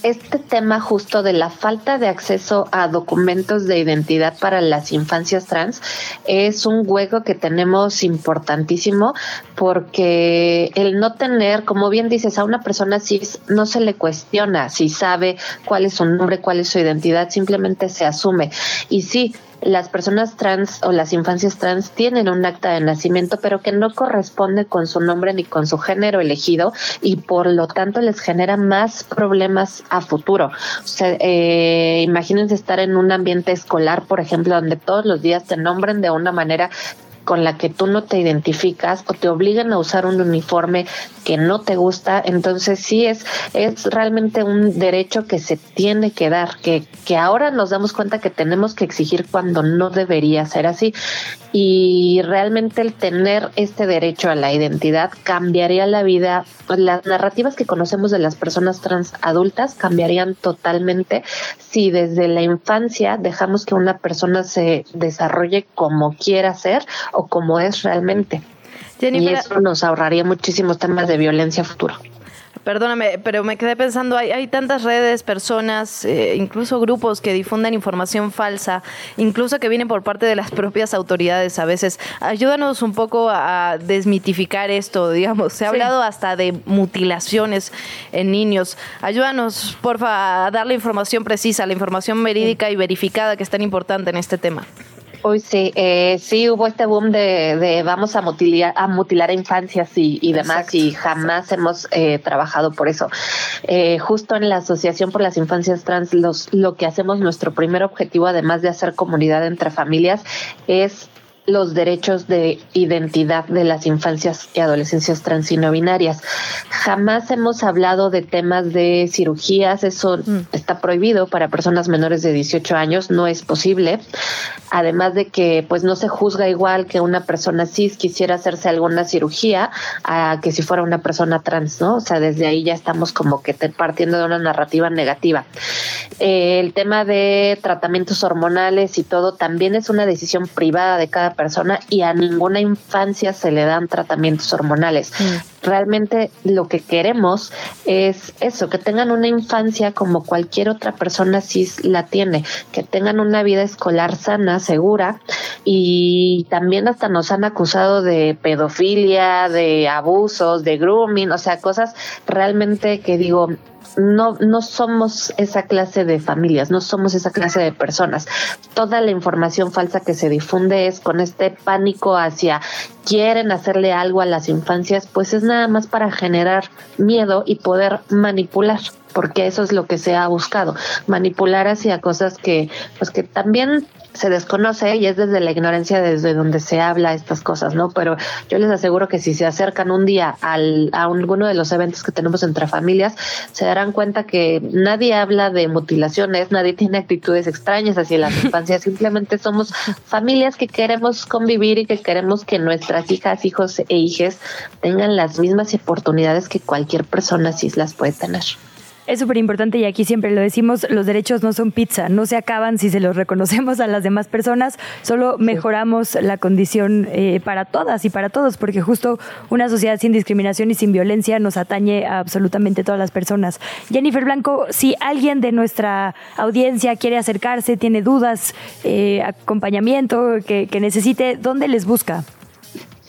[SPEAKER 24] este tema justo de la falta de acceso a documentos de identidad para las infancias trans es un hueco que tenemos importantísimo porque el no tener, como bien dices, a una persona cis no se le cuestiona si sabe cuál es su nombre, cuál es su identidad, simplemente se asume. Y sí, las personas trans o las infancias trans tienen un acta de nacimiento, pero que no corresponde con su nombre ni con su género elegido y por lo tanto les genera más problemas a futuro. O sea, eh, imagínense estar en un ambiente escolar, por ejemplo, donde todos los días te nombren de una manera con la que tú no te identificas o te obligan a usar un uniforme que no te gusta, entonces sí es, es realmente un derecho que se tiene que dar, que, que ahora nos damos cuenta que tenemos que exigir cuando no debería ser así. Y realmente el tener este derecho a la identidad cambiaría la vida, las narrativas que conocemos de las personas trans adultas cambiarían totalmente si desde la infancia dejamos que una persona se desarrolle como quiera ser o como es realmente. y eso nos ahorraría muchísimos temas de violencia futuro.
[SPEAKER 2] Perdóname, pero me quedé pensando, hay, hay tantas redes, personas, eh, incluso grupos que difunden información falsa, incluso que vienen por parte de las propias autoridades a veces. Ayúdanos un poco a desmitificar esto, digamos. Se ha hablado hasta de mutilaciones en niños. Ayúdanos, porfa, a dar la información precisa, la información verídica y verificada que es tan importante en este tema.
[SPEAKER 24] Hoy sí, eh, sí hubo este boom de, vamos a mutilar a, mutilar a infancias y, demás y jamás hemos eh, trabajado por eso. Eh, justo en la Asociación por las Infancias Trans, los, lo que hacemos, nuestro primer objetivo, además de hacer comunidad entre familias, es los derechos de identidad de las infancias y adolescencias trans y no binarias. Jamás hemos hablado de temas de cirugías, eso mm. está prohibido para personas menores de 18 años, no es posible. Además de que pues no se juzga igual que una persona cis quisiera hacerse alguna cirugía a que si fuera una persona trans, ¿no? O sea, desde ahí ya estamos como que partiendo de una narrativa negativa. Eh, el tema de tratamientos hormonales y todo también es una decisión privada de cada persona y a ninguna infancia se le dan tratamientos hormonales. Mm. Realmente lo que queremos es eso, que tengan una infancia como cualquier otra persona cis la tiene, que tengan una vida escolar sana, segura y también hasta nos han acusado de pedofilia, de abusos, de grooming, o sea, cosas realmente que digo, no, no somos esa clase de familias, no somos esa clase de personas. Toda la información falsa que se difunde es con este pánico hacia quieren hacerle algo a las infancias, pues es nada más para generar miedo y poder manipular porque eso es lo que se ha buscado, manipular hacia cosas que, pues que también se desconoce y es desde la ignorancia desde donde se habla estas cosas, ¿no? Pero yo les aseguro que si se acercan un día al, a alguno de los eventos que tenemos entre familias, se darán cuenta que nadie habla de mutilaciones, nadie tiene actitudes extrañas hacia las infancias, simplemente somos familias que queremos convivir y que queremos que nuestras hijas, hijos e hijes tengan las mismas oportunidades que cualquier persona cis las puede tener.
[SPEAKER 3] Es súper importante y aquí siempre lo decimos, los derechos no son pizza, no se acaban si se los reconocemos a las demás personas, solo mejoramos la condición eh, para todas y para todos, porque justo una sociedad sin discriminación y sin violencia nos atañe a absolutamente todas las personas. Jennifer Blanco, si alguien de nuestra audiencia quiere acercarse, tiene dudas, eh, acompañamiento que, que necesite, ¿dónde les busca?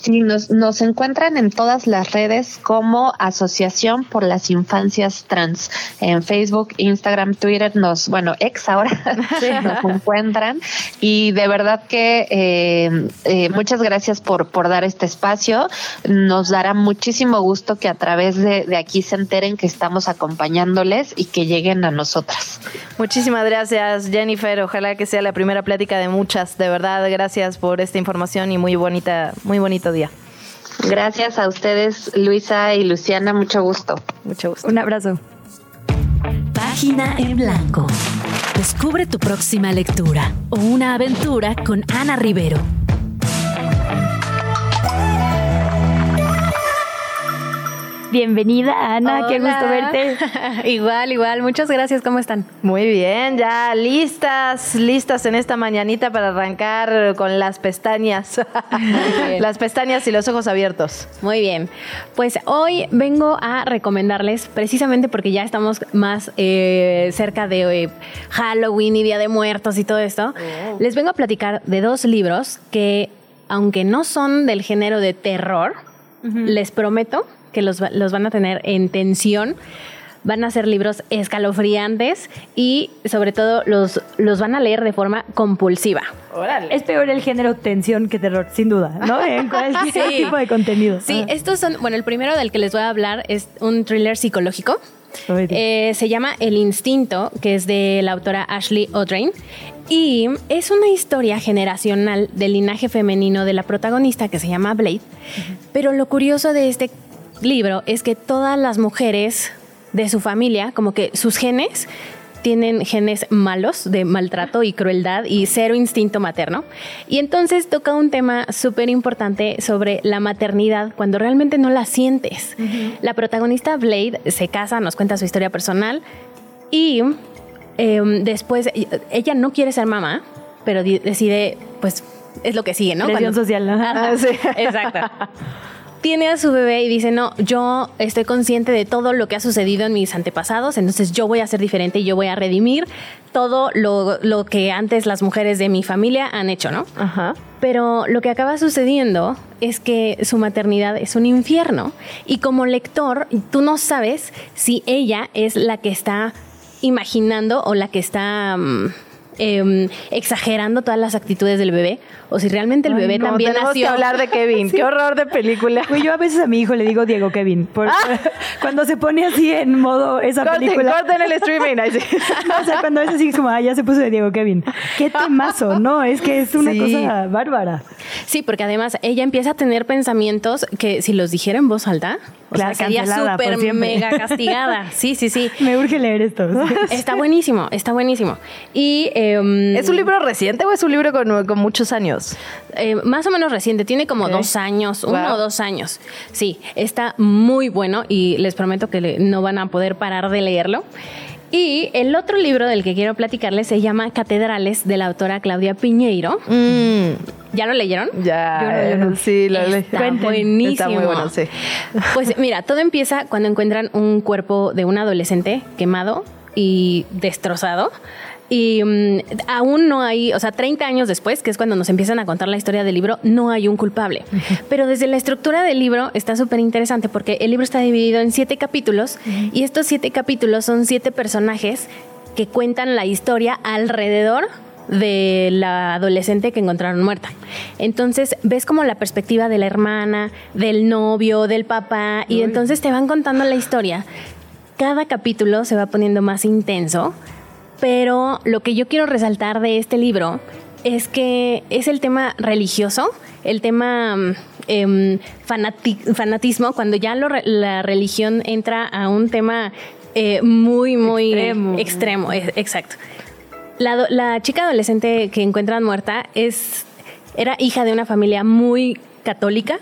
[SPEAKER 24] Sí, nos, nos encuentran en todas las redes como Asociación por las Infancias Trans. En Facebook, Instagram, Twitter, nos, bueno, ex ahora nos encuentran. Y de verdad que eh, eh, muchas gracias por, por dar este espacio. Nos dará muchísimo gusto que a través de, de aquí se enteren que estamos acompañándoles y que lleguen a nosotras.
[SPEAKER 2] Muchísimas gracias, Jennifer. Ojalá que sea la primera plática de muchas. De verdad, gracias por esta información y muy bonita, muy bonito día.
[SPEAKER 24] Gracias a ustedes, Luisa y Luciana. Mucho gusto.
[SPEAKER 2] Mucho gusto.
[SPEAKER 3] Un abrazo.
[SPEAKER 12] Página en blanco. Descubre tu próxima lectura o una aventura con Ana Rivero.
[SPEAKER 3] Bienvenida, Ana, qué gusto verte.
[SPEAKER 25] igual, igual, muchas gracias, ¿cómo están?
[SPEAKER 2] Muy bien, ya listas, listas en esta mañanita para arrancar con las pestañas. las pestañas y los ojos abiertos.
[SPEAKER 25] Muy bien, pues hoy vengo a recomendarles, precisamente porque ya estamos más eh, cerca de eh, Halloween y Día de Muertos y todo esto, les vengo a platicar de dos libros que, aunque no son del género de terror, les prometo que los, los van a tener en tensión. Van a ser libros escalofriantes y sobre todo los, los van a leer de forma compulsiva.
[SPEAKER 3] Es peor el género tensión que terror, sin duda, ¿no? En cualquier
[SPEAKER 25] Sí.
[SPEAKER 3] tipo de contenido.
[SPEAKER 25] Sí,
[SPEAKER 3] Ah.
[SPEAKER 25] estos son, bueno, el primero del que les voy a hablar es un thriller psicológico. Eh, se llama El Instinto, que es de la autora Ashley O'Drain. Y es una historia generacional del linaje femenino de la protagonista que se llama Blade. Pero lo curioso de este libro es que todas las mujeres de su familia, como que sus genes, tienen genes malos de maltrato y crueldad y cero instinto materno. Y entonces toca un tema súper importante sobre la maternidad cuando realmente no la sientes. La protagonista Blade se casa, nos cuenta su historia personal y em, después ella no quiere ser mamá, pero decide, pues es lo que sigue, ¿no?
[SPEAKER 3] Presión
[SPEAKER 25] Cuando-
[SPEAKER 3] social. ¿no?
[SPEAKER 25] Ajá, Exacto. Tiene a su bebé y dice, no, yo estoy consciente de todo lo que ha sucedido en mis antepasados, entonces yo voy a ser diferente y yo voy a redimir todo lo, lo que antes las mujeres de mi familia han hecho, ¿no?
[SPEAKER 2] Ajá.
[SPEAKER 25] Pero lo que acaba sucediendo es que su maternidad es un infierno y como lector tú no sabes si ella es la que está imaginando o la que está mm, em, exagerando todas las actitudes del bebé o si realmente el
[SPEAKER 3] Ay,
[SPEAKER 25] bebé
[SPEAKER 3] no,
[SPEAKER 25] también
[SPEAKER 3] tenemos
[SPEAKER 25] nació.
[SPEAKER 3] que hablar de Kevin. Qué
[SPEAKER 2] horror de película.
[SPEAKER 3] Güey, yo a veces a mi hijo le digo Diego Kevin. porque Cuando se pone así en modo esa
[SPEAKER 2] Corten,
[SPEAKER 3] película.
[SPEAKER 2] corten el streaming.
[SPEAKER 3] o sea, cuando es así como, ah, ya se puso de Diego Kevin. Qué temazo, ¿no? Es que es una
[SPEAKER 25] Sí.
[SPEAKER 3] cosa bárbara.
[SPEAKER 25] Sí, porque además ella empieza a tener pensamientos que si los dijera en voz alta, o
[SPEAKER 3] Claro,
[SPEAKER 25] sea, sería
[SPEAKER 3] cancelada por
[SPEAKER 25] súper mega castigada. Sí, sí, sí.
[SPEAKER 3] Me urge leer esto.
[SPEAKER 25] Está buenísimo, está buenísimo. Y em,
[SPEAKER 2] ¿Es un libro reciente o es un libro con, con muchos años?
[SPEAKER 25] Eh, más o menos reciente, tiene como dos años, uno o dos años. Sí, está muy bueno y les prometo que no van a poder parar de leerlo. Y el otro libro del que quiero platicarles se llama Catedrales de la autora Claudia Piñeiro. ¿Ya lo leyeron?
[SPEAKER 2] Ya,
[SPEAKER 25] Yo no, yo no.
[SPEAKER 2] sí, lo leí.
[SPEAKER 25] Está buenísimo.
[SPEAKER 2] Está muy bueno, sí.
[SPEAKER 25] Pues mira, todo empieza cuando encuentran un cuerpo de un adolescente quemado y destrozado. Y mm, aún no hay, o sea, 30 años después, que es cuando nos empiezan a contar la historia del libro, no hay un culpable. Pero desde la estructura del libro está súper interesante porque el libro está dividido en siete capítulos y estos siete capítulos son siete personajes que cuentan la historia alrededor de la adolescente que encontraron muerta. Entonces ves como la perspectiva de la hermana, del novio, del papá, y entonces te van contando la historia. Cada capítulo se va poniendo más intenso, pero lo que yo quiero resaltar de este libro es que es el tema religioso, el tema fanati- fanatismo, cuando ya lo la religión entra a un tema eh, muy, muy
[SPEAKER 3] Extremo.
[SPEAKER 25] extremo, e- exacto. La chica adolescente que encuentran muerta es, era hija de una familia muy católica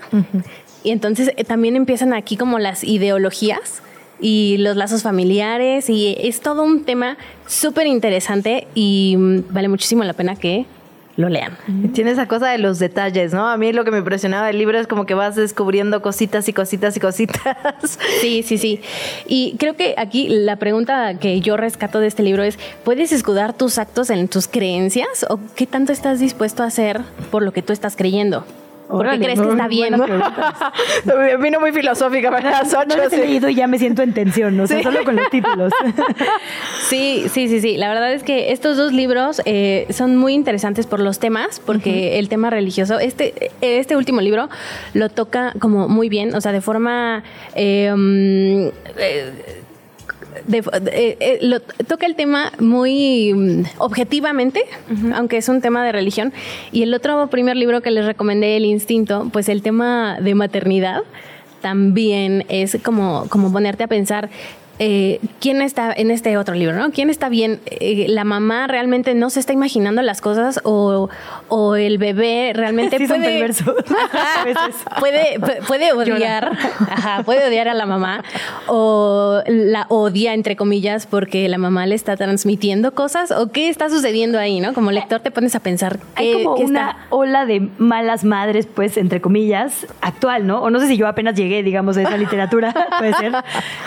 [SPEAKER 25] y entonces eh, también empiezan aquí como las ideologías y los lazos familiares y es todo un tema súper interesante y mm, vale muchísimo la pena que lo lean.
[SPEAKER 2] Tiene esa cosa de los detalles, ¿no? A mí lo que me impresionaba del libro es como que vas descubriendo cositas y cositas y cositas.
[SPEAKER 25] Sí, sí, sí. Y creo que aquí la pregunta que yo rescato de este libro es, ¿puedes escudar tus actos en tus creencias o qué tanto estás dispuesto a hacer por lo que tú estás creyendo? Porque crees que está bien.
[SPEAKER 2] Vino muy filosófica para las ocho.
[SPEAKER 3] No, he leído y ya me siento en tensión, o sea, solo con los títulos.
[SPEAKER 25] sí, sí, sí, sí. La verdad es que estos dos libros eh, son muy interesantes por los temas, porque el tema religioso, este, este último libro lo toca como muy bien, o sea, de forma... Eh, eh, eh, eh, toca el tema muy mm, objetivamente, aunque es un tema de religión. Y el otro primer libro que les recomendé, El Instinto, pues el tema de maternidad también es como, como ponerte a pensar eh, quién está en este otro libro, ¿no? ¿Quién está bien? Eh, ¿La mamá realmente no se está imaginando las cosas o, el bebé realmente puede, puede, puede odiar, puede odiar a la mamá o la odia entre comillas porque la mamá le está transmitiendo cosas o qué está sucediendo ahí, ¿no? Como lector te pones a pensar
[SPEAKER 3] hay como una ola de malas madres, pues entre comillas, actual, ¿no? O no sé si yo apenas llegué, digamos, a esa literatura, puede ser,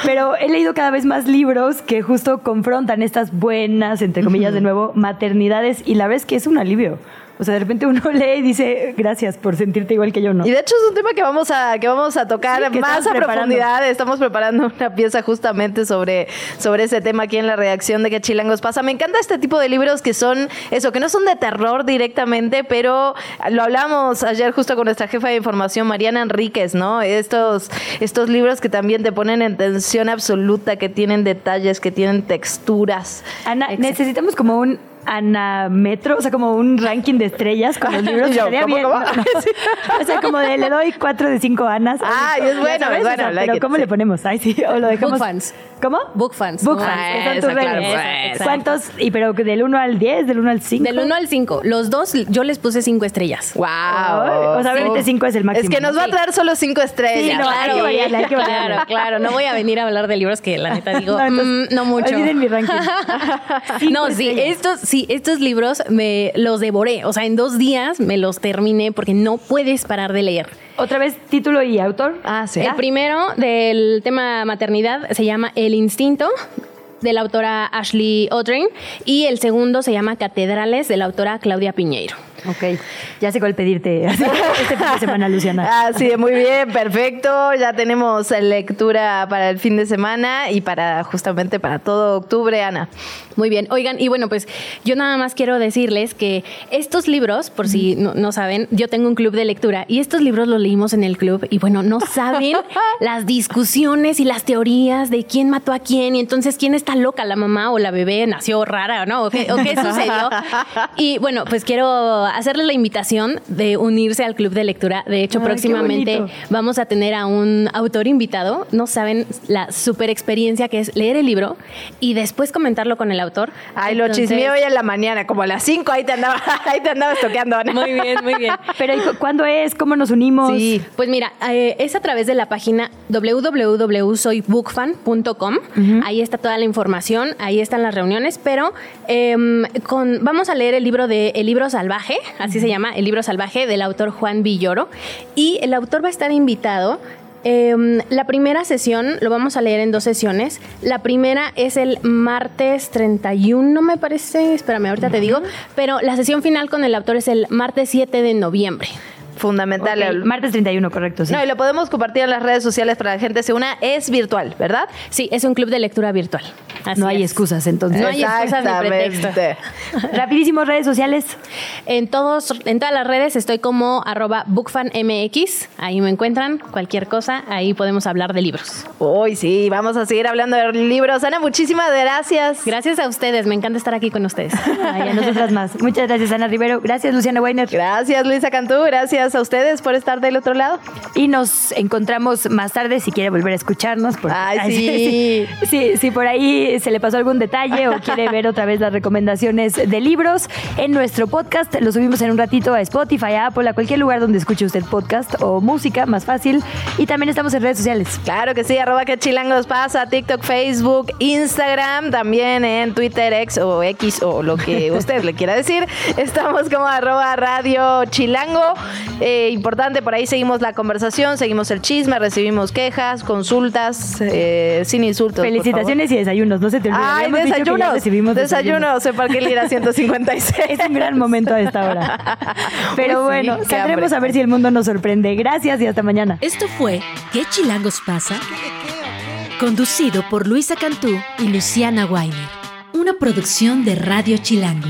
[SPEAKER 3] pero he leído cada vez más libros que justo confrontan estas buenas, entre comillas, de nuevo, maternidades y la vez que es un alivio. O sea, de repente uno lee y dice, gracias por sentirte igual que yo, ¿no?
[SPEAKER 2] Y de hecho es un tema que vamos a, que vamos a tocar más a profundidad. Estamos preparando una pieza justamente sobre, sobre ese tema aquí en la redacción de que Chilangos pasa. Me encanta este tipo de libros que son, eso, que no son de terror directamente, pero lo hablamos ayer justo con nuestra jefa de información, Mariana Enríquez, ¿no? Estos, estos libros que también te ponen en tensión absoluta, que tienen detalles, que tienen texturas.
[SPEAKER 3] Ana, necesitamos como un Anametro, o sea, como un ranking de estrellas con los libros. Yo, ¿cómo, bien. o sea, como de le doy cuatro de cinco Anas.
[SPEAKER 2] Ah, es bueno, es bueno.
[SPEAKER 3] pero ¿cómo le ponemos? Ay, sí, o lo dejamos.
[SPEAKER 25] Book fans.
[SPEAKER 3] ¿Cómo?
[SPEAKER 25] Book fans.
[SPEAKER 3] Book fans, que son tus redes. ¿Cuántos? Y pero del 1 al 10, del 1 al 5.
[SPEAKER 25] Del 1 al 5. Los dos, yo les puse 5 estrellas.
[SPEAKER 2] Wow.
[SPEAKER 3] o sea, obviamente 5 es el máximo.
[SPEAKER 2] Es que nos va a traer solo 5 estrellas.
[SPEAKER 25] Sí, no, claro, hay que variarle, hay que variarle. Claro, claro. No voy a venir a hablar de libros que la neta digo, no, mm, no mucho.
[SPEAKER 3] Olviden mi ranking.
[SPEAKER 25] no, sí, estos, sí, estos libros me los devoré. O sea, en dos días me los terminé porque no puedes parar de leer.
[SPEAKER 3] Otra vez, título y autor.
[SPEAKER 25] Ah, sí. El primero del tema maternidad se llama El Instinto de la autora Ashley Odrin y el segundo se llama Catedrales de la autora Claudia Piñeiro.
[SPEAKER 3] Ok, ya sé cuál pedirte este fin de semana, Luciana.
[SPEAKER 2] Ah, sí, muy bien, perfecto. Ya tenemos lectura para el fin de semana y para justamente para todo octubre, Ana.
[SPEAKER 25] Muy bien, oigan, y bueno, pues yo nada más quiero decirles que estos libros, por si no, saben, yo tengo un club de lectura y estos libros los leímos en el club y bueno, no saben las discusiones y las teorías de quién mató a quién y entonces quién está loca, la mamá o la bebé nació rara, ¿no? ¿O qué, o qué sucedió? Y bueno, pues quiero hacerles la invitación de unirse al club de lectura. De hecho, próximamente vamos a tener a un autor invitado. No saben la super experiencia que es leer el libro y después comentarlo con el autor.
[SPEAKER 2] Ay, lo chismeé hoy en la mañana, como a las 5, ahí te andaba, ahí te andabas toqueando,
[SPEAKER 25] Muy bien, muy bien.
[SPEAKER 3] Pero ¿cuándo es? ¿Cómo nos unimos?
[SPEAKER 25] Sí, pues mira, eh, es a través de la página www.soybookfan.com. Ahí está toda la información, ahí están las reuniones, pero em, con, vamos a leer el libro de El libro salvaje así se llama, El libro salvaje del autor Juan Villoro. Y el autor va a estar invitado em, la primera sesión lo vamos a leer en dos sesiones. La primera es el martes 31, me parece. Espérame, ahorita te digo. Pero la sesión final con el autor es el martes 7 de noviembre
[SPEAKER 2] fundamental.
[SPEAKER 3] el Martes 31, correcto. Sí.
[SPEAKER 2] No, y lo podemos compartir en las redes sociales para que la gente se una. Es virtual, ¿verdad?
[SPEAKER 25] Sí, es un club de lectura virtual.
[SPEAKER 3] no hay excusas, entonces.
[SPEAKER 25] No hay excusas ni pretexto.
[SPEAKER 3] Rapidísimo, redes sociales.
[SPEAKER 25] En, todos, en todas las redes estoy como arroba bookfanmx. Ahí me encuentran cualquier cosa. Ahí podemos hablar de libros.
[SPEAKER 2] Uy, sí, vamos a seguir hablando de libros. Ana, muchísimas gracias.
[SPEAKER 25] Gracias a ustedes. Me encanta estar aquí con ustedes.
[SPEAKER 3] Ay, a nosotras más. Muchas gracias, Ana Rivero. Gracias, Luciana Weiner.
[SPEAKER 2] Gracias, Luisa Cantú. Gracias a ustedes por estar del otro lado.
[SPEAKER 3] Y nos encontramos más tarde si quiere volver a escucharnos.
[SPEAKER 2] Ay, sí.
[SPEAKER 3] sí. Sí, por ahí si se le pasó algún detalle o quiere ver otra vez las recomendaciones de libros en nuestro podcast. Lo subimos en un ratito a Spotify, a Apple, a cualquier lugar donde escuche usted podcast o música, más fácil. Y también estamos en redes sociales.
[SPEAKER 2] Claro que sí, arroba que chilangos pasa, TikTok, Facebook, Instagram, también en Twitter, X o X o lo que usted le quiera decir. Estamos como arroba radio chilango. Eh, importante, por ahí seguimos la conversación, seguimos el chisme, recibimos quejas, consultas, eh, sin insultos.
[SPEAKER 3] Felicitaciones y desayunos, no se te olvide.
[SPEAKER 2] Ay, desayunos.
[SPEAKER 3] recibimos
[SPEAKER 2] Desayuno, se para qué ir a 156.
[SPEAKER 3] Es un gran momento a esta hora. Pero
[SPEAKER 2] Uy, sí,
[SPEAKER 3] bueno,
[SPEAKER 2] qué
[SPEAKER 3] saldremos a ver si el mundo nos sorprende. Gracias y hasta mañana.
[SPEAKER 12] Esto fue ¿Qué chilangos pasa? Conducido por Luisa Cantú y Luciana Weiner. Una producción de Radio Chilango.